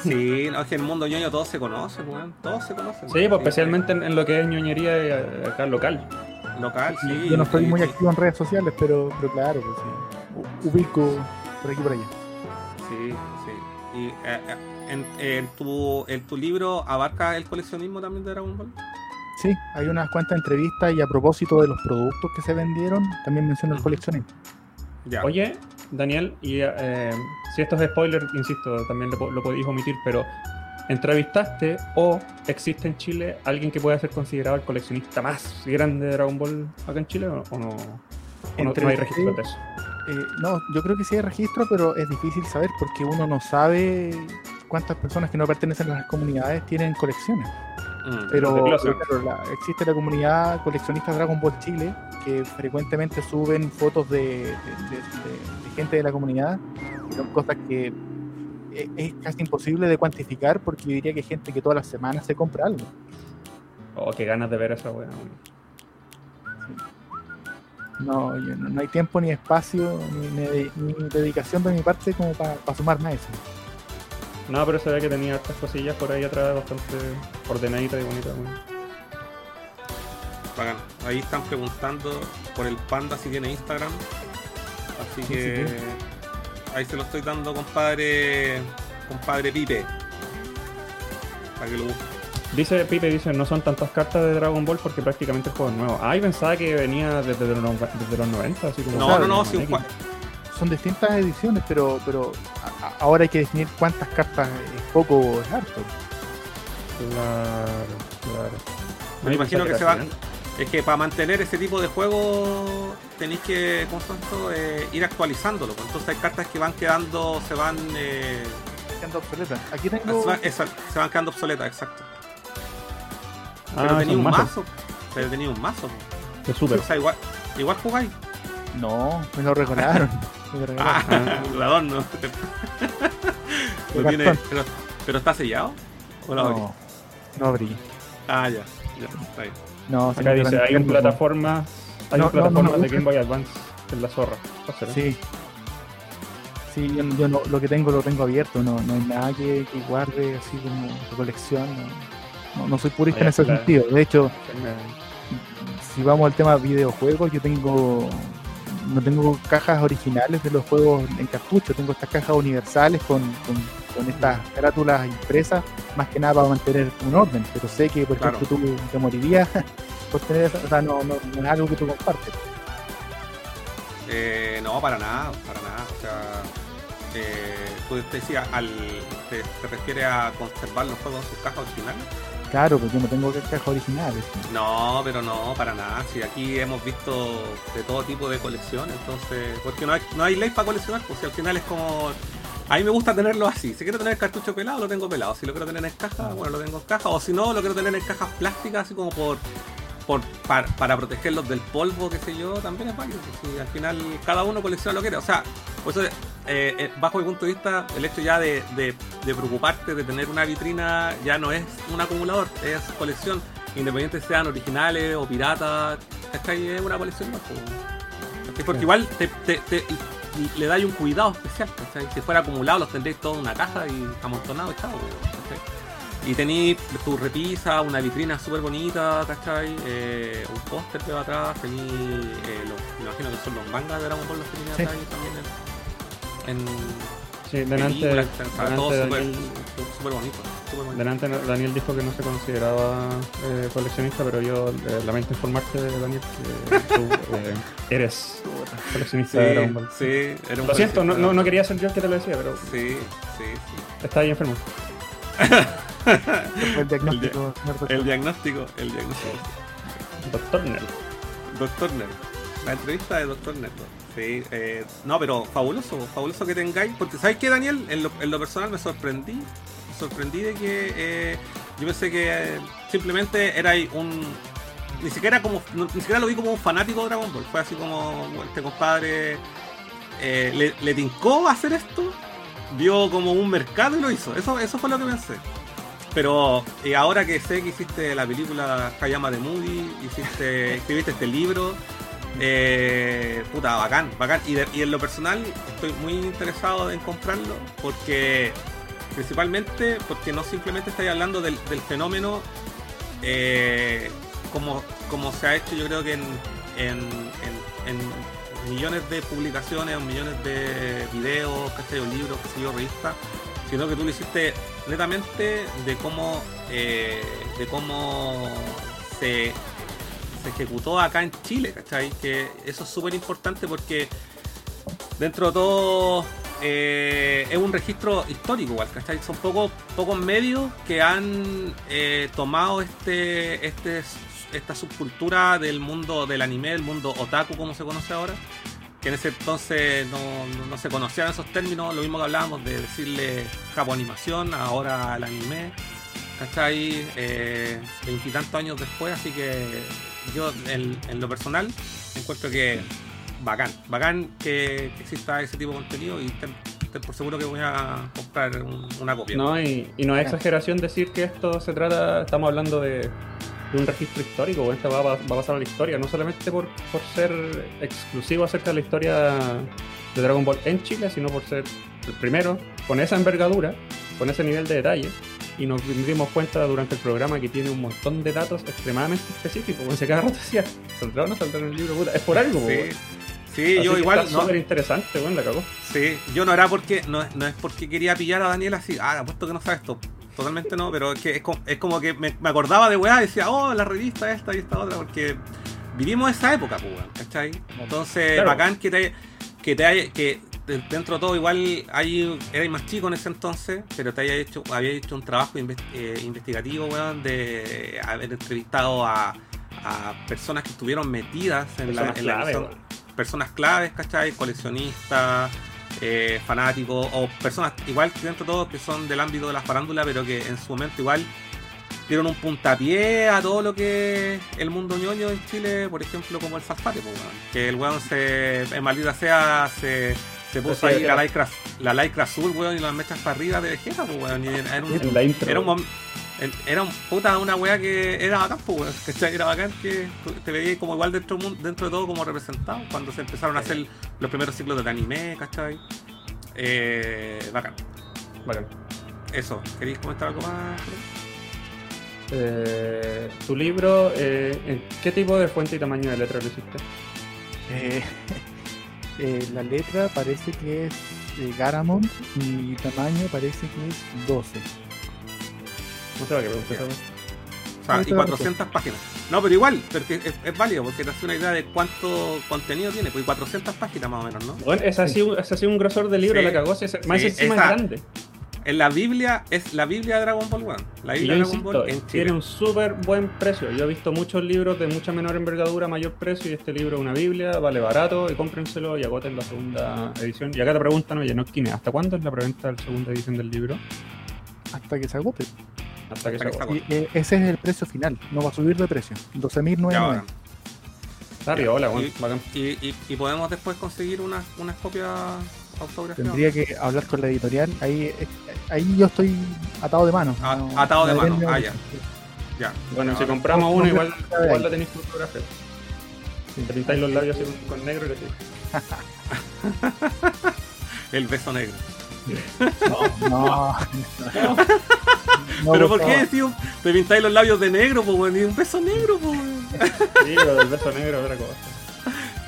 sí, no, es que en el mundo ñoño todo se conoce, weón. Todos se conocen. Sí, pues especialmente en, en lo que es ñoñería eh, acá local. Local, sí. Yo no estoy y- muy activo en redes sociales, pero, pero claro, pues sí. Ubico por aquí y por allá. Sí, sí. Y eh, eh, en, en tu, en tu libro abarca el coleccionismo también de Dragon Ball. Sí, hay unas cuantas entrevistas y a propósito de los productos que se vendieron, también menciono el coleccionismo. Ya. Oye, Daniel, y eh, si esto es spoiler, insisto, también lo, lo podéis omitir, pero ¿entrevistaste o existe en Chile alguien que pueda ser considerado el coleccionista más grande de Dragon Ball acá en Chile o, o no? ¿O no, no hay registro de eso? Eh, no, yo creo que sí hay registro, pero es difícil saber porque uno no sabe cuántas personas que no pertenecen a las comunidades tienen colecciones. Mm. Pero, pero claro, la- existe la comunidad coleccionista Dragon Ball Chile que frecuentemente suben fotos de, de- de- de- de gente de la comunidad. y Son cosas que e- es casi imposible de cuantificar porque yo diría que hay gente que todas las semanas se compra algo. Oh, qué ganas de ver esa weá. No, yo- no, no hay tiempo ni espacio ni, ni- ni dedicación de mi parte como para sumarme a eso. No, pero se ve que tenía estas cosillas por ahí atrás bastante ordenaditas y bonitas. Bacán. Ahí están preguntando por el panda si tiene Instagram. Así Sí, que sí ahí se lo estoy dando, compadre. Compadre Pipe. Para que lo busque. Dice Pipe, dice, no son tantas cartas de Dragon Ball porque prácticamente el juego es nuevo. Ah, yo pensaba que venía desde los, desde los 90, así como... No, no, no, si un Son distintas ediciones, pero, pero a- a- ahora hay que definir cuántas cartas es poco o es harto. Claro, claro. Me imagino que se va- así, Es que para mantener ese tipo de juego tenéis que, ¿cómo se? Eh, ir actualizándolo. pues. Entonces hay cartas que van quedando, se van, eh, Quedando obsoletas. Aquí se, tengo. van, esa- se van quedando obsoletas, exacto. ¿no? Pero Ah, tenía un mazos mazo. Pero tenía un mazo. de super. O sea, igual, igual jugáis. No, me lo regalaron. Regalaron. Ah, el adorno. Lo De tiene- pero, pero está sellado. ¿O lo abrí? no, no abrí. Ah, ya. Ya, está bien. No, Acá dice, hay en plataformas, hay No, no, no, plataformas no, de. Game Boy Advance en la zorra. Sí. Sí, yo, yo no, lo que tengo lo tengo abierto, no, no hay nada que, que guarde así como de colección. No, no, no soy purista Ah, en ese claro. sentido. De hecho, si vamos al tema videojuegos, yo tengo no tengo cajas originales de los juegos en cartucho, tengo estas cajas universales con, con, con estas carátulas impresas, más que nada para mantener un orden, pero sé que por Claro. ejemplo tú te morirías por tener esa, o sea, no, no, no es algo que tú compartes. Eh, no, para nada, para nada. O sea, eh, tú te decías, al, te, te refieres a conservar los juegos en sus cajas originales. Claro, porque yo no tengo cajas originales. No, pero no, para nada. Si aquí hemos visto de todo tipo de colecciones, entonces, porque no hay, no hay ley para coleccionar, pues si al final es como. A mí me gusta tenerlo así. Si quiero tener el cartucho pelado, lo tengo pelado. Si lo quiero tener en caja, bueno, lo tengo en caja. O si no, lo quiero tener en cajas plásticas, así como por. Por para, para protegerlos del polvo, qué sé yo, también es válido. si al final cada uno colecciona lo que quiere. O sea, por eso, eh, eh, bajo mi punto de vista, el hecho ya de, de- de preocuparte de tener una vitrina ya no es un acumulador, es colección. Independiente sean originales o piratas. Es una colección más. Porque igual te, te- te- le dais un cuidado especial, ¿cachai? Si fuera acumulado los tendréis todo en una caja y amontonado, chao, ¿cachai? Y tenéis tu repisa, una vitrina súper bonita, ¿cachai? Eh, un póster que va atrás, tenéis, eh, los- me imagino que son los mangas de Dragon Ball los que tenéis Sí. atrás y también en, Sí, delante, delante todo súper Daniel, súper bonito. delante Daniel dijo que no se consideraba eh, coleccionista, pero yo eh, lamento informarte, Daniel, que tú eres coleccionista Sí, de Dragon Ball. sí, era un Lo siento, no, no, no quería ser yo el que te lo decía, pero Sí, sí, sí. está ahí enfermo. El diagnóstico. El diagnóstico, el diagnóstico. Doctor Nerd. Doctor Nerd. La entrevista de Doctor Nerd. Sí, eh, no, pero fabuloso, fabuloso que tengáis. Porque, ¿sabes qué, Daniel? En lo, en lo personal me sorprendí. Me sorprendí de que eh, yo pensé que eh, simplemente era un. Ni siquiera como. no- ni siquiera lo vi como un fanático de Dragon Ball. Fue así como este compadre. eh, le, le tincó hacer esto. Vio como un mercado y lo hizo. Eso, eso fue lo que pensé. Pero eh, ahora que sé que hiciste la película Hayama de Moody, hiciste, escribiste este libro, eh, puta, bacán, bacán. Y, de- y en lo personal estoy muy interesado en comprarlo porque, principalmente, porque no simplemente estáis hablando del, del fenómeno eh, como, como se ha hecho yo creo que en, en, en- en millones de publicaciones, millones de videos, o libros, qué sé yo, revistas, sino que tú lo hiciste netamente de cómo eh, de cómo se, ejecutó acá en Chile, ¿cachai? Que eso es súper importante porque dentro de todo eh, es un registro histórico igual, ¿cachai? Son pocos pocos medios que han eh, tomado este, este esta subcultura del mundo del anime, el mundo otaku como se conoce ahora, que en ese entonces no, no- no se conocían esos términos, lo mismo que hablábamos de decirle capo animación, ahora el anime, ¿cachai? Eh, Veintitantos años después, así que yo en, en lo personal encuentro que bacán, bacán que, que exista ese tipo de contenido y ten, ten por seguro que voy a comprar un- una copia. No, y, y no es exageración decir que esto se trata, estamos hablando de, de un registro histórico, esta va, va- va a pasar a la historia, no solamente por, por ser exclusivo acerca de la historia de Dragon Ball en Chile, sino por ser el primero, con esa envergadura, con ese nivel de detalle, y nos dimos cuenta durante el programa que tiene un montón de datos extremadamente específicos, como se cada rato decía, ¿saldrá o no saldrá en el libro? Puta, es por algo, Sí, sí Así yo igual está no, súper interesante, weón, la cagó. Sí, yo no era porque, no, no es porque quería pillar a Daniel así, ah, apuesto que no sabe esto. Totalmente no, pero es que es como, es como que me, me acordaba de weá y decía, oh, la revista esta y esta otra, porque vivimos esa época, pues, weón, ¿cachai? Entonces, Claro. bacán que te, que te haya, que de- dentro de todo igual hay, erais más chico en ese entonces, pero te haya hecho, había hecho un trabajo eh, investigativo, weón, de haber entrevistado a, a personas que estuvieron metidas en la, Personas en la clave, edición- weón. personas claves, ¿cachai? Coleccionistas, eh, fanáticos, o personas igual que dentro de todo que son del ámbito de la farándula, pero que en su momento igual dieron un puntapié a todo lo que el mundo ñoño en Chile, por ejemplo, como el Salfate, pues, que el weón se, en maldita sea, se, se puso Sí, ahí la lycra, la lycra azul, weón, y las mechas para arriba de Vegeta, pues, weón, y era un, era un era un puta una weá que era bacán, pues, weón, ¿cachai? Era bacán que te veías como igual dentro, del dentro de todo como representado cuando se empezaron a hacer los primeros ciclos de anime, ¿cachai? Eh, bacán. Bacán. Eso, ¿queréis comentar algo más? Eh, tu libro, eh, ¿en qué tipo de fuente y tamaño de letra lo hiciste? Eh, eh, la letra parece que es eh, Garamond y tamaño parece que es 12. No sé para qué pregunté eso. O sea, y te 400 páginas. No, pero igual, porque es, es válido, porque te hace una idea de cuánto contenido tiene, pues y 400 páginas más o menos, ¿no? Bueno, es así, un- es así un grosor de libro, Sí. la cagó, es, más Sí, encima esa- es grande. En la Biblia, es la Biblia de Dragon Ball, weón. La Biblia yo de Dragon insisto, Ball en tiene Chile. un súper buen precio. Yo he visto muchos libros de mucha menor envergadura, mayor precio, y este libro es una Biblia, vale barato, y cómprenselo y agoten la segunda edición. Y acá te preguntan, oye, no Kine, ¿hasta cuándo es la preventa de la segunda edición del libro? Hasta que se agote. Hasta que Hasta se que se agote. Y, eh, ese es el precio final, no va a subir de precio. Ya, 12.990. bacán. Está riola, weón, Y- bacán. Y, y, y podemos después conseguir unas, unas copias autografiadas. Tendría que hablar con la editorial. Ahí, eh, ahí yo estoy atado de mano. Ah, No- atado de no mano, ah, ya. Ya. Bueno, si compramos no, uno, no, igual, igual la tenéis te pintáis los labios así con, con negro y le El beso negro. No, no. No, pero por ¿por qué decís, un- te pintáis los labios de negro, pues, weón? Y un beso negro, pues, weón. Sí, pero el beso negro es otra cosa.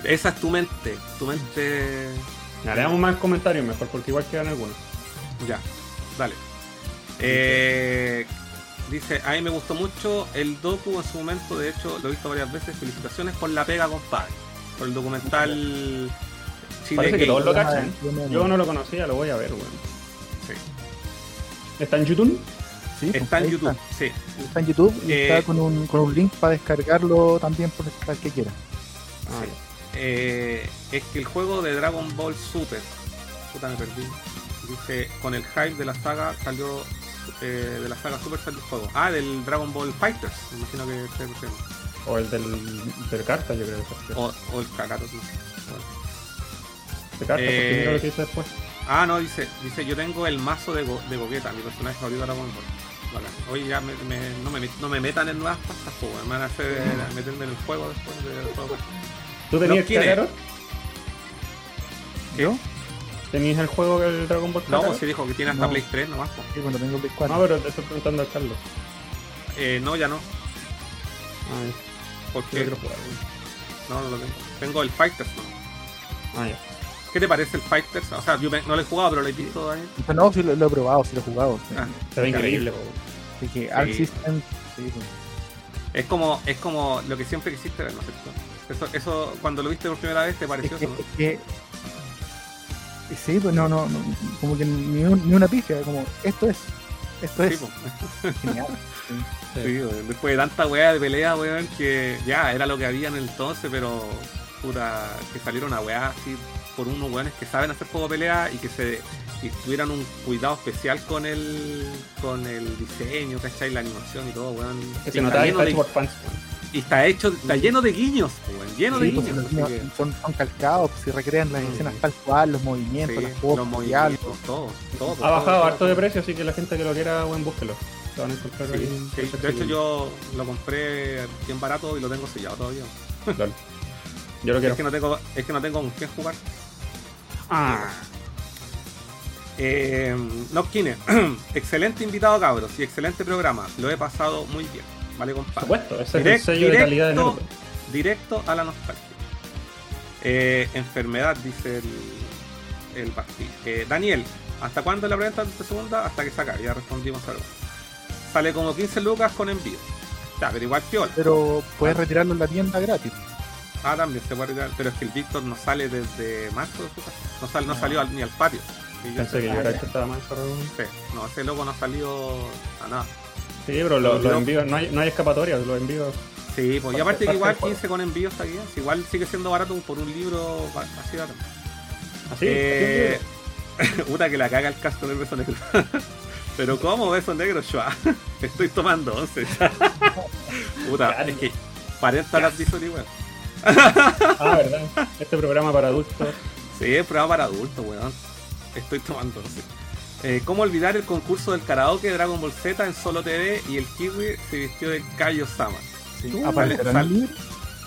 Esa es tu mente. Tu mente. Ya, le damos más comentarios mejor, porque igual quedan algunos. Ya, dale. Eh, dice, a mí me gustó mucho el docu en su momento, de hecho lo he visto varias veces. Felicitaciones por la pega, compadre. Por el documental Chile Parece que todos lo Ah, cachan. yo no- Yo no lo conocía, lo voy a ver, weón. Sí. ¿Está en YouTube? Sí, pues, Está en YouTube, sí. Está en YouTube y Eh, está con un, con un link para descargarlo también por el que quiera. Ah, Sí. Eh, es que el juego de Dragon Ball Super, puta me perdí, dice, con el hype de la saga salió, eh, de la saga Super salió el juego. Ah, del Dragon Ball Fighters, me imagino que diciendo. O el del, del carta, yo creo que es. O, o el. Bueno. De carta, eh, lo que dice después. Ah, no, dice, dice, yo tengo el mazo de, Go- de Gogeta, mi personaje favorito de Dragon Ball. Bacán. Oye, ya me- me- no, me, no me metan en nuevas pastas, weón. me van a hacer a meterme en el juego después del juego. ¿Tú tenías. Kakarot? ¿Yo? ¿Tenías el juego del Dragon Ball No, Kakarot? pues se dijo que tiene hasta No. Play 3 nomás, po. Sí, cuando tengo Play 4. No, pero te estoy preguntando al Carlos. Eh, no, ya no. Ah, Yo quiero jugar, weón. no, no lo tengo. Tengo el Fighters, no. Ah, ya. ¿Qué te parece el Fighters? O sea, yo me- no lo he jugado, pero lo he visto, Daniel. No, sí lo, lo he probado, sí lo he jugado. sí. Ah, Se ve increíble, weón. Así que Arc Sí. System, sí. Es como, es como lo que siempre quisiste ver, ¿no es cierto? Eso, eso, cuando lo viste por primera vez, te Es pareció que, eso, ¿no? es que- sí, pues no, no, no, como que ni, un- ni una pifia, como esto es, esto Sí, es po. genial. sí. Después de tanta weá de pelea, weón, que ya era lo que había en el entonces, pero puta, que salieron a weá así por unos weones que saben hacer juego de pelea y que se y tuvieran un cuidado especial con el con el diseño, ¿cachai? La animación y todo, weón. Que Y se está notaba que lleno está de- hecho por fans, weón. y está hecho, está lleno de guiños, weón, lleno de Sí, guiños. que- son, son calcados, si recrean las Mm. escenas tal cual, los movimientos, sí, las los movimientos, todo, todo. Ha todo, bajado todo, harto todo. de precio, así que la gente que lo quiera, buen búsquelo. Lo van a encontrar ahí. En de hecho yo lo compré bien barato y lo tengo sellado todavía. Lol. Yo lo Es que no tengo, es que no tengo con quién jugar. Ah, Eh, no, Kine, excelente invitado cabros y excelente programa. Lo he pasado muy bien. Vale, por compadre. supuesto, ese Direct- es el sello de calidad de directo, Nerdo. directo a la nostalgia. Eh, enfermedad, dice el, el. Eh, Daniel, ¿hasta cuándo es la preventa de segunda? Hasta que saca, ya respondimos algo. Sale como 15 lucas con envío. Ya, pero igual piola. Pero puedes retirarlo en la tienda gratis. Ah, también se puede retirar, pero es que el Víctor no sale desde marzo de su casa. No, sale, no No. salió al- ni al patio. Y Pensé sé- que yo era el que estaba más cerrado. Sí, no, ese loco no ha salido a nada. Sí, pero los envíos, no hay, no hay escapatoria, los envíos. Sí, pues y Parte- aparte que igual del juego. 15 con envío está si Igual sigue siendo barato por un libro así barato. Así, Eh, puta que la caga el casco del beso negro. Pero ¿cómo beso negro? Ah, estoy tomando 11. puta, es que parenta la advisory, weón. Ah, verdad. Este programa para adultos. Sí, es programa para adultos, weón. Estoy tomando 11. Eh, ¿Cómo olvidar el concurso del karaoke de Dragon Ball Z en Solo TV y el Kiwi se vistió de Kaio Sama? Sí. ¿Aparecerá en sale- el libro?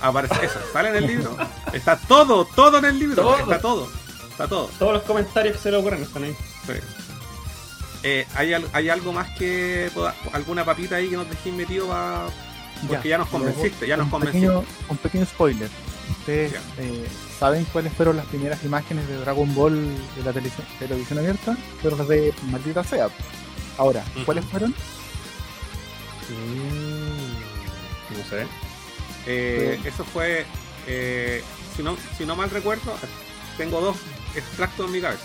Aparece eso, sale en el libro. Está todo, todo en el libro. Todo. Está todo. Está todo. Todos los comentarios que se le ocurren están ahí. Sí. Eh, ¿hay, ¿Hay algo más que alguna papita ahí que nos dejéis metido pa- porque ya, nos convenciste, ya nos un convenciste? pequeño, un pequeño spoiler. ¿Ustedes Ya. eh, saben cuáles fueron las primeras imágenes de Dragon Ball de la televisión, televisión abierta? Fueron las de Maldita Sea. Ahora. ¿cuáles fueron? No sé. Eh, eso fue, eh, si, no, si no mal recuerdo, tengo dos extractos en mi cabeza.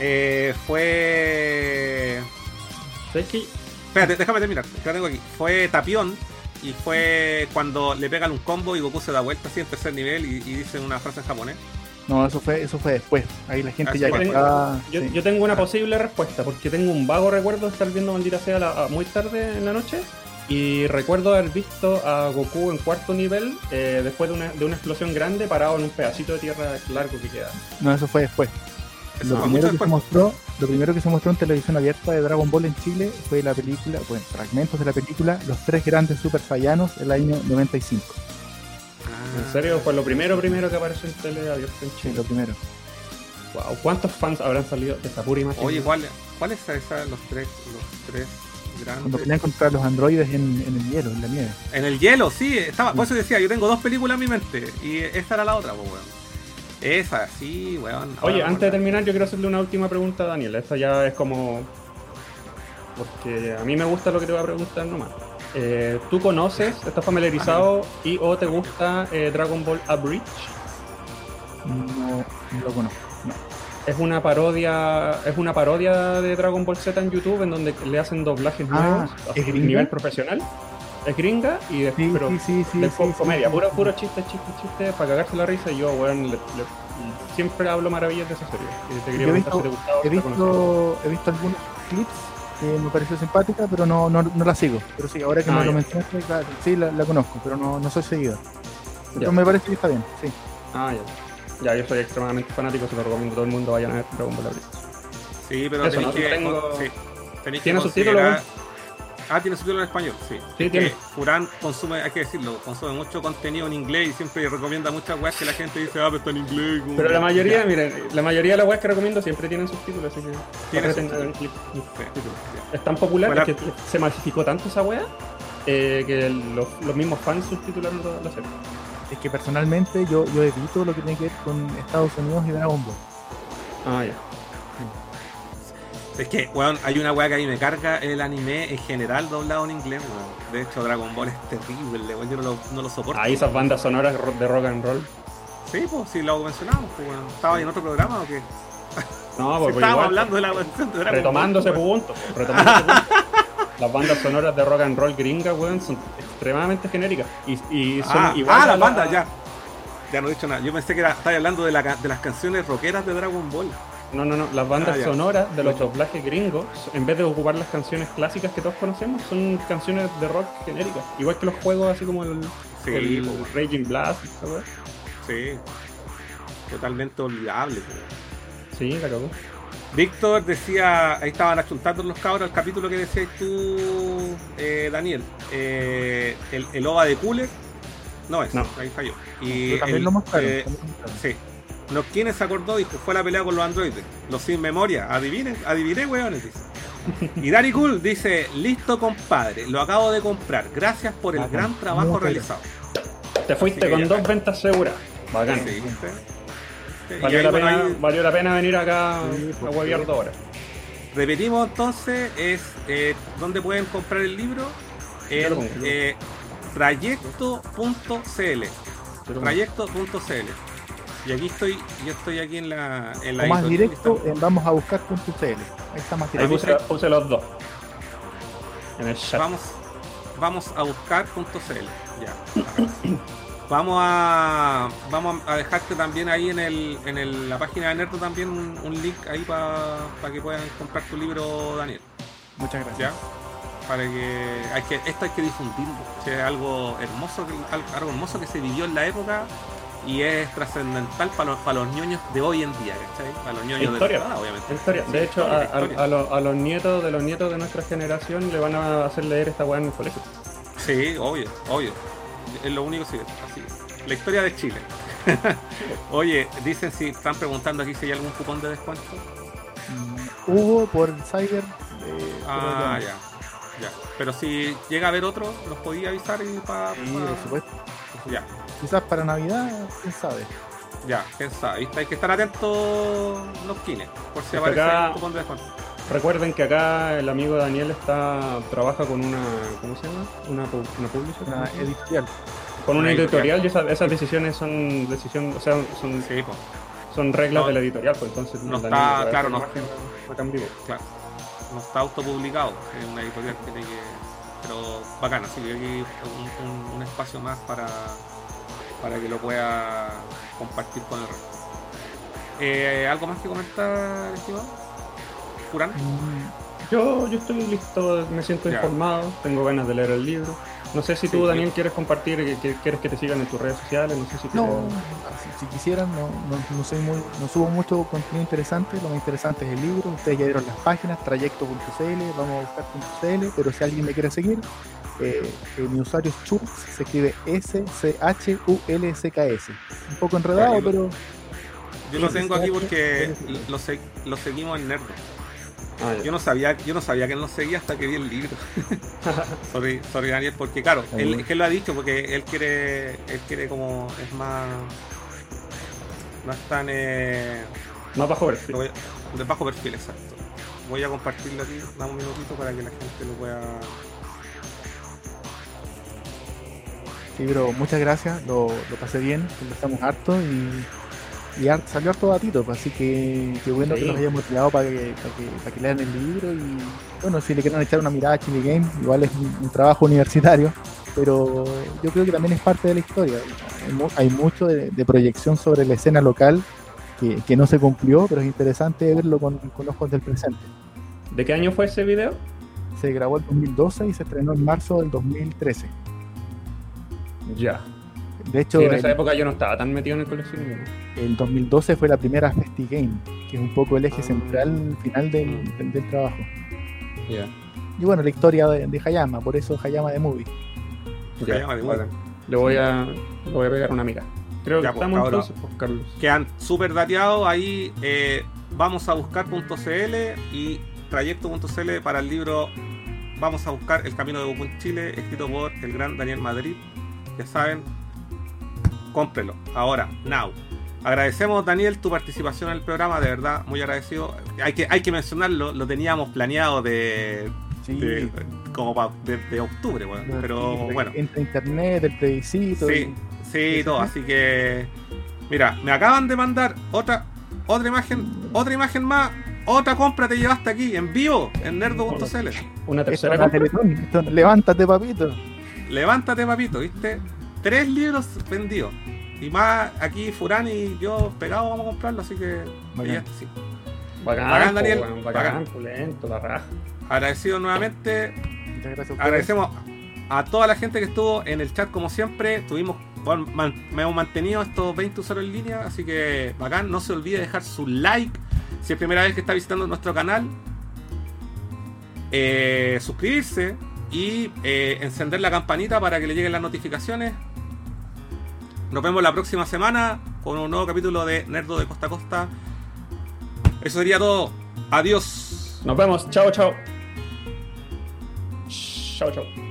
Eh, fue... ¿Sabes qué? Espérate, déjame terminar, que la tengo aquí. Fue Tapión y fue cuando le pegan un combo y Goku se da vuelta así en tercer nivel y, y dice una frase en japonés. No, eso fue, eso fue después. Ahí la gente Ah, ya. Yo, sí. yo tengo una posible respuesta, porque tengo un vago recuerdo de estar viendo Maldita Sea la- a- muy tarde en la noche. Y recuerdo haber visto a Goku en cuarto nivel eh, después de una, de una explosión grande parado en un pedacito de tierra largo que queda. No, eso fue después. Eso Lo primero, que se mostró, lo primero que se mostró en televisión abierta de Dragon Ball en Chile fue la película, bueno, fragmentos de la película Los tres grandes super saiyanos el año 95. Ah, En serio, fue lo primero primero que apareció en tele abierto en Sí, Chile. lo primero. Wow, ¿cuántos fans habrán salido de esa pura imagen? Oye, ¿cuál, ¿cuál es esa, los tres, los tres Cuando grandes? pelean contra los androides en, en el hielo, en la nieve. En el hielo, sí, estaba, por eso decía, yo tengo dos películas en mi mente y esta era la otra, pues, weón. Esa, sí, weón. Oye, antes de terminar, yo quiero hacerle una última pregunta a Daniel. Esta ya es como. Porque a mí me gusta lo que te voy a preguntar nomás. Eh, ¿Tú conoces, estás familiarizado y o te gusta eh, Dragon Ball Abridge? No, no lo conozco. No. Es una parodia, es una parodia de Dragon Ball Z en YouTube en donde le hacen doblajes Ah, nuevos ¿es a nivel profesional. Es gringa y después Sí, pero sí, sí, después comedia, sí. puro, puro chiste, chiste, chiste, para cagarse la risa y yo, weón, le- le- siempre hablo maravillas de esa serie. Y te quería he preguntar si te visto, gustaba o he visto, he visto algunos clips que me pareció simpática, pero no, no, no la sigo. Pero sí, ahora que Ah, me ya. lo mencionaste, claro, sí la, la conozco, pero no, no soy seguidor. Pero Ya. me parece que está bien, sí. Ah, ya. Ya, yo soy extremadamente fanático, se lo recomiendo a todo el mundo, vayan a ver Dragon Ball. Sí, pero Eso, tenéis ¿no? que. Tengo- sí, tenéis ¿Tiene que subtítulos, considerar- Ah, tiene subtítulos en español, sí. Sí, Es tiene. que Furán consume, hay que decirlo, consume mucho contenido en inglés y siempre recomienda muchas weas que la gente dice, ah, pero está en inglés. como- Pero la mayoría, Ya. miren, la mayoría de las webs que recomiendo siempre tienen subtítulos, así que Tiene subtítulos. Sí. Es tan popular Bueno, que se masificó tanto esa wea eh, que los, los mismos fans subtitularon la la serie. Es que personalmente yo, yo evito lo que tiene que ver con Estados Unidos y Dragon Ball. Ah, ya. Es que, weón, hay una wea que a mí me carga el anime en general doblado en inglés, weón. De hecho, Dragon Ball es terrible, weón. Yo no lo, no lo soporto. Ahí esas bandas sonoras de rock and roll. Sí, pues, sí, lo mencionamos, pues, weón. ¿Estaba ahí en otro programa o qué? No, porque estábamos igual, hablando de la versión de Dragon retomando ese punto, retomando ese punto. Las bandas sonoras de rock and roll gringas, weón, son extremadamente genéricas. Y, y son Ah, igual ah, a la la- banda, ya. Ya no he dicho nada. Yo pensé que era, estaba hablando de, la, de las canciones rockeras de Dragon Ball. No, no, no. Las bandas Ah, sonoras de los doblajes gringos, en vez de ocupar las canciones clásicas que todos conocemos, son canciones de rock genéricas. Igual que los juegos así como el, Sí, el. Raging Blast. esa weá. Sí. Totalmente olvidable. Sí, la cagó. Víctor decía, ahí estaban achuntando los cabros el capítulo que decías tú, eh, Daniel. Eh, el, el OVA de Cooler. No es, No. ahí falló. Y Pero también el, lo mostraron. eh. Sí. No, ¿quién se acordó? Dijo, fue la pelea con los androides. Los sin memoria. Adivinen, adiviné, weones, dice. Y Dari Cool dice, listo compadre, lo acabo de comprar. Gracias por el gran trabajo realizado. Te fuiste con dos ventas seguras. Bacán. Sí. Sí, Valió, la pena, ahí valió la pena venir acá Sí, a huevear dos horas. repetimos entonces, es eh, dónde pueden comprar el libro. En lo eh, trayecto.cl. Trayecto.cl. Y aquí estoy, yo estoy aquí en la, en la O más directo está- en vamos a buscar.cl. Ahí está más Ahí directo. puse, puse los dos. En el chat. Vamos, vamos a buscar.cl. Ya. Vamos a vamos a dejarte también ahí en el en el- la página de Nerdo también un, un link ahí para que puedan comprar tu libro, Daniel. Muchas gracias. ¿Ya? Para que, hay que esto hay que difundirlo. Es algo hermoso, algo hermoso que se vivió en la época y es trascendental para los, para los ñoños de hoy en día, ¿cachai? Para los ñoños Historia. de verdad, obviamente. Historia. Sí, De hecho, a, historia, a- historia. a los, a los nietos de los nietos de nuestra generación le van a hacer leer esta weá en el colegio. Sí, obvio, obvio. Es lo único que sí, así. La historia de Chile. Oye, dicen si están preguntando aquí si hay algún cupón de descuento. Mm, Hubo por Cyber. eh, Ah, ya. Ya. Pero si llega a haber otro, nos podía avisar y para. Sí, por supuesto. Ya, Quizás para Navidad, quién sabe. ya, quién sabe. Hay que estar atentos los kines, por si aparece acá- un cupón de descuento. Recuerden que acá el amigo Daniel está trabaja con una ¿cómo se llama? Una, una publisher. Una editorial. Con una Una editorial y esas, esas decisiones son decisión, o sea, son, Sí, pues, son reglas No. de la editorial, pues entonces No está- claro, no. acá en vivo. claro. No está autopublicado, es una editorial que tiene que. Pero bacana, así que aquí un, un- un espacio más para, para que lo pueda compartir con el resto. Eh, ¿Algo más que comentar, estimado? Furán. Mm, Yo, yo estoy listo, me siento Ya. informado, tengo ganas de leer el libro. No sé si Sí, tú, Daniel, quieres compartir, que, que- quieres que te sigan en tus redes sociales, no sé si No, quieres- si, si quisieran, no, no, no soy muy, no subo mucho contenido interesante, lo más interesante es el libro, ustedes ya vieron las páginas, trayecto.cl, vamos a buscar.cl, pero si alguien me quiere seguir, eh, eh, mi usuario es Chulz, se escribe S-C-H-U-L-S-K-S. Un poco enredado, pero Yo lo tengo aquí porque lo, se- lo seguimos en Nerdo. Ah. Yo no sabía, yo no sabía que él nos seguía hasta que vi el libro. sorry, sorry Daniel, porque claro, Ahí. él, es que él lo ha dicho porque él quiere, él quiere como es más No están. Eh, más bajo perfil. de bajo perfil, exacto. Voy a compartirlo aquí, dame un minutito para que la gente lo pueda. Sí, pero muchas gracias, lo, lo pasé bien, conversamos harto y y salió harto datito, pues, así que qué bueno que nos hayamos motivado para que, para, que, lean el libro y bueno, si le quieren echar una mirada a Chile Game, igual es un, trabajo universitario, pero yo creo que también es parte de la historia. Hay, mucho de, proyección sobre la escena local que, no se cumplió, pero es interesante verlo con, con ojos del presente. ¿De qué año fue ese video? Se grabó en 2012 y se estrenó en marzo del 2013. Ya. De hecho, en esa época yo no estaba tan metido en el coleccionismo. El 2012 fue la primera FestiGame, que es un poco el eje central final del, trabajo. Y bueno, la historia de, Hayama, por eso Hayama de Movie. Hayama de Movie. Le voy a, le voy a pegar una amiga. Creo que pues, estamos entonces, pues, Carlos. Quedan súper dateados ahí. Eh, vamos a buscar.cl y trayecto.cl para el libro Vamos a buscar El Camino de Goku en Chile, escrito por el gran Daniel Madrid. Ya saben, cómprelo. Ahora, now. Agradecemos, Daniel, tu participación en el programa, de verdad, muy agradecido. Hay que, hay que mencionarlo, lo teníamos planeado de. como de, octubre, bueno, pero bueno. Entre internet, el plebiscito. Sí, sí, todo. Así que. Mira, me acaban de mandar otra otra imagen, otra imagen más, otra compra te llevaste aquí, en vivo, en nerdo.cl. Una tercera Levántate, papito. Levántate, papito, ¿viste? Tres libros vendidos. Y más aquí Furán y yo pegados vamos a comprarlo, así que bacán, sí. bacán, Daniel. bacán, la raja. Agradecido nuevamente. Muchas gracias. Agradecemos a toda la gente que estuvo en el chat como siempre. Tuvimos, me hemos mantenido estos 20 usuarios en línea, así que bacán. No se olvide dejar su like si es primera vez que está visitando nuestro canal. Eh, suscribirse y eh, encender la campanita para que le lleguen las notificaciones. Nos vemos la próxima semana con un nuevo capítulo de Nerdo de Costa a Costa. Eso sería todo. Adiós. Nos vemos. Chao, chao. Chao, chao.